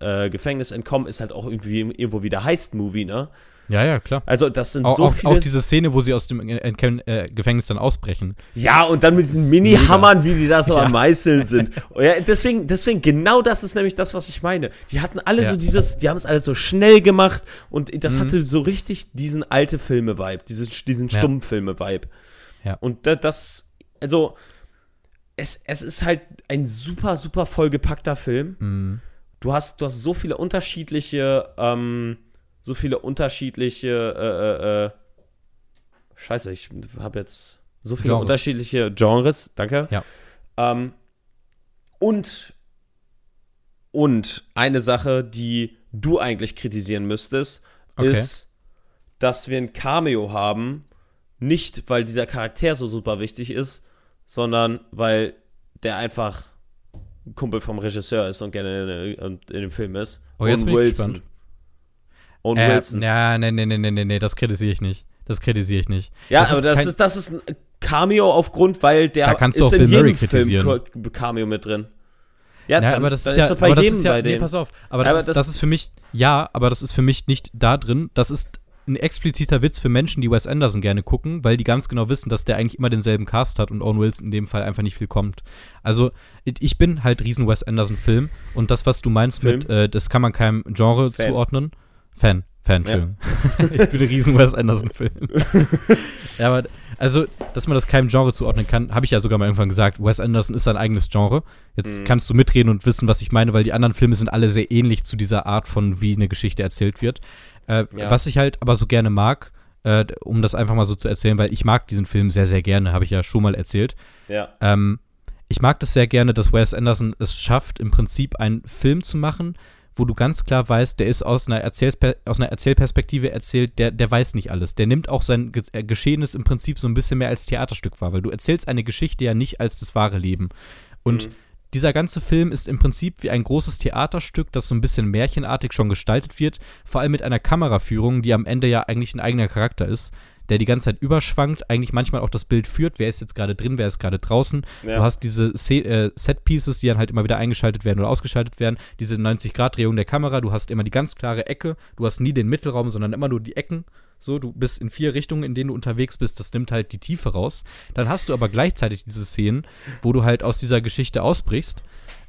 [SPEAKER 1] äh, Gefängnis entkommen ist halt auch irgendwie irgendwo wieder Heist-Movie, ne?
[SPEAKER 2] Ja, ja, klar.
[SPEAKER 1] Also, das sind
[SPEAKER 2] Auch,
[SPEAKER 1] so
[SPEAKER 2] auch,
[SPEAKER 1] viele.
[SPEAKER 2] auch diese Szene, wo sie aus dem äh, Gefängnis dann ausbrechen.
[SPEAKER 1] ja, und dann mit diesen Mini-Hammern, wie die da so [laughs]
[SPEAKER 2] Ja.
[SPEAKER 1] am Meißeln sind. Ja, deswegen, deswegen, genau das ist nämlich das, was ich meine. Die hatten alle
[SPEAKER 2] Ja.
[SPEAKER 1] so dieses, die haben es alles so schnell gemacht und das
[SPEAKER 2] Mhm.
[SPEAKER 1] hatte so richtig diesen alte Filme-Vibe, diesen, diesen. Stummfilme-Vibe.
[SPEAKER 2] Ja.
[SPEAKER 1] Und da, das, also, es, es ist halt ein super, super vollgepackter Film.
[SPEAKER 2] Mhm.
[SPEAKER 1] Du hast, du hast so viele unterschiedliche, ähm, so viele unterschiedliche, äh, äh, äh, Scheiße, ich habe jetzt so viele
[SPEAKER 2] Genres.
[SPEAKER 1] unterschiedliche Genres, danke.
[SPEAKER 2] Ja.
[SPEAKER 1] Ähm, und, und eine Sache, die du eigentlich kritisieren müsstest,
[SPEAKER 2] Okay.
[SPEAKER 1] ist, dass wir ein Cameo haben, nicht weil dieser Charakter so super wichtig ist, sondern weil der einfach ein Kumpel vom Regisseur ist und gerne in, in dem Film ist.
[SPEAKER 2] Oh, jetzt bin ich gespannt.
[SPEAKER 1] Owen
[SPEAKER 2] Äh,
[SPEAKER 1] Wilson.
[SPEAKER 2] ja, nee, nee, nee, nee, nee, nee, das kritisiere ich nicht. Das kritisiere ich nicht.
[SPEAKER 1] ja,
[SPEAKER 2] das
[SPEAKER 1] aber
[SPEAKER 2] ist
[SPEAKER 1] das ist, das ist ein Cameo aufgrund, weil der
[SPEAKER 2] Da kannst du
[SPEAKER 1] ist
[SPEAKER 2] auch
[SPEAKER 1] in
[SPEAKER 2] Bill
[SPEAKER 1] jedem
[SPEAKER 2] Murray
[SPEAKER 1] Film
[SPEAKER 2] kritisieren.
[SPEAKER 1] Ko- Cameo mit drin. Ja,
[SPEAKER 2] Ja,
[SPEAKER 1] dann,
[SPEAKER 2] aber das ist ja,
[SPEAKER 1] doch bei jedem
[SPEAKER 2] ist ja,
[SPEAKER 1] bei
[SPEAKER 2] nee, pass auf, aber, das,
[SPEAKER 1] Aber
[SPEAKER 2] ist,
[SPEAKER 1] das-
[SPEAKER 2] das, ist für mich, ja, aber das ist für mich nicht da drin. Das ist ein expliziter Witz für Menschen, die Wes Anderson gerne gucken, weil die ganz genau wissen, dass der eigentlich immer denselben Cast hat und Owen Wilson in dem Fall einfach nicht viel kommt. Also, ich- bin halt riesen Wes Anderson-Film und das, was du meinst
[SPEAKER 1] Film?
[SPEAKER 2] mit, äh, das kann man keinem Genre
[SPEAKER 1] Fan.
[SPEAKER 2] zuordnen. Fan, Fan,
[SPEAKER 1] Ja.
[SPEAKER 2] Entschuldigung. [laughs] ich bin ein riesen Wes Anderson-Film. [laughs] ja, aber, also, dass man das keinem Genre zuordnen kann, habe ich ja sogar mal irgendwann gesagt. Wes Anderson ist sein eigenes Genre. Jetzt
[SPEAKER 1] Mhm.
[SPEAKER 2] kannst du mitreden und wissen, was ich meine, weil die anderen Filme sind alle sehr ähnlich zu dieser Art von, wie eine Geschichte erzählt wird. Äh,
[SPEAKER 1] Ja.
[SPEAKER 2] Was ich halt aber so gerne mag, äh, um das einfach mal so zu erzählen, weil ich mag diesen Film sehr, sehr gerne, habe ich ja schon mal erzählt.
[SPEAKER 1] Ja.
[SPEAKER 2] Ähm, ich mag das sehr gerne, dass Wes Anderson es schafft, im Prinzip einen Film zu machen, wo du ganz klar weißt, der ist aus einer, Erzählsper aus einer Erzählperspektive erzählt, der, der weiß nicht alles. Der nimmt auch sein Ge äh, Geschehenes im Prinzip so ein bisschen mehr als Theaterstück wahr, weil du erzählst eine Geschichte ja nicht als das wahre Leben. Und
[SPEAKER 1] Mhm.
[SPEAKER 2] dieser ganze Film ist im Prinzip wie ein großes Theaterstück, das so ein bisschen märchenartig schon gestaltet wird, vor allem mit einer Kameraführung, die am Ende ja eigentlich ein eigener Charakter ist, der die ganze Zeit überschwankt, eigentlich manchmal auch das Bild führt, wer ist jetzt gerade drin, wer ist gerade draußen.
[SPEAKER 1] Ja.
[SPEAKER 2] Du hast diese Se äh, Set-Pieces, die dann halt immer wieder eingeschaltet werden oder ausgeschaltet werden, diese 90-Grad-Drehung der Kamera, du hast immer die ganz klare Ecke, du hast nie den Mittelraum, sondern immer nur die Ecken. So, du bist in vier Richtungen, in denen du unterwegs bist, das nimmt halt die Tiefe raus. Dann hast du aber gleichzeitig diese Szenen, wo du halt aus dieser Geschichte ausbrichst,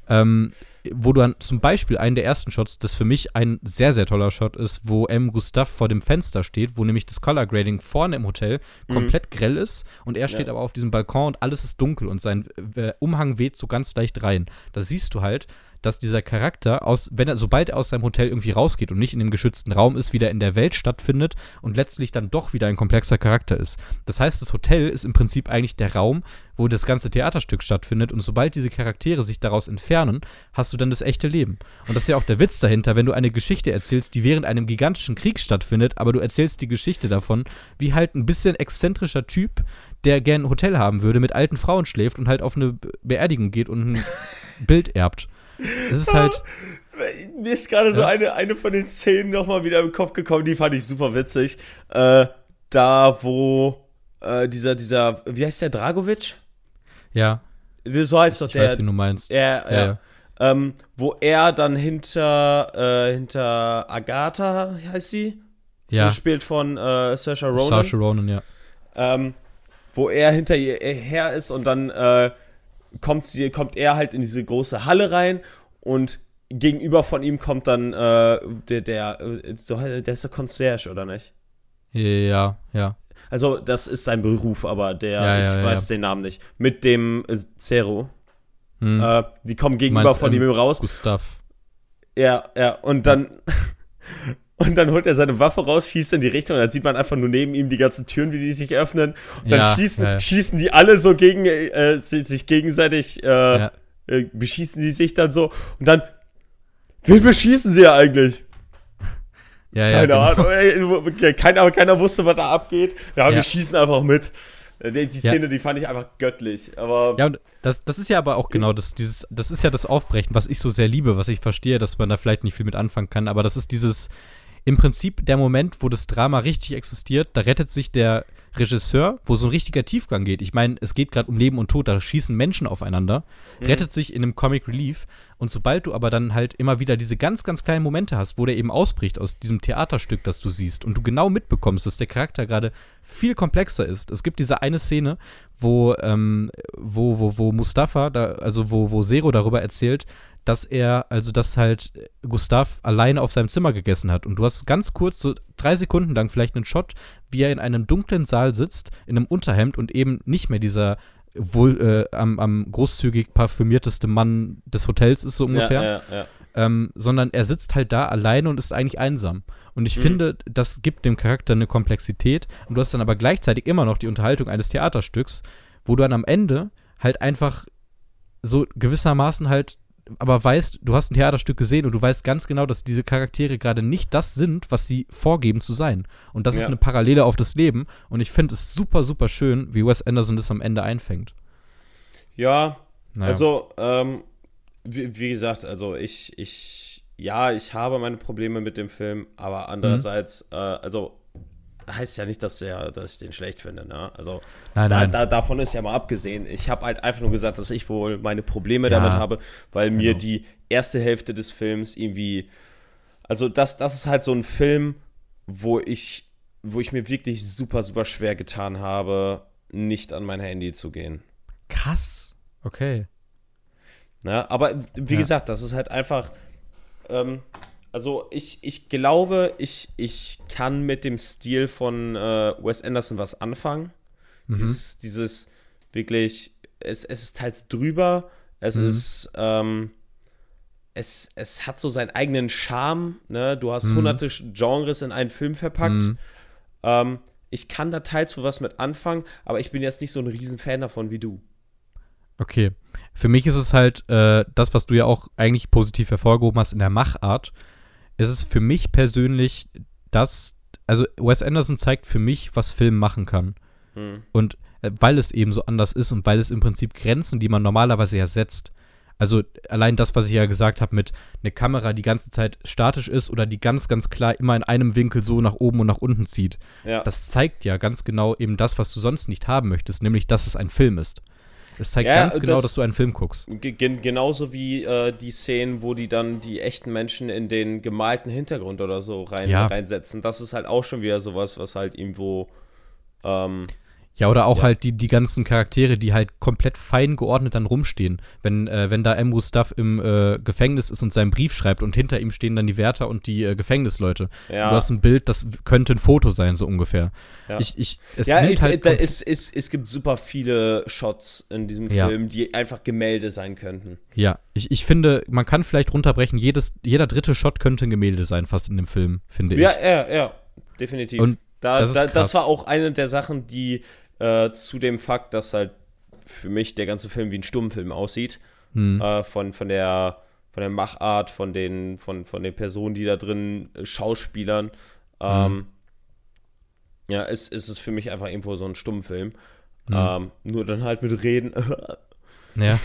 [SPEAKER 2] ähm, wo du dann zum Beispiel einen der ersten Shots, das für mich ein sehr, sehr toller Shot ist, wo M. Gustav vor dem Fenster steht, wo nämlich das Color Grading vorne im Hotel komplett grell ist und er steht
[SPEAKER 1] Ja.
[SPEAKER 2] aber auf diesem Balkon und alles ist dunkel und sein äh, Umhang weht so ganz leicht rein. Da siehst du halt, dass dieser Charakter aus, wenn er, sobald er aus seinem Hotel irgendwie rausgeht und nicht in dem geschützten Raum ist, wieder in der Welt stattfindet und letztlich dann doch wieder ein komplexer Charakter ist. Das heißt, das Hotel ist im Prinzip eigentlich der Raum, wo das ganze Theaterstück stattfindet und sobald diese Charaktere sich daraus entfernen, hast du dann das echte Leben. Und das ist ja auch der Witz dahinter, wenn du eine Geschichte erzählst, die während einem gigantischen Krieg stattfindet, aber du erzählst die Geschichte davon, wie halt ein bisschen exzentrischer Typ, der gern ein Hotel haben würde, mit alten Frauen schläft und halt auf eine Be- Beerdigung geht und ein [laughs] Bild erbt. Es ist halt,
[SPEAKER 1] Mir ist gerade so
[SPEAKER 2] Ja.
[SPEAKER 1] eine, eine von den Szenen nochmal wieder im Kopf gekommen, die fand ich super witzig. Äh, da, wo äh, dieser, dieser, wie heißt der, Dragovic?
[SPEAKER 2] ja,
[SPEAKER 1] So heißt doch
[SPEAKER 2] ich
[SPEAKER 1] der.
[SPEAKER 2] weiß, wie du meinst.
[SPEAKER 1] er,
[SPEAKER 2] Ja,
[SPEAKER 1] ja,
[SPEAKER 2] ja.
[SPEAKER 1] Ähm, wo er dann hinter, äh, hinter Agatha, heißt sie?
[SPEAKER 2] Ja,
[SPEAKER 1] Gespielt von äh, Saoirse Ronan.
[SPEAKER 2] Saoirse Ronan, ja.
[SPEAKER 1] ähm, wo er hinter ihr her ist und dann äh, kommt, sie, kommt er halt in diese große Halle rein und gegenüber von ihm kommt dann äh, der, der, äh, so, der ist der Concierge, oder nicht?
[SPEAKER 2] Ja, ja.
[SPEAKER 1] Also, das ist sein Beruf, aber der,
[SPEAKER 2] Ja,
[SPEAKER 1] ich
[SPEAKER 2] ja, ja,
[SPEAKER 1] weiß den Namen nicht. Mit dem äh, Zero.
[SPEAKER 2] Hm.
[SPEAKER 1] Äh, die kommen gegenüber
[SPEAKER 2] meinst,
[SPEAKER 1] von
[SPEAKER 2] ähm,
[SPEAKER 1] ihm raus.
[SPEAKER 2] Gustav.
[SPEAKER 1] Ja, ja, und dann. [laughs] Und dann holt er seine Waffe raus, schießt in die Richtung und dann sieht man einfach nur neben ihm die ganzen Türen, wie die sich öffnen. Und dann
[SPEAKER 2] Ja,
[SPEAKER 1] schießen,
[SPEAKER 2] ja, ja.
[SPEAKER 1] schießen die alle so gegen äh, sich, gegenseitig, äh,
[SPEAKER 2] Ja.
[SPEAKER 1] äh, beschießen die sich dann so. Und dann, wen beschießen sie ja eigentlich?
[SPEAKER 2] Ja, ja,
[SPEAKER 1] Keine
[SPEAKER 2] genau.
[SPEAKER 1] Ahnung. Keiner, keiner wusste, was da abgeht. Ja, wir
[SPEAKER 2] Ja.
[SPEAKER 1] schießen einfach mit. Äh, Die, die
[SPEAKER 2] Ja.
[SPEAKER 1] Szene, die fand ich einfach göttlich. Aber
[SPEAKER 2] Ja, und das, das ist ja aber auch genau das, dieses, das ist ja das Aufbrechen, was ich so sehr liebe, was ich verstehe, dass man da vielleicht nicht viel mit anfangen kann, aber das ist dieses, im Prinzip der Moment, wo das Drama richtig existiert, da rettet sich der Regisseur, wo so ein richtiger Tiefgang geht. Ich meine, es geht gerade um Leben und Tod, da schießen Menschen aufeinander, mhm. rettet sich in einem Comic Relief. Und sobald du aber dann halt immer wieder diese ganz, ganz kleinen Momente hast, wo der eben ausbricht aus diesem Theaterstück, das du siehst, und du genau mitbekommst, dass der Charakter gerade viel komplexer ist. Es gibt diese eine Szene, wo, ähm, wo, wo, wo Mustafa, da, also wo, wo Zero darüber erzählt, dass er, also dass halt Gustav alleine auf seinem Zimmer gegessen hat. Und du hast ganz kurz, so drei Sekunden lang vielleicht einen Shot, wie er in einem dunklen Saal sitzt, in einem Unterhemd und eben nicht mehr dieser wohl äh, am, am großzügig parfümierteste Mann des Hotels ist, so ungefähr. Ja, ja, ja. Ähm, sondern er sitzt halt da alleine und ist eigentlich einsam. Und ich mhm. finde, das gibt dem Charakter eine Komplexität. Und du hast dann aber gleichzeitig immer noch die Unterhaltung eines Theaterstücks, wo du dann am Ende halt einfach so gewissermaßen halt aber weißt, du hast ein Theaterstück gesehen und du weißt ganz genau, dass diese Charaktere gerade nicht das sind, was sie vorgeben zu sein. Und das ja. ist eine Parallele auf das Leben. Und ich finde es super, super schön, wie Wes Anderson das am Ende einfängt.
[SPEAKER 1] Ja, naja. also, ähm, wie, wie, gesagt, also ich, ich, ja, ich habe meine Probleme mit dem Film, aber andererseits, mhm. äh, also heißt ja nicht, dass, der, dass ich den schlecht finde. Ne? Also nein, nein. Da, da, davon ist ja mal abgesehen. Ich habe halt einfach nur gesagt, dass ich wohl meine Probleme ja, damit habe, weil genau. mir die erste Hälfte des Films irgendwie, also das, das ist halt so ein Film, wo ich, wo ich mir wirklich super, super schwer getan habe, nicht an mein Handy zu gehen.
[SPEAKER 2] Krass. Okay.
[SPEAKER 1] Na, aber wie ja. gesagt, das ist halt einfach. Ähm, also ich, ich glaube, ich, ich kann mit dem Stil von äh, Wes Anderson was anfangen. Mhm. Dieses, dieses wirklich, es, es ist teils drüber, es mhm. ist, ähm, es, es hat so seinen eigenen Charme, ne? Du hast mhm. hunderte Genres in einen Film verpackt. Mhm. Ähm, ich kann da teils für was mit anfangen, aber ich bin jetzt nicht so ein Riesenfan davon wie du.
[SPEAKER 2] Okay. Für mich ist es halt äh, das, was du ja auch eigentlich positiv hervorgehoben hast in der Machart ist es für mich persönlich das, also Wes Anderson zeigt für mich, was Film machen kann. Hm. Und äh, weil es eben so anders ist und weil es im Prinzip Grenzen, die man normalerweise ja setzt, also allein das, was ich ja gesagt habe mit einer Kamera, die ganze Zeit statisch ist oder die ganz, ganz klar immer in einem Winkel so nach oben und nach unten zieht, ja. das zeigt ja ganz genau eben das, was du sonst nicht haben möchtest, nämlich dass es ein Film ist. Es zeigt ja, ganz genau, das, dass du einen Film guckst.
[SPEAKER 1] Genauso wie äh, die Szenen, wo die dann die echten Menschen in den gemalten Hintergrund oder so rein, ja. reinsetzen. Das ist halt auch schon wieder sowas, was halt irgendwo ähm,
[SPEAKER 2] ja, oder auch ja. halt die, die ganzen Charaktere, die halt komplett fein geordnet dann rumstehen. Wenn, äh, wenn da M. Stuff im äh, Gefängnis ist und seinen Brief schreibt und hinter ihm stehen dann die Wärter und die äh, Gefängnisleute. Ja. Du hast ein Bild, das könnte ein Foto sein, so ungefähr.
[SPEAKER 1] Ja, ich, ich, es ja ich, halt ist, ist, es gibt super viele Shots in diesem Film, die einfach Gemälde sein könnten.
[SPEAKER 2] Ja, ich, ich finde, man kann vielleicht runterbrechen, jedes, jeder dritte Shot könnte ein Gemälde sein, fast in dem Film, finde ich.
[SPEAKER 1] Ja, ja, ja, definitiv. Und da, das, da, das war auch eine der Sachen, die äh, zu dem Fakt, dass halt für mich der ganze Film wie ein Stummfilm aussieht. Hm. Äh, von, von, der, von der Machart, von den, von, von den Personen, die da drin äh, Schauspielern. Ähm, hm. Ja, ist, ist es für mich einfach irgendwo so ein Stummfilm. Hm. Ähm, nur dann halt mit Reden. [laughs]
[SPEAKER 2] ja.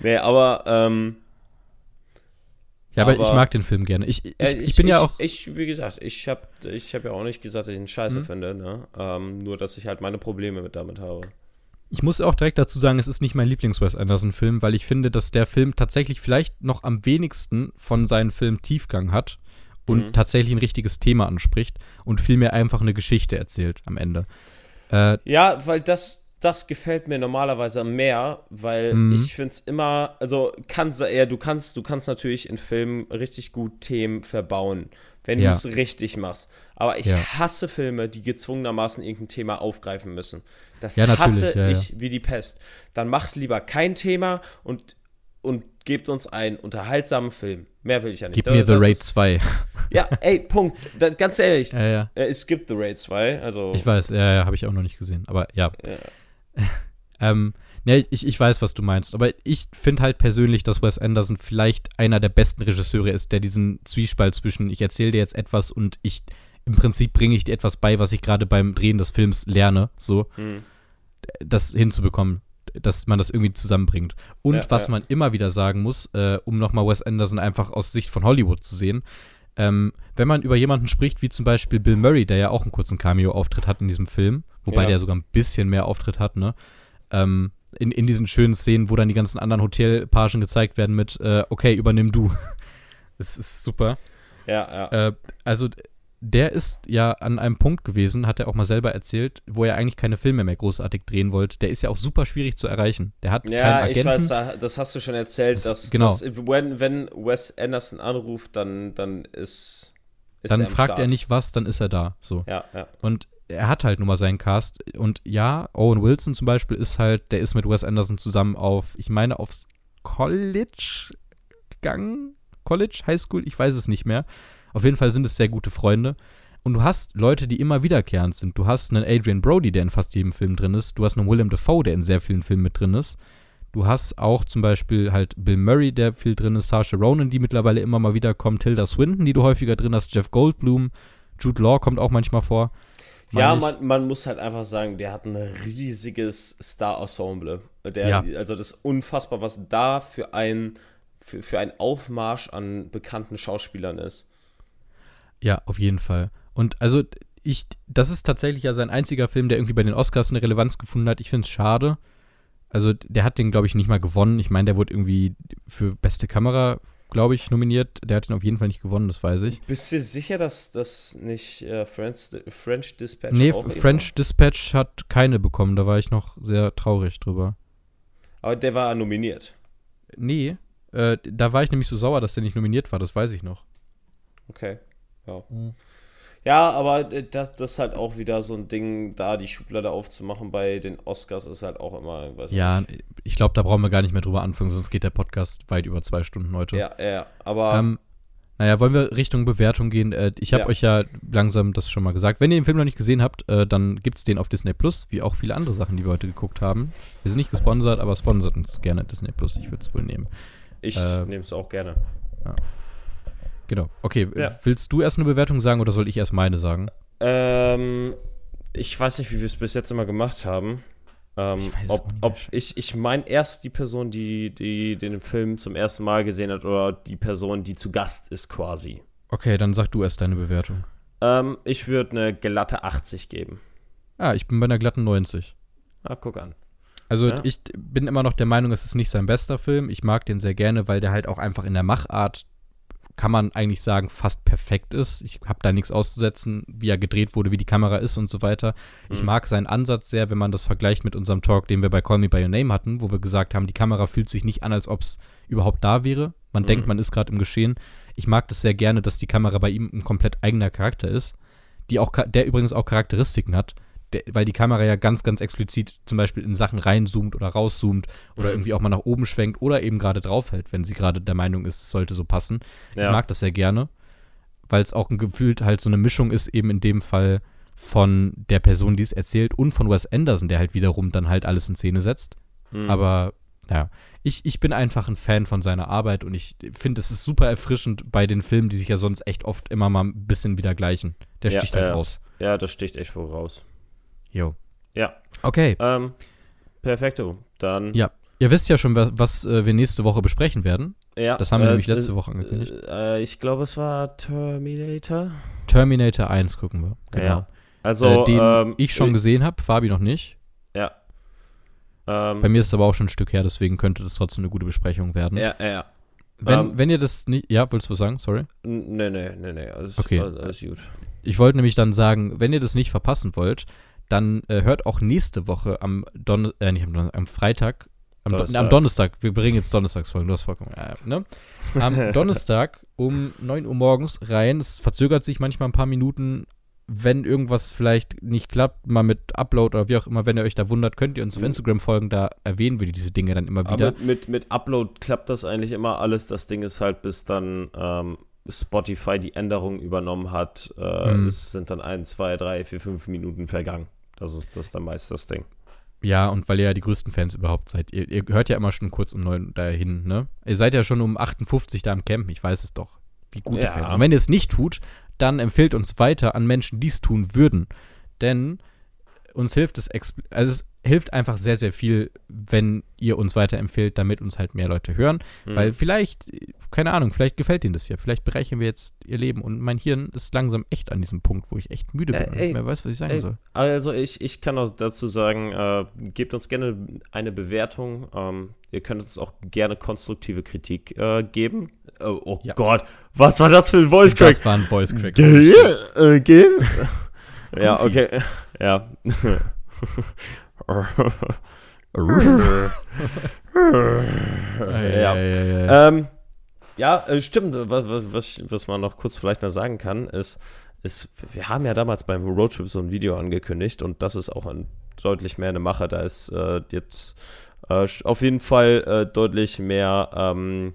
[SPEAKER 1] nee, aber ähm,
[SPEAKER 2] ja, aber, aber, ich mag den Film gerne. Ich, ich, ich, ich bin
[SPEAKER 1] ja
[SPEAKER 2] auch.
[SPEAKER 1] Ich, wie gesagt, ich habe ich hab ja auch nicht gesagt, dass ich ihn scheiße mhm. finde, ne? Ähm, nur, dass ich halt meine Probleme mit damit habe.
[SPEAKER 2] Ich muss auch direkt dazu sagen, es ist nicht mein Lieblings-Wes Anderson-Film, weil ich finde, dass der Film tatsächlich vielleicht noch am wenigsten von seinen Filmen Tiefgang hat und mhm. tatsächlich ein richtiges Thema anspricht und vielmehr einfach eine Geschichte erzählt am Ende.
[SPEAKER 1] Äh, ja, weil das, das gefällt mir normalerweise mehr, weil mhm. ich finde es immer, also kann, ja, du kannst, du kannst natürlich in Filmen richtig gut Themen verbauen, wenn ja. du es richtig machst. Aber ich ja. hasse Filme, die gezwungenermaßen irgendein Thema aufgreifen müssen. Das ja, hasse ich wie die Pest. Dann macht lieber kein Thema und, und gebt uns einen unterhaltsamen Film. Mehr will ich ja nicht.
[SPEAKER 2] Gib das, mir The Raid 2. [laughs]
[SPEAKER 1] Ja, ey, Punkt. Das, ganz ehrlich. Ja, ja. Es gibt The Raid 2. Also
[SPEAKER 2] ich weiß, ja, ja, habe ich auch noch nicht gesehen. Aber ja. ja. [laughs] ähm, ne, ich, ich weiß, was du meinst, aber ich finde halt persönlich, dass Wes Anderson vielleicht einer der besten Regisseure ist, der diesen Zwiespalt zwischen ich erzähle dir jetzt etwas und ich im Prinzip bringe ich dir etwas bei, was ich gerade beim Drehen des Films lerne, so hm. das hinzubekommen, dass man das irgendwie zusammenbringt. Und ja, was ja. man immer wieder sagen muss, äh, um nochmal Wes Anderson einfach aus Sicht von Hollywood zu sehen, Ähm, wenn man über jemanden spricht, wie zum Beispiel Bill Murray, der ja auch einen kurzen Cameo-Auftritt hat in diesem Film, wobei
[SPEAKER 1] Ja.
[SPEAKER 2] der sogar ein bisschen mehr Auftritt hat, ne? Ähm, in, in diesen schönen Szenen, wo dann die ganzen anderen Hotelpagen gezeigt werden mit, äh, okay, übernimm du. [laughs] Das ist super.
[SPEAKER 1] Ja, ja.
[SPEAKER 2] Äh, also der ist ja an einem Punkt gewesen, hat er auch mal selber erzählt, wo er eigentlich keine Filme mehr großartig drehen wollte. Der ist ja auch super schwierig zu erreichen. Der hat keinen
[SPEAKER 1] Ja, ich
[SPEAKER 2] Agenten.
[SPEAKER 1] weiß, da- das hast du schon erzählt,
[SPEAKER 2] Das-
[SPEAKER 1] dass,
[SPEAKER 2] genau.
[SPEAKER 1] dass wenn, wenn Wes Anderson anruft, dann, dann ist, ist
[SPEAKER 2] dann
[SPEAKER 1] er
[SPEAKER 2] fragt
[SPEAKER 1] Start.
[SPEAKER 2] er nicht was, dann ist er da. So.
[SPEAKER 1] Ja, ja.
[SPEAKER 2] Und er hat halt nun mal seinen Cast. Und ja, Owen Wilson zum Beispiel ist halt, der ist mit Wes Anderson zusammen auf, ich meine, aufs College gegangen. College, High School, ich weiß es nicht mehr. Auf jeden Fall sind es sehr gute Freunde. Und du hast Leute, die immer wiederkehrend sind. Du hast einen Adrian Brody, der in fast jedem Film drin ist. Du hast einen Willem Dafoe, der in sehr vielen Filmen mit drin ist. Du hast auch zum Beispiel halt Bill Murray, der viel drin ist, Saoirse Ronan, die mittlerweile immer mal wieder kommt, Tilda Swinton, die du häufiger drin hast, Jeff Goldblum, Jude Law kommt auch manchmal vor.
[SPEAKER 1] Ja, man, man muss halt einfach sagen, der hat ein riesiges Star-Ensemble.
[SPEAKER 2] Ja.
[SPEAKER 1] Also das ist unfassbar, was da für ein, für, für ein Aufmarsch an bekannten Schauspielern ist.
[SPEAKER 2] Ja, auf jeden Fall. Und also ich, das ist tatsächlich ja sein einziger Film, der irgendwie bei den Oscars eine Relevanz gefunden hat. Ich finde es schade. Also der hat den, glaube ich, nicht mal gewonnen. Ich meine, der wurde irgendwie für beste Kamera, glaube ich, nominiert. Der hat den auf jeden Fall nicht gewonnen, das weiß ich.
[SPEAKER 1] Bist du sicher, dass das nicht äh, French, French Dispatch
[SPEAKER 2] Nee, French Dispatch hat keine bekommen. Da war ich noch sehr traurig drüber.
[SPEAKER 1] Aber der war nominiert.
[SPEAKER 2] Nee, äh, da war ich nämlich so sauer, dass der nicht nominiert war. Das weiß ich noch.
[SPEAKER 1] Okay. Ja.
[SPEAKER 2] Mhm.
[SPEAKER 1] Ja, aber äh, das, das ist halt auch wieder so ein Ding, da die Schublade aufzumachen bei den Oscars ist halt auch immer,
[SPEAKER 2] Ja,
[SPEAKER 1] nicht.
[SPEAKER 2] ich glaube, da brauchen wir gar nicht mehr drüber anfangen, sonst geht der Podcast weit über zwei Stunden heute.
[SPEAKER 1] Ja, ja, aber
[SPEAKER 2] Ähm, naja, wollen wir Richtung Bewertung gehen? Äh, ich habe
[SPEAKER 1] Ja.
[SPEAKER 2] euch ja langsam das schon mal gesagt. Wenn ihr den Film noch nicht gesehen habt, äh, dann gibt es den auf Disney Plus, wie auch viele andere Sachen, die wir heute geguckt haben. Wir sind nicht gesponsert, aber sponsert uns gerne Disney Plus. Ich würde es wohl nehmen.
[SPEAKER 1] ich
[SPEAKER 2] äh,
[SPEAKER 1] nehme es auch gerne.
[SPEAKER 2] Genau. Okay,
[SPEAKER 1] Ja.
[SPEAKER 2] willst du erst eine Bewertung sagen oder soll ich erst meine sagen?
[SPEAKER 1] Ähm, ich weiß nicht, wie wir es bis jetzt immer gemacht haben. Ähm,
[SPEAKER 2] Ich weiß
[SPEAKER 1] ob,
[SPEAKER 2] nicht
[SPEAKER 1] ob ich, ich meine erst die Person, die, die den Film zum ersten Mal gesehen hat oder die Person, die zu Gast ist quasi.
[SPEAKER 2] Okay, dann sag du erst deine Bewertung.
[SPEAKER 1] Ähm, ich würde eine glatte 80 geben.
[SPEAKER 2] Ah, ich bin bei einer glatten 90.
[SPEAKER 1] Ah, guck an.
[SPEAKER 2] Also
[SPEAKER 1] Ja.
[SPEAKER 2] ich bin immer noch der Meinung, es ist nicht sein bester Film. Ich mag den sehr gerne, weil der halt auch einfach in der Machart, kann man eigentlich sagen, fast perfekt ist. Ich habe da nichts auszusetzen, wie er gedreht wurde, wie die Kamera ist und so weiter. Ich
[SPEAKER 1] Mhm.
[SPEAKER 2] mag seinen Ansatz sehr, wenn man das vergleicht mit unserem Talk, den wir bei Call Me By Your Name hatten, wo wir gesagt haben, die Kamera fühlt sich nicht an, als ob es überhaupt da wäre. Man
[SPEAKER 1] Mhm.
[SPEAKER 2] denkt, man ist gerade im Geschehen. Ich mag das sehr gerne, dass die Kamera bei ihm ein komplett eigener Charakter ist, die auch, der übrigens auch Charakteristiken hat, der, weil die Kamera ja ganz, ganz explizit zum Beispiel in Sachen reinzoomt oder rauszoomt oder
[SPEAKER 1] Mhm.
[SPEAKER 2] irgendwie auch mal nach oben schwenkt oder eben gerade draufhält, wenn sie gerade der Meinung ist, es sollte so passen.
[SPEAKER 1] Ja.
[SPEAKER 2] Ich mag das sehr gerne, weil es auch ein gefühlt halt so eine Mischung ist, eben in dem Fall von der Person, die es erzählt und von Wes Anderson, der halt wiederum dann halt alles in Szene setzt.
[SPEAKER 1] Mhm.
[SPEAKER 2] Aber ja, ich, ich bin einfach ein Fan von seiner Arbeit und ich finde, es ist super erfrischend bei den Filmen, die sich ja sonst echt oft immer mal ein bisschen wieder gleichen. Der
[SPEAKER 1] Ja,
[SPEAKER 2] sticht halt
[SPEAKER 1] ja.
[SPEAKER 2] raus.
[SPEAKER 1] Ja, das sticht echt voraus.
[SPEAKER 2] Jo.
[SPEAKER 1] Ja.
[SPEAKER 2] Okay.
[SPEAKER 1] Ähm, perfekto. Dann.
[SPEAKER 2] Ja. Ihr wisst ja schon, was, was äh, wir nächste Woche besprechen werden.
[SPEAKER 1] Ja,
[SPEAKER 2] Das haben wir
[SPEAKER 1] äh,
[SPEAKER 2] nämlich letzte
[SPEAKER 1] äh,
[SPEAKER 2] Woche angekündigt.
[SPEAKER 1] Äh, ich glaube, es war Terminator.
[SPEAKER 2] Terminator 1 gucken wir. Genau.
[SPEAKER 1] Ja. Also,
[SPEAKER 2] äh, den
[SPEAKER 1] ähm,
[SPEAKER 2] ich schon
[SPEAKER 1] äh,
[SPEAKER 2] gesehen habe, Fabi noch nicht.
[SPEAKER 1] Ja. Ähm,
[SPEAKER 2] Bei mir ist es aber auch schon ein Stück her, deswegen könnte das trotzdem eine gute Besprechung werden.
[SPEAKER 1] Ja, ja.
[SPEAKER 2] Wenn,
[SPEAKER 1] ähm,
[SPEAKER 2] wenn ihr das nicht. Ja, wolltest du was sagen? Sorry.
[SPEAKER 1] Nee, nee, nee, nee. Alles,
[SPEAKER 2] Okay.
[SPEAKER 1] alles gut.
[SPEAKER 2] Ich wollte nämlich dann sagen, wenn ihr das nicht verpassen wollt, dann äh, hört auch nächste Woche am Don äh, nicht am, Don am Freitag, am Donnerstag. Am Donnerstag, wir bringen jetzt Donnerstagsfolgen, du hast vollkommen, ja, ne? Am [laughs] Donnerstag um 9 Uhr morgens rein. Es verzögert sich manchmal ein paar Minuten. Wenn irgendwas vielleicht nicht klappt, mal mit Upload oder wie auch immer, wenn ihr euch da wundert, könnt ihr uns auf. Instagram folgen, da erwähnen wir diese Dinge dann immer wieder.
[SPEAKER 1] Aber mit, mit Upload klappt das eigentlich immer alles. Das Ding ist halt, bis dann ähm, Spotify die Änderung übernommen hat, äh,
[SPEAKER 2] Mhm.
[SPEAKER 1] es sind dann ein, zwei, drei, vier, fünf Minuten vergangen. Das ist das ist dann meist das Ding.
[SPEAKER 2] Ja, und weil ihr ja die größten Fans überhaupt seid. Ihr, ihr hört ja immer schon kurz um neun dahin, ne? Ihr seid ja schon um 58 da am Campen, ich weiß es doch. Wie gute
[SPEAKER 1] Ja.
[SPEAKER 2] Fans. Und wenn ihr es nicht tut, dann empfehlt uns weiter an Menschen, die es tun würden. Denn uns hilft es, also es, hilft einfach sehr, sehr viel, wenn ihr uns weiterempfehlt, damit uns halt mehr Leute hören.
[SPEAKER 1] Mhm.
[SPEAKER 2] Weil vielleicht, keine Ahnung, vielleicht gefällt ihnen das ja. Vielleicht bereichern wir jetzt ihr Leben. Und mein Hirn ist langsam echt an diesem Punkt, wo ich echt müde bin
[SPEAKER 1] Äh,
[SPEAKER 2] und
[SPEAKER 1] ey,
[SPEAKER 2] nicht mehr weiß, was ich sagen
[SPEAKER 1] Ey,
[SPEAKER 2] soll.
[SPEAKER 1] Also ich, ich kann auch dazu sagen, äh, gebt uns gerne eine Bewertung. Ähm, ihr könnt uns auch gerne konstruktive Kritik äh, geben. Oh, oh
[SPEAKER 2] Ja.
[SPEAKER 1] Gott, was war das für ein Voice Crack?
[SPEAKER 2] Das war ein Voice Crack.
[SPEAKER 1] Gell? Äh, [laughs] ja, okay. Ja. [laughs]
[SPEAKER 2] ja.
[SPEAKER 1] Ähm, ja, äh, stimmt. Was, was, was, was man noch kurz vielleicht mal sagen kann, ist, ist, wir haben ja damals beim Roadtrip so ein Video angekündigt und das ist auch ein, deutlich mehr eine Mache. Da ist äh, jetzt äh, auf jeden Fall äh, deutlich mehr, ähm,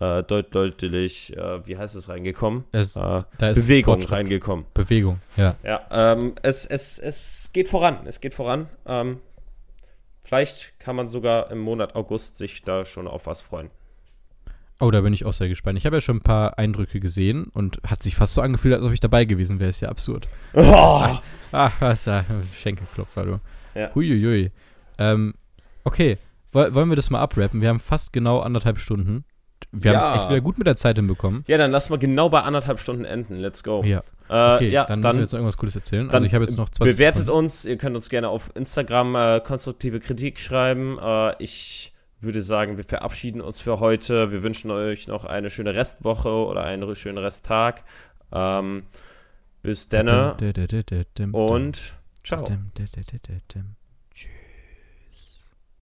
[SPEAKER 1] äh, deut deutlich, äh, wie heißt es, reingekommen?
[SPEAKER 2] Es,
[SPEAKER 1] Äh,
[SPEAKER 2] da ist
[SPEAKER 1] Bewegung reingekommen.
[SPEAKER 2] Bewegung, ja.
[SPEAKER 1] Ja, ähm, es, es, es geht voran. Es geht voran. Ähm, vielleicht kann man sogar im Monat August sich da schon auf was freuen.
[SPEAKER 2] Oh, da bin ich auch sehr gespannt. Ich habe ja schon ein paar Eindrücke gesehen und hat sich fast so angefühlt, als ob ich dabei gewesen wäre. Ist ja absurd.
[SPEAKER 1] Oh!
[SPEAKER 2] Ach, was, ah, Schenkelklopfer, du.
[SPEAKER 1] Ja.
[SPEAKER 2] Huiuiui. Ähm, okay, Woll, wollen wir das mal abrappen? Wir haben fast genau anderthalb Stunden. Wir
[SPEAKER 1] Ja.
[SPEAKER 2] haben es echt wieder gut mit der Zeit hinbekommen.
[SPEAKER 1] Ja, dann lass mal genau bei anderthalb Stunden enden. Let's go.
[SPEAKER 2] Ja,
[SPEAKER 1] Äh,
[SPEAKER 2] okay,
[SPEAKER 1] ja,
[SPEAKER 2] dann,
[SPEAKER 1] dann,
[SPEAKER 2] müssen wir jetzt noch irgendwas Cooles erzählen.
[SPEAKER 1] dann
[SPEAKER 2] Also ich habe jetzt noch 20
[SPEAKER 1] bewertet
[SPEAKER 2] Sekunden.
[SPEAKER 1] uns. Ihr könnt uns gerne auf Instagram äh, konstruktive Kritik schreiben. Äh, ich würde sagen, wir verabschieden uns für heute. Wir wünschen euch noch eine schöne Restwoche oder einen schönen Resttag. Ähm, bis
[SPEAKER 2] dim,
[SPEAKER 1] und ciao.